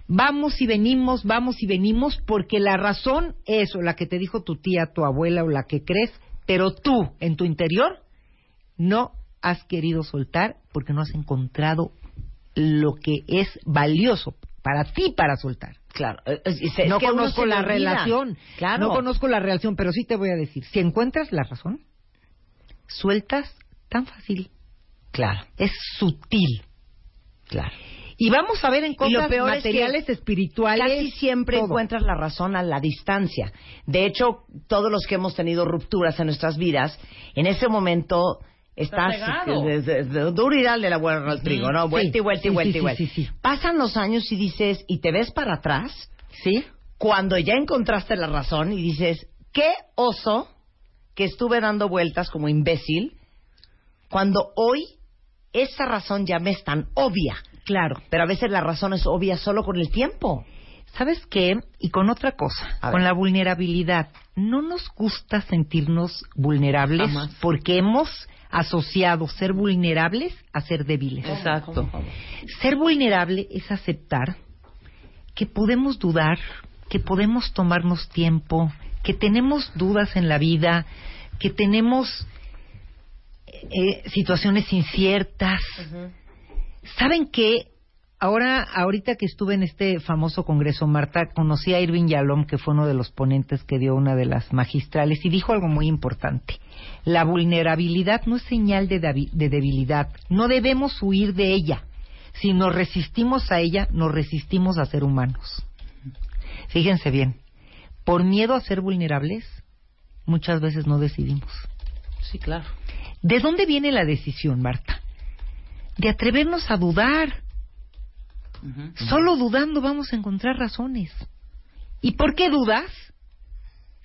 Vamos y venimos, vamos y venimos, porque la razón es o la que te dijo tu tía, tu abuela o la que crees, pero tú, en tu interior, no has querido soltar porque no has encontrado lo que es valioso para ti para soltar. Claro. eh, no conozco la relación. Claro. No conozco la relación, pero sí te voy a decir, si encuentras la razón, sueltas tan fácil. Claro. Es sutil. Claro. Y vamos a ver en Y cosas lo peor es materiales, que espirituales. Casi siempre todo. encuentras la razón a la distancia. De hecho, todos los que hemos tenido rupturas en nuestras vidas, en ese momento estás de- de- de- duro dale la vuelta al trigo, ¿no? Vuelta y vuelta y vuelta sí, y vuelta. sí, sí, sí. Pasan los años y dices, y te ves para atrás, ¿Sí? cuando ya encontraste la razón y dices, qué oso que estuve dando vueltas como imbécil, cuando hoy esa razón ya me es tan obvia. Claro. Pero a veces la razón es obvia solo con el tiempo. ¿Sabes qué? Y con otra cosa, con la vulnerabilidad. No nos gusta sentirnos vulnerables Jamás. porque hemos asociado ser vulnerables a ser débiles. Exacto. Ser vulnerable es aceptar que podemos dudar, que podemos tomarnos tiempo, que tenemos dudas en la vida, que tenemos eh, situaciones inciertas. ¿Saben qué? Ahora, ahorita que estuve en este famoso congreso, Marta, conocí a Irving Yalom, que fue uno de los ponentes que dio una de las magistrales, y dijo algo muy importante. La vulnerabilidad no es señal de, de debilidad. No debemos huir de ella. Si nos resistimos a ella, nos resistimos a ser humanos. Fíjense bien. Por miedo a ser vulnerables, muchas veces no decidimos. Sí, claro. ¿De dónde viene la decisión, Marta? De atrevernos a dudar. Solo dudando vamos a encontrar razones. ¿Y por qué dudas?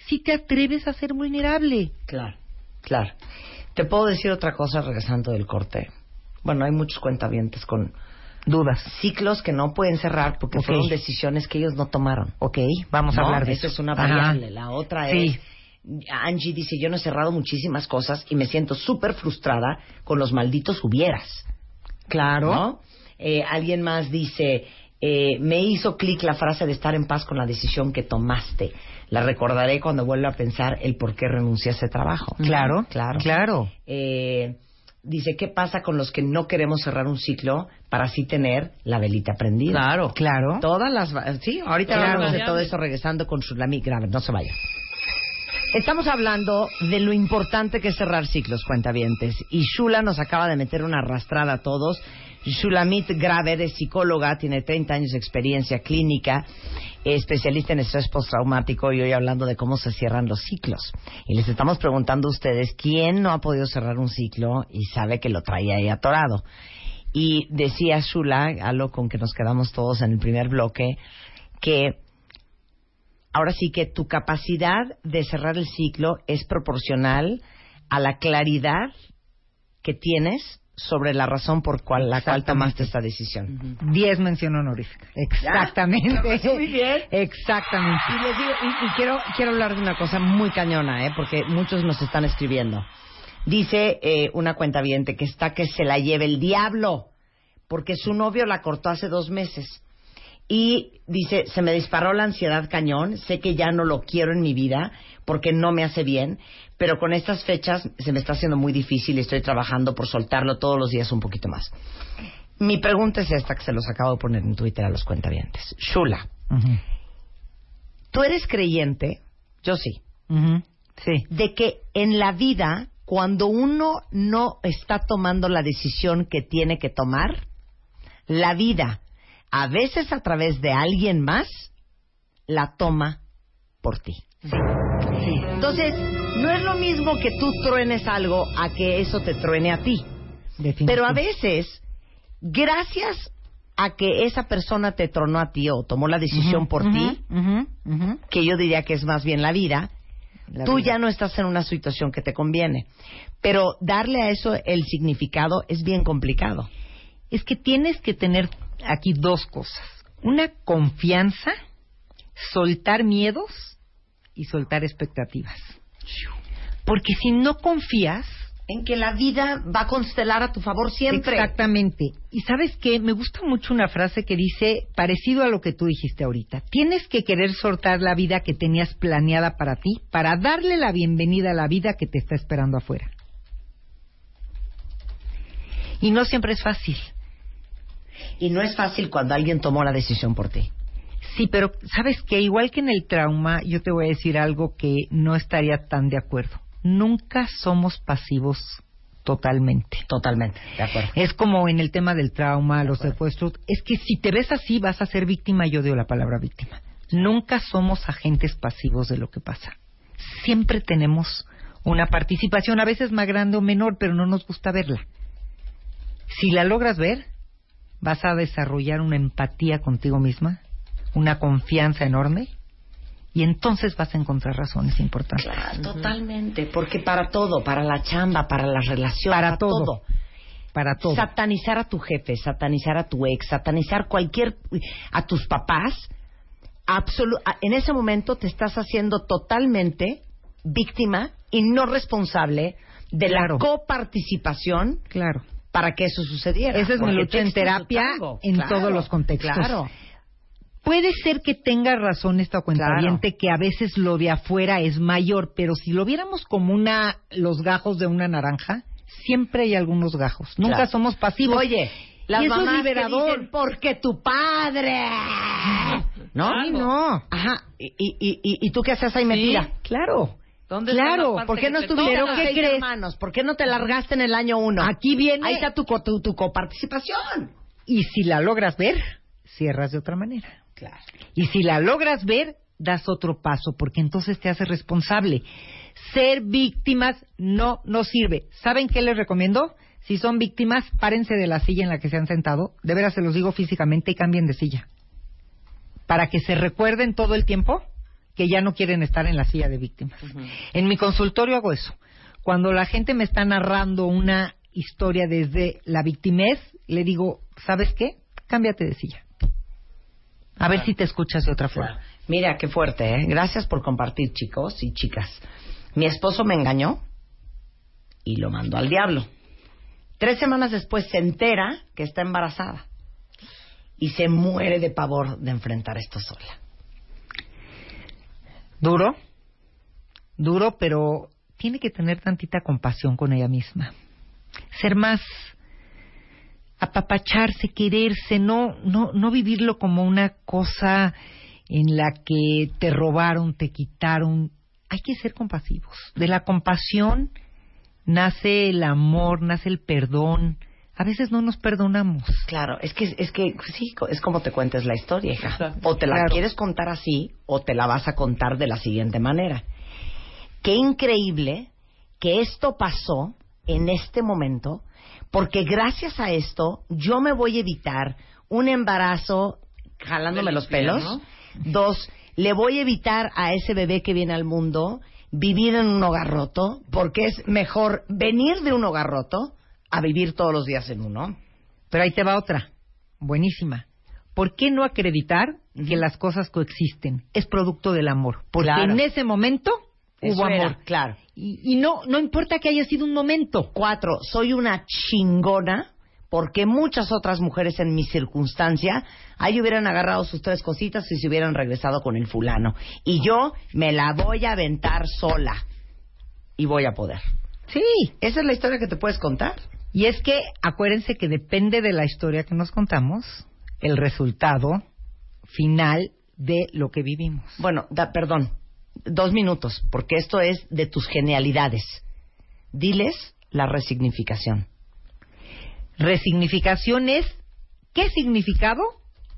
Si te atreves a ser vulnerable. Claro, claro. Te puedo decir otra cosa regresando del corte. Bueno, hay muchos cuentavientes con dudas, ciclos que no pueden cerrar porque fueron decisiones que ellos no tomaron. Ok, vamos a hablar de esa eso. es una Ajá. variable. La otra Sí. es Angie dice, yo no he cerrado muchísimas cosas y me siento súper frustrada con los malditos hubieras. Claro. ¿No? Eh, alguien más dice, eh, me hizo clic la frase de estar en paz con la decisión que tomaste. La recordaré cuando vuelva a pensar el por qué renuncié a ese trabajo. Claro, claro. claro. Eh, dice, ¿qué pasa con los que no queremos cerrar un ciclo para así tener la velita prendida? Claro. Claro. Todas las... va- Sí, ahorita Claro. hablamos de todo eso regresando con Sulami Grave. No se vaya. Estamos hablando de lo importante que es cerrar ciclos, cuentavientes. Y Shula nos acaba de meter una arrastrada a todos. Shulamit Graver es psicóloga, tiene 30 años de experiencia clínica. especialista en estrés postraumático y hoy hablando de cómo se cierran los ciclos. Y les estamos preguntando a ustedes quién no ha podido cerrar un ciclo y sabe que lo traía ahí atorado. Y decía Shula, algo con que nos quedamos todos en el primer bloque, que ahora sí que tu capacidad de cerrar el ciclo es proporcional a la claridad que tienes sobre la razón por cual, la cual tomaste esta decisión. Diez mención honorífica. Exactamente. (laughs) Muy bien. Exactamente. Y les digo, y, y quiero, quiero hablar de una cosa muy cañona, ¿eh? porque muchos nos están escribiendo. Dice eh, una cuenta que está que se la lleve el diablo, porque su novio la cortó hace dos meses. Y dice, se me disparó la ansiedad cañón, sé que ya no lo quiero en mi vida porque no me hace bien, pero con estas fechas se me está haciendo muy difícil y estoy trabajando por soltarlo todos los días un poquito más. Mi pregunta es esta que se los acabo de poner en Twitter a los cuentavientes. Shula, ¿tú eres creyente? Yo sí. Sí. De que en la vida, cuando uno no está tomando la decisión que tiene que tomar, la vida, a veces a través de alguien más, la toma por ti. Entonces, no es lo mismo que tú truenes algo a que eso te truene a ti. Pero a veces, gracias a que esa persona te tronó a ti o tomó la decisión por ti, que yo diría que es más bien la vida, La tú vida. ya no estás en una situación que te conviene. Pero darle a eso el significado es bien complicado. Es que tienes que tener aquí dos cosas. Una confianza, soltar miedos y soltar expectativas. Porque si no confías... En que la vida va a constelar a tu favor siempre. Exactamente. Y sabes qué, me gusta mucho una frase que dice, parecido a lo que tú dijiste ahorita, tienes que querer soltar la vida que tenías planeada para ti para darle la bienvenida a la vida que te está esperando afuera. Y no siempre es fácil. Y no es fácil cuando alguien tomó la decisión por ti. Sí, pero sabes que igual que en el trauma, yo te voy a decir algo que no estaría tan de acuerdo. Nunca somos pasivos totalmente. Totalmente, de acuerdo. Es como en el tema del trauma, los secuestros. Es que si te ves así, vas a ser víctima. Yo odio la palabra víctima. Nunca somos agentes pasivos de lo que pasa. Siempre tenemos una participación, a veces más grande o menor, pero no nos gusta verla. Si la logras ver, vas a desarrollar una empatía contigo misma, una confianza enorme, y entonces vas a encontrar razones importantes. Claro, totalmente. Porque para todo, para la chamba, para las relaciones, Para todo. Para todo. Satanizar a tu jefe, satanizar a tu ex, satanizar cualquier. a tus papás, absolu- en ese momento te estás haciendo totalmente víctima y no responsable de Claro. la coparticipación Claro. Para que eso sucediera. Esa es mi lucha en terapia tango. en Claro, todos los contextos. Claro. Puede ser que tenga razón esta cuentaviente que a veces lo de afuera es mayor, pero si lo viéramos como una los gajos de una naranja, siempre hay algunos gajos. Nunca Claro. somos pasivos. Oye, las y mamás es que liberador. dicen, porque tu padre. ¿No? No. Ajá. ¿Y, y, y, y tú qué haces ahí metida? Claro. ¿Dónde Claro, ¿por qué no estuvieron seis hermanos? ¿Por qué no te largaste en el año uno? Aquí viene- Ahí está tu, tu, tu coparticipación. Y si la logras ver, cierras de otra manera. Claro. Y si la logras ver, das otro paso, porque entonces te haces responsable. Ser víctimas no nos sirve. ¿Saben qué les recomiendo? Si son víctimas, párense de la silla en la que se han sentado. De veras se los digo físicamente y cambien de silla. Para que se recuerden todo el tiempo que ya no quieren estar en la silla de víctimas. En mi consultorio hago eso. Cuando la gente me está narrando una historia desde la victimez, le digo, ¿sabes qué? Cámbiate de silla. A ver si te escuchas de otra forma. Mira, qué fuerte, ¿eh? Gracias por compartir, chicos y chicas. Mi esposo me engañó y lo mandó al diablo. Tres semanas después se entera que está embarazada y se muere de pavor de enfrentar esto sola. Duro, duro, pero tiene que tener tantita compasión con ella misma. Ser más apapacharse, quererse, no, no, no vivirlo como una cosa en la que te robaron, te quitaron. Hay que ser compasivos. De la compasión nace el amor, nace el perdón. A veces no nos perdonamos. Claro, es que, es que sí, es como te cuentes la historia, hija. Exacto. O te la Claro. quieres contar así, o te la vas a contar de la siguiente manera. Qué increíble que esto pasó en este momento, porque gracias a esto yo me voy a evitar un embarazo jalándome los pelos. Dos, le voy a evitar a ese bebé que viene al mundo vivir en un hogar roto, porque es mejor venir de un hogar roto a vivir todos los días en uno. Pero ahí te va otra, buenísima. ¿Por qué no acreditar que las cosas coexisten? Es producto del amor. Porque Claro. en ese momento Eso hubo era, amor. claro. Y, y no, no importa que haya sido un momento. Cuatro, soy una chingona porque muchas otras mujeres en mi circunstancia ahí hubieran agarrado sus tres cositas y se hubieran regresado con el fulano. Y yo me la voy a aventar sola. Y voy a poder. Sí. Esa es la historia que te puedes contar. Y es que acuérdense que depende de la historia que nos contamos, el resultado final de lo que vivimos. Bueno, da, perdón, dos minutos, porque esto es de tus genialidades. Diles la resignificación. Resignificación es qué significado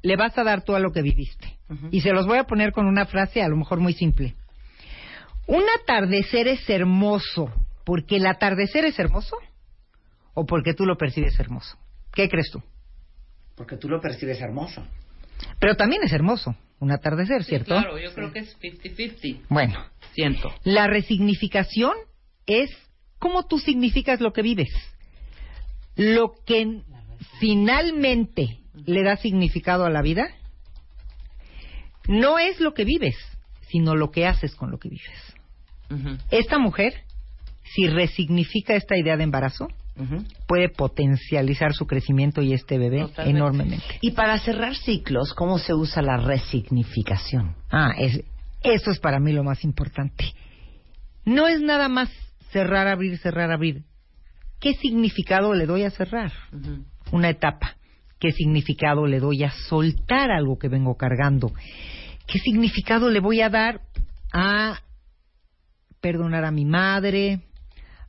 le vas a dar tú a lo que viviste. Y se los voy a poner con una frase a lo mejor muy simple. Un atardecer es hermoso porque el atardecer es hermoso o porque tú lo percibes hermoso. ¿Qué crees tú? Porque tú lo percibes hermoso. Pero también es hermoso un atardecer, ¿cierto? Claro, yo creo que es 50-50. Bueno, Siento. la resignificación es cómo tú significas lo que vives. Lo que finalmente le da significado a la vida no es lo que vives, sino lo que haces con lo que vives. Esta mujer, si resignifica esta idea de embarazo, puede potencializar su crecimiento y este bebé Totalmente. enormemente. Y para cerrar ciclos, ¿cómo se usa la resignificación? Ah, es, eso es para mí lo más importante. No es nada más cerrar, abrir, cerrar, abrir. ¿Qué significado le doy a cerrar? Una etapa. ¿Qué significado le doy a soltar algo que vengo cargando? ¿Qué significado le voy a dar a perdonar a mi madre,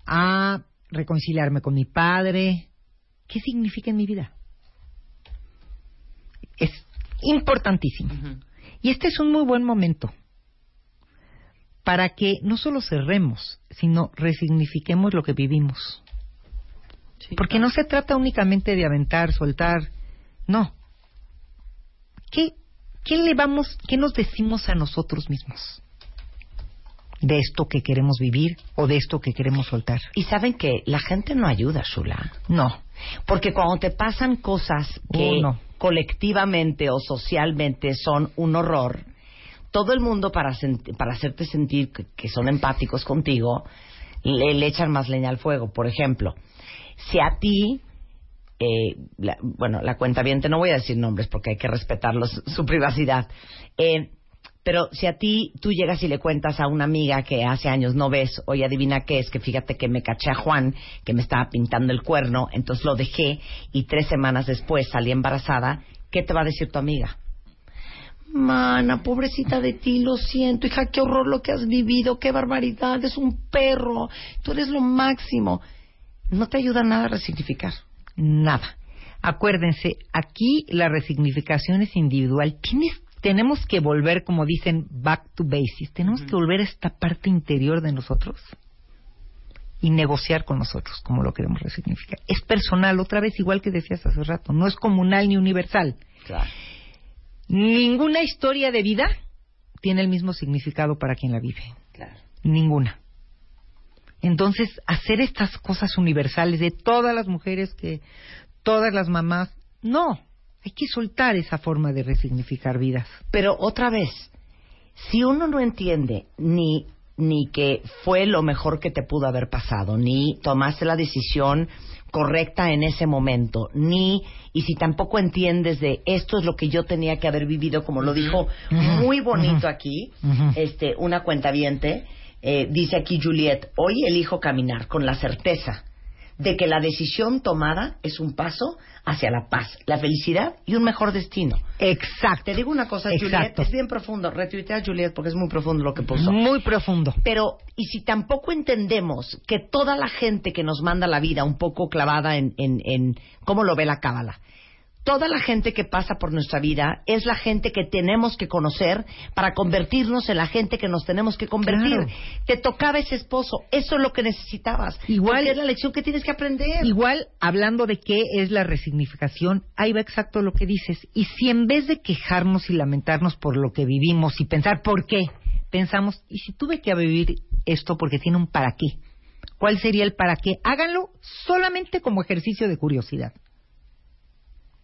a reconciliarme con mi padre? ¿Qué significa en mi vida? Es importantísimo. Y este es un muy buen momento para que no solo cerremos, sino resignifiquemos lo que vivimos. Porque no se trata únicamente de aventar, soltar, no. ¿Qué, qué le vamos, qué nos decimos a nosotros mismos? De esto que queremos vivir o de esto que queremos soltar. Y saben que la gente no ayuda, Shula. No. Porque cuando te pasan cosas que colectivamente o socialmente son un horror, todo el mundo para, para hacerte sentir que, que son empáticos contigo, le, le echan más leña al fuego. Por ejemplo, si a ti, eh, la- bueno, la cuenta bien, no voy a decir nombres porque hay que respetar su privacidad, eh, pero si a ti tú llegas y le cuentas a una amiga que hace años no ves, oye, adivina qué es, que fíjate que me caché a Juan, que me estaba pintando el cuerno, entonces lo dejé y tres semanas después salí embarazada, ¿qué te va a decir tu amiga? Mana, pobrecita de ti, lo siento, hija, qué horror lo que has vivido, qué barbaridad, es un perro, tú eres lo máximo. No te ayuda nada a resignificar. Nada. Acuérdense, aquí la resignificación es individual. Tienes, tenemos que volver, como dicen, back to basics. Tenemos que volver a esta parte interior de nosotros y negociar con nosotros como lo queremos resignificar. Es personal, otra vez, igual que decías hace rato. No es comunal ni universal. Claro. Ninguna historia de vida tiene el mismo significado para quien la vive. Claro. Ninguna. Entonces, hacer estas cosas universales de todas las mujeres que todas las mamás, no, hay que soltar esa forma de resignificar vidas. Pero otra vez, si uno no entiende ni ni que fue lo mejor que te pudo haber pasado, ni tomaste la decisión correcta en ese momento, ni y si tampoco entiendes de esto es lo que yo tenía que haber vivido, como lo dijo muy bonito aquí, este una cuentaviente, eh, dice aquí Juliet, hoy elijo caminar con la certeza de que la decisión tomada es un paso hacia la paz, la felicidad y un mejor destino. Exacto. Te digo una cosa, Juliet, Exacto. es bien profundo. Retuitea a Juliet porque es muy profundo lo que puso. Muy profundo. Pero, y si tampoco entendemos que toda la gente que nos manda la vida un poco clavada en, en, en cómo lo ve la cábala, toda la gente que pasa por nuestra vida es la gente que tenemos que conocer para convertirnos en la gente que nos tenemos que convertir. Claro. Te tocaba ese esposo, eso es lo que necesitabas. Igual- es la lección que tienes que aprender. Igual, hablando de qué es la resignificación, ahí va exacto lo que dices. Y si en vez de quejarnos y lamentarnos por lo que vivimos y pensar por qué, pensamos, ¿y si tuve que vivir esto porque tiene un para qué? ¿Cuál sería el para qué? Háganlo solamente como ejercicio de curiosidad.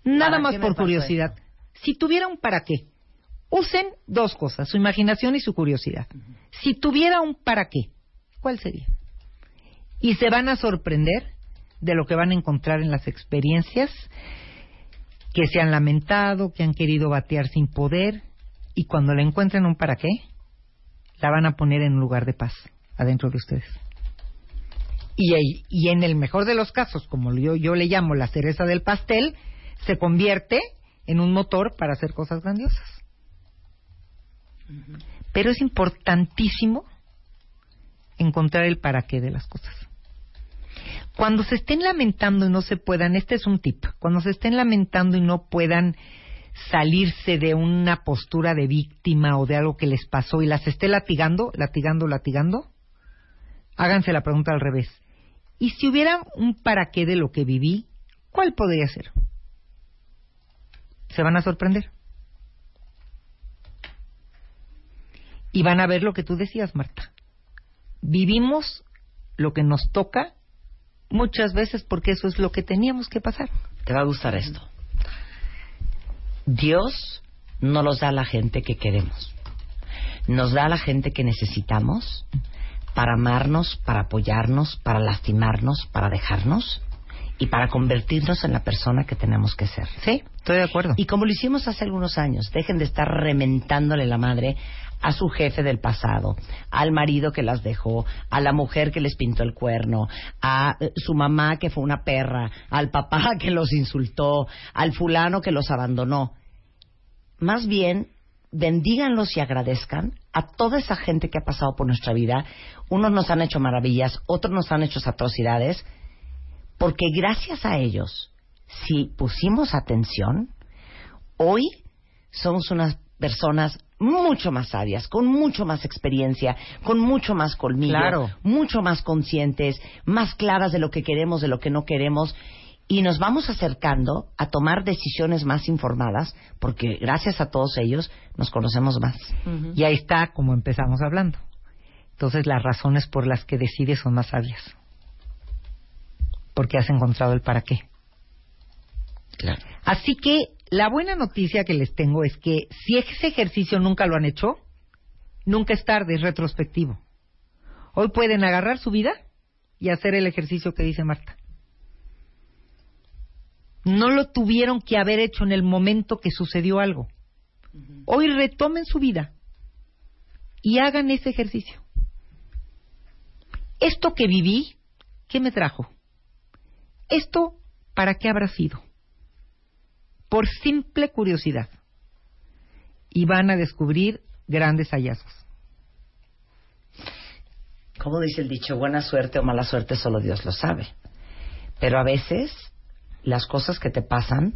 Nada ¿Para más por curiosidad. Si tuviera un para qué, usen dos cosas, su imaginación y su curiosidad. Si tuviera un para qué, ¿cuál sería? Y se van a sorprender de lo que van a encontrar en las experiencias que se han lamentado, que han querido batear sin poder, y cuando le encuentren un para qué, la van a poner en un lugar de paz adentro de ustedes. Y, y en el mejor de los casos, como yo, yo le llamo la cereza del pastel, se convierte en un motor para hacer cosas grandiosas. Pero es importantísimo encontrar el para qué de las cosas. Cuando se estén lamentando y no se puedan, este es un tip, cuando se estén lamentando y no puedan salirse de una postura de víctima o de algo que les pasó y las esté latigando, latigando, latigando, háganse la pregunta al revés. ¿Y si hubiera un para qué de lo que viví, cuál podría ser? Se van a sorprender. Y van a ver lo que tú decías, Marta. Vivimos lo que nos toca muchas veces porque eso es lo que teníamos que pasar. Te va a gustar esto. Dios no nos da la gente que queremos. Nos da a la gente que necesitamos para amarnos, para apoyarnos, para lastimarnos, para dejarnos y para convertirnos en la persona que tenemos que ser. Sí, estoy de acuerdo. Y como lo hicimos hace algunos años, dejen de estar rementándole la madre a su jefe del pasado, al marido que las dejó, a la mujer que les pintó el cuerno, a eh, su mamá que fue una perra, al papá (laughs) que los insultó, al fulano que los abandonó. Más bien, bendíganlos y agradezcan a toda esa gente que ha pasado por nuestra vida. Unos nos han hecho maravillas, otros nos han hecho atrocidades, porque gracias a ellos, si pusimos atención, hoy somos unas personas mucho más sabias, con mucho más experiencia, con mucho más colmillo, Claro. mucho más conscientes, más claras de lo que queremos, de lo que no queremos, y nos vamos acercando a tomar decisiones más informadas, porque gracias a todos ellos nos conocemos más. Y ahí está como empezamos hablando. Entonces las razones por las que decides son más sabias. Porque has encontrado el para qué. Claro. Así que la buena noticia que les tengo es que si ese ejercicio nunca lo han hecho, nunca es tarde, es retrospectivo. Hoy pueden agarrar su vida y hacer el ejercicio que dice Marta. No lo tuvieron que haber hecho en el momento que sucedió algo. Hoy retomen su vida y hagan ese ejercicio. Esto que viví, ¿qué me trajo? Esto, ¿para qué habrá sido? Por simple curiosidad. Y van a descubrir grandes hallazgos. Como dice el dicho, buena suerte o mala suerte solo Dios lo sabe. Pero a veces las cosas que te pasan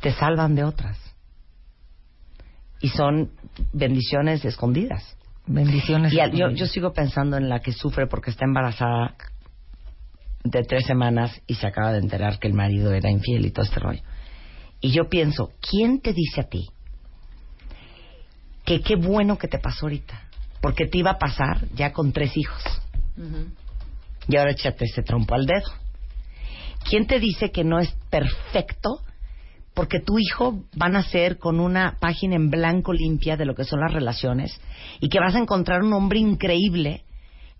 te salvan de otras. Y son bendiciones escondidas. Bendiciones. Y al- yo, escondidas. yo sigo pensando en la que sufre porque está embarazada de tres semanas y se acaba de enterar que el marido era infiel y todo este rollo. Y yo pienso, ¿quién te dice a ti que qué bueno que te pasó ahorita? Porque te iba a pasar ya con tres hijos. Y ahora échate ese trompo al dedo. ¿Quién te dice que no es perfecto? Porque tu hijo va a nacer con una página en blanco limpia de lo que son las relaciones y que vas a encontrar un hombre increíble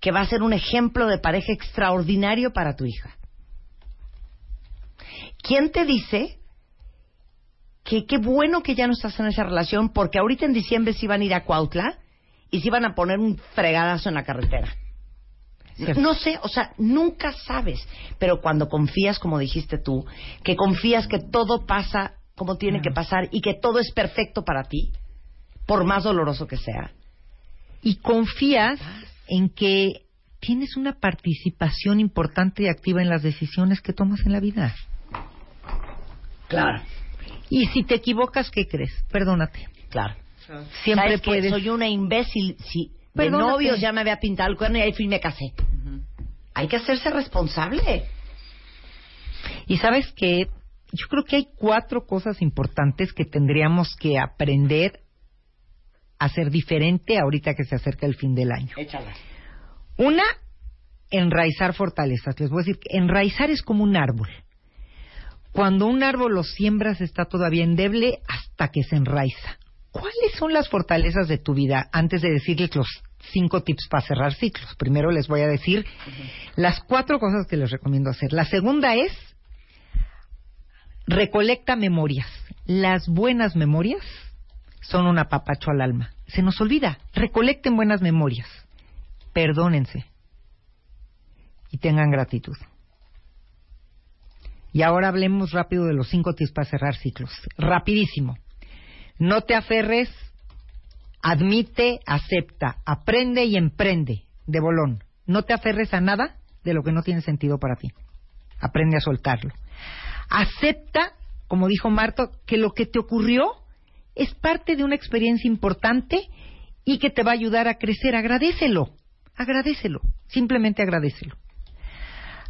que va a ser un ejemplo de pareja extraordinario para tu hija. ¿Quién te dice que qué bueno que ya no estás en esa relación porque ahorita en diciembre sí van a ir a Cuautla y sí van a poner un fregadazo en la carretera? No sé, o sea, nunca sabes. Pero cuando confías, como dijiste tú, que confías que todo pasa como tiene que pasar y que todo es perfecto para ti, por más doloroso que sea. Y confías en que tienes una participación importante y activa en las decisiones que tomas en la vida. Claro. Y si te equivocas, ¿qué crees? Perdónate. Claro. Siempre puedes. Soy una imbécil. Si de novios ya me había pintado el cuerno y ahí fui y me casé. Hay que hacerse responsable. Y sabes que yo creo que hay cuatro cosas importantes que tendríamos que aprender a ser diferente ahorita que se acerca el fin del año. Échala. Una, enraizar fortalezas. Les voy a decir que enraizar es como un árbol. Cuando un árbol lo siembras está todavía endeble hasta que se enraiza. ¿Cuáles son las fortalezas de tu vida? Antes de decirles los cinco tips para cerrar ciclos. Primero les voy a decir las cuatro cosas que les recomiendo hacer. La segunda es recolecta memorias. Las buenas memorias son un apapacho al alma. Se nos olvida. Recolecten buenas memorias. Perdónense. Y tengan gratitud. Y ahora hablemos rápido de los cinco tips para cerrar ciclos. Rapidísimo. No te aferres, admite, acepta, aprende y emprende de bolón. No te aferres a nada de lo que no tiene sentido para ti. Aprende a soltarlo. Acepta, como dijo Marto, que lo que te ocurrió es parte de una experiencia importante y que te va a ayudar a crecer. Agradecelo, agradecelo, simplemente agradecelo.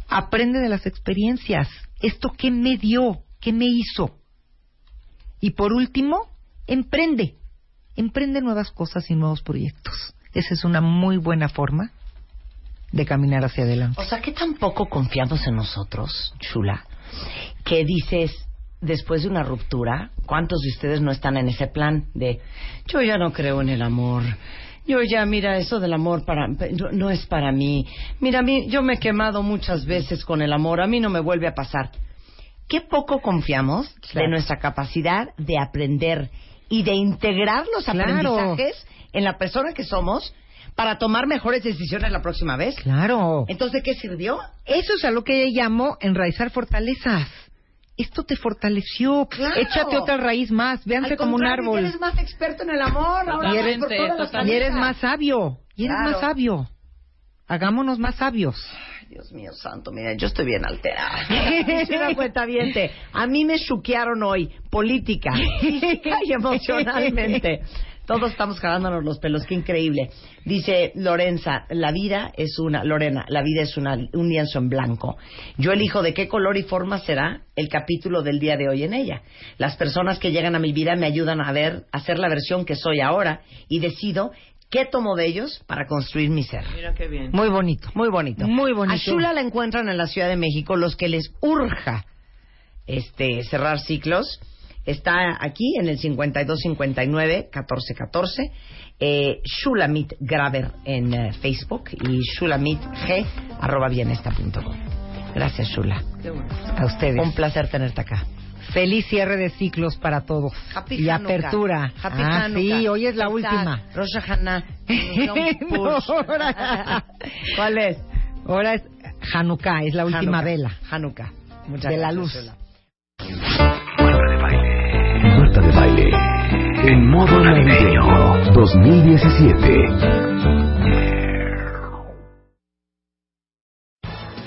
Aprende de las experiencias. ¿Esto qué me dio? ¿Qué me hizo? Y por último, emprende. Emprende nuevas cosas y nuevos proyectos. Esa es una muy buena forma de caminar hacia adelante. O sea, que tampoco confiamos en nosotros, chula, que dices, después de una ruptura, ¿cuántos de ustedes no están en ese plan de, yo ya no creo en el amor? Yo ya, mira, eso del amor para, no, no es para mí. Mira, a mí, yo me he quemado muchas veces con el amor, a mí no me vuelve a pasar. Qué poco confiamos de nuestra capacidad de aprender y de integrar los Claro. aprendizajes en la persona que somos para tomar mejores decisiones la próxima vez. Claro. Entonces, ¿de qué sirvió? Eso es a lo que llamo enraizar fortalezas. Esto te fortaleció. Claro. Échate otra raíz más. Véanse Al como un árbol. Eres más experto en el amor. Ahora y eres, por todas y eres más sabio. Y eres Claro. más sabio. Hagámonos más sabios. Dios mío santo, mira, yo estoy bien alterada. (laughs) (laughs) Cuentaviente, a mí me chuquearon hoy, política, (laughs) física y emocionalmente. Todos estamos jalándonos los pelos, qué increíble. Dice Lorenza, la vida es una, Lorena, la vida es una, un lienzo en blanco. Yo elijo de qué color y forma será el capítulo del día de hoy en ella. Las personas que llegan a mi vida me ayudan a ver, a ser la versión que soy ahora y decido qué tomo de ellos para construir mi ser. Mira qué bien. Muy bonito. Muy bonito. Muy bonito. A Shula la encuentran en la Ciudad de México. Los que les urja este, cerrar ciclos, está aquí en el 5259-1414. Eh, Shulamit Graver en eh, Facebook y shulamitg arroba bienesta.com. Gracias, Shula. Qué bueno. A ustedes. Un placer tenerte acá. Feliz cierre de ciclos para todos. Happy y Hanukkah. apertura. Happy ah, Hanukkah. sí, hoy es la última. Rosh Hashanah. (laughs) (laughs) ¿Cuál es? Ahora es Hanukkah, es la última Hanukkah. vela. Hanukkah. Muchas De la gracias, luz. Shula. En modo navideño 2017.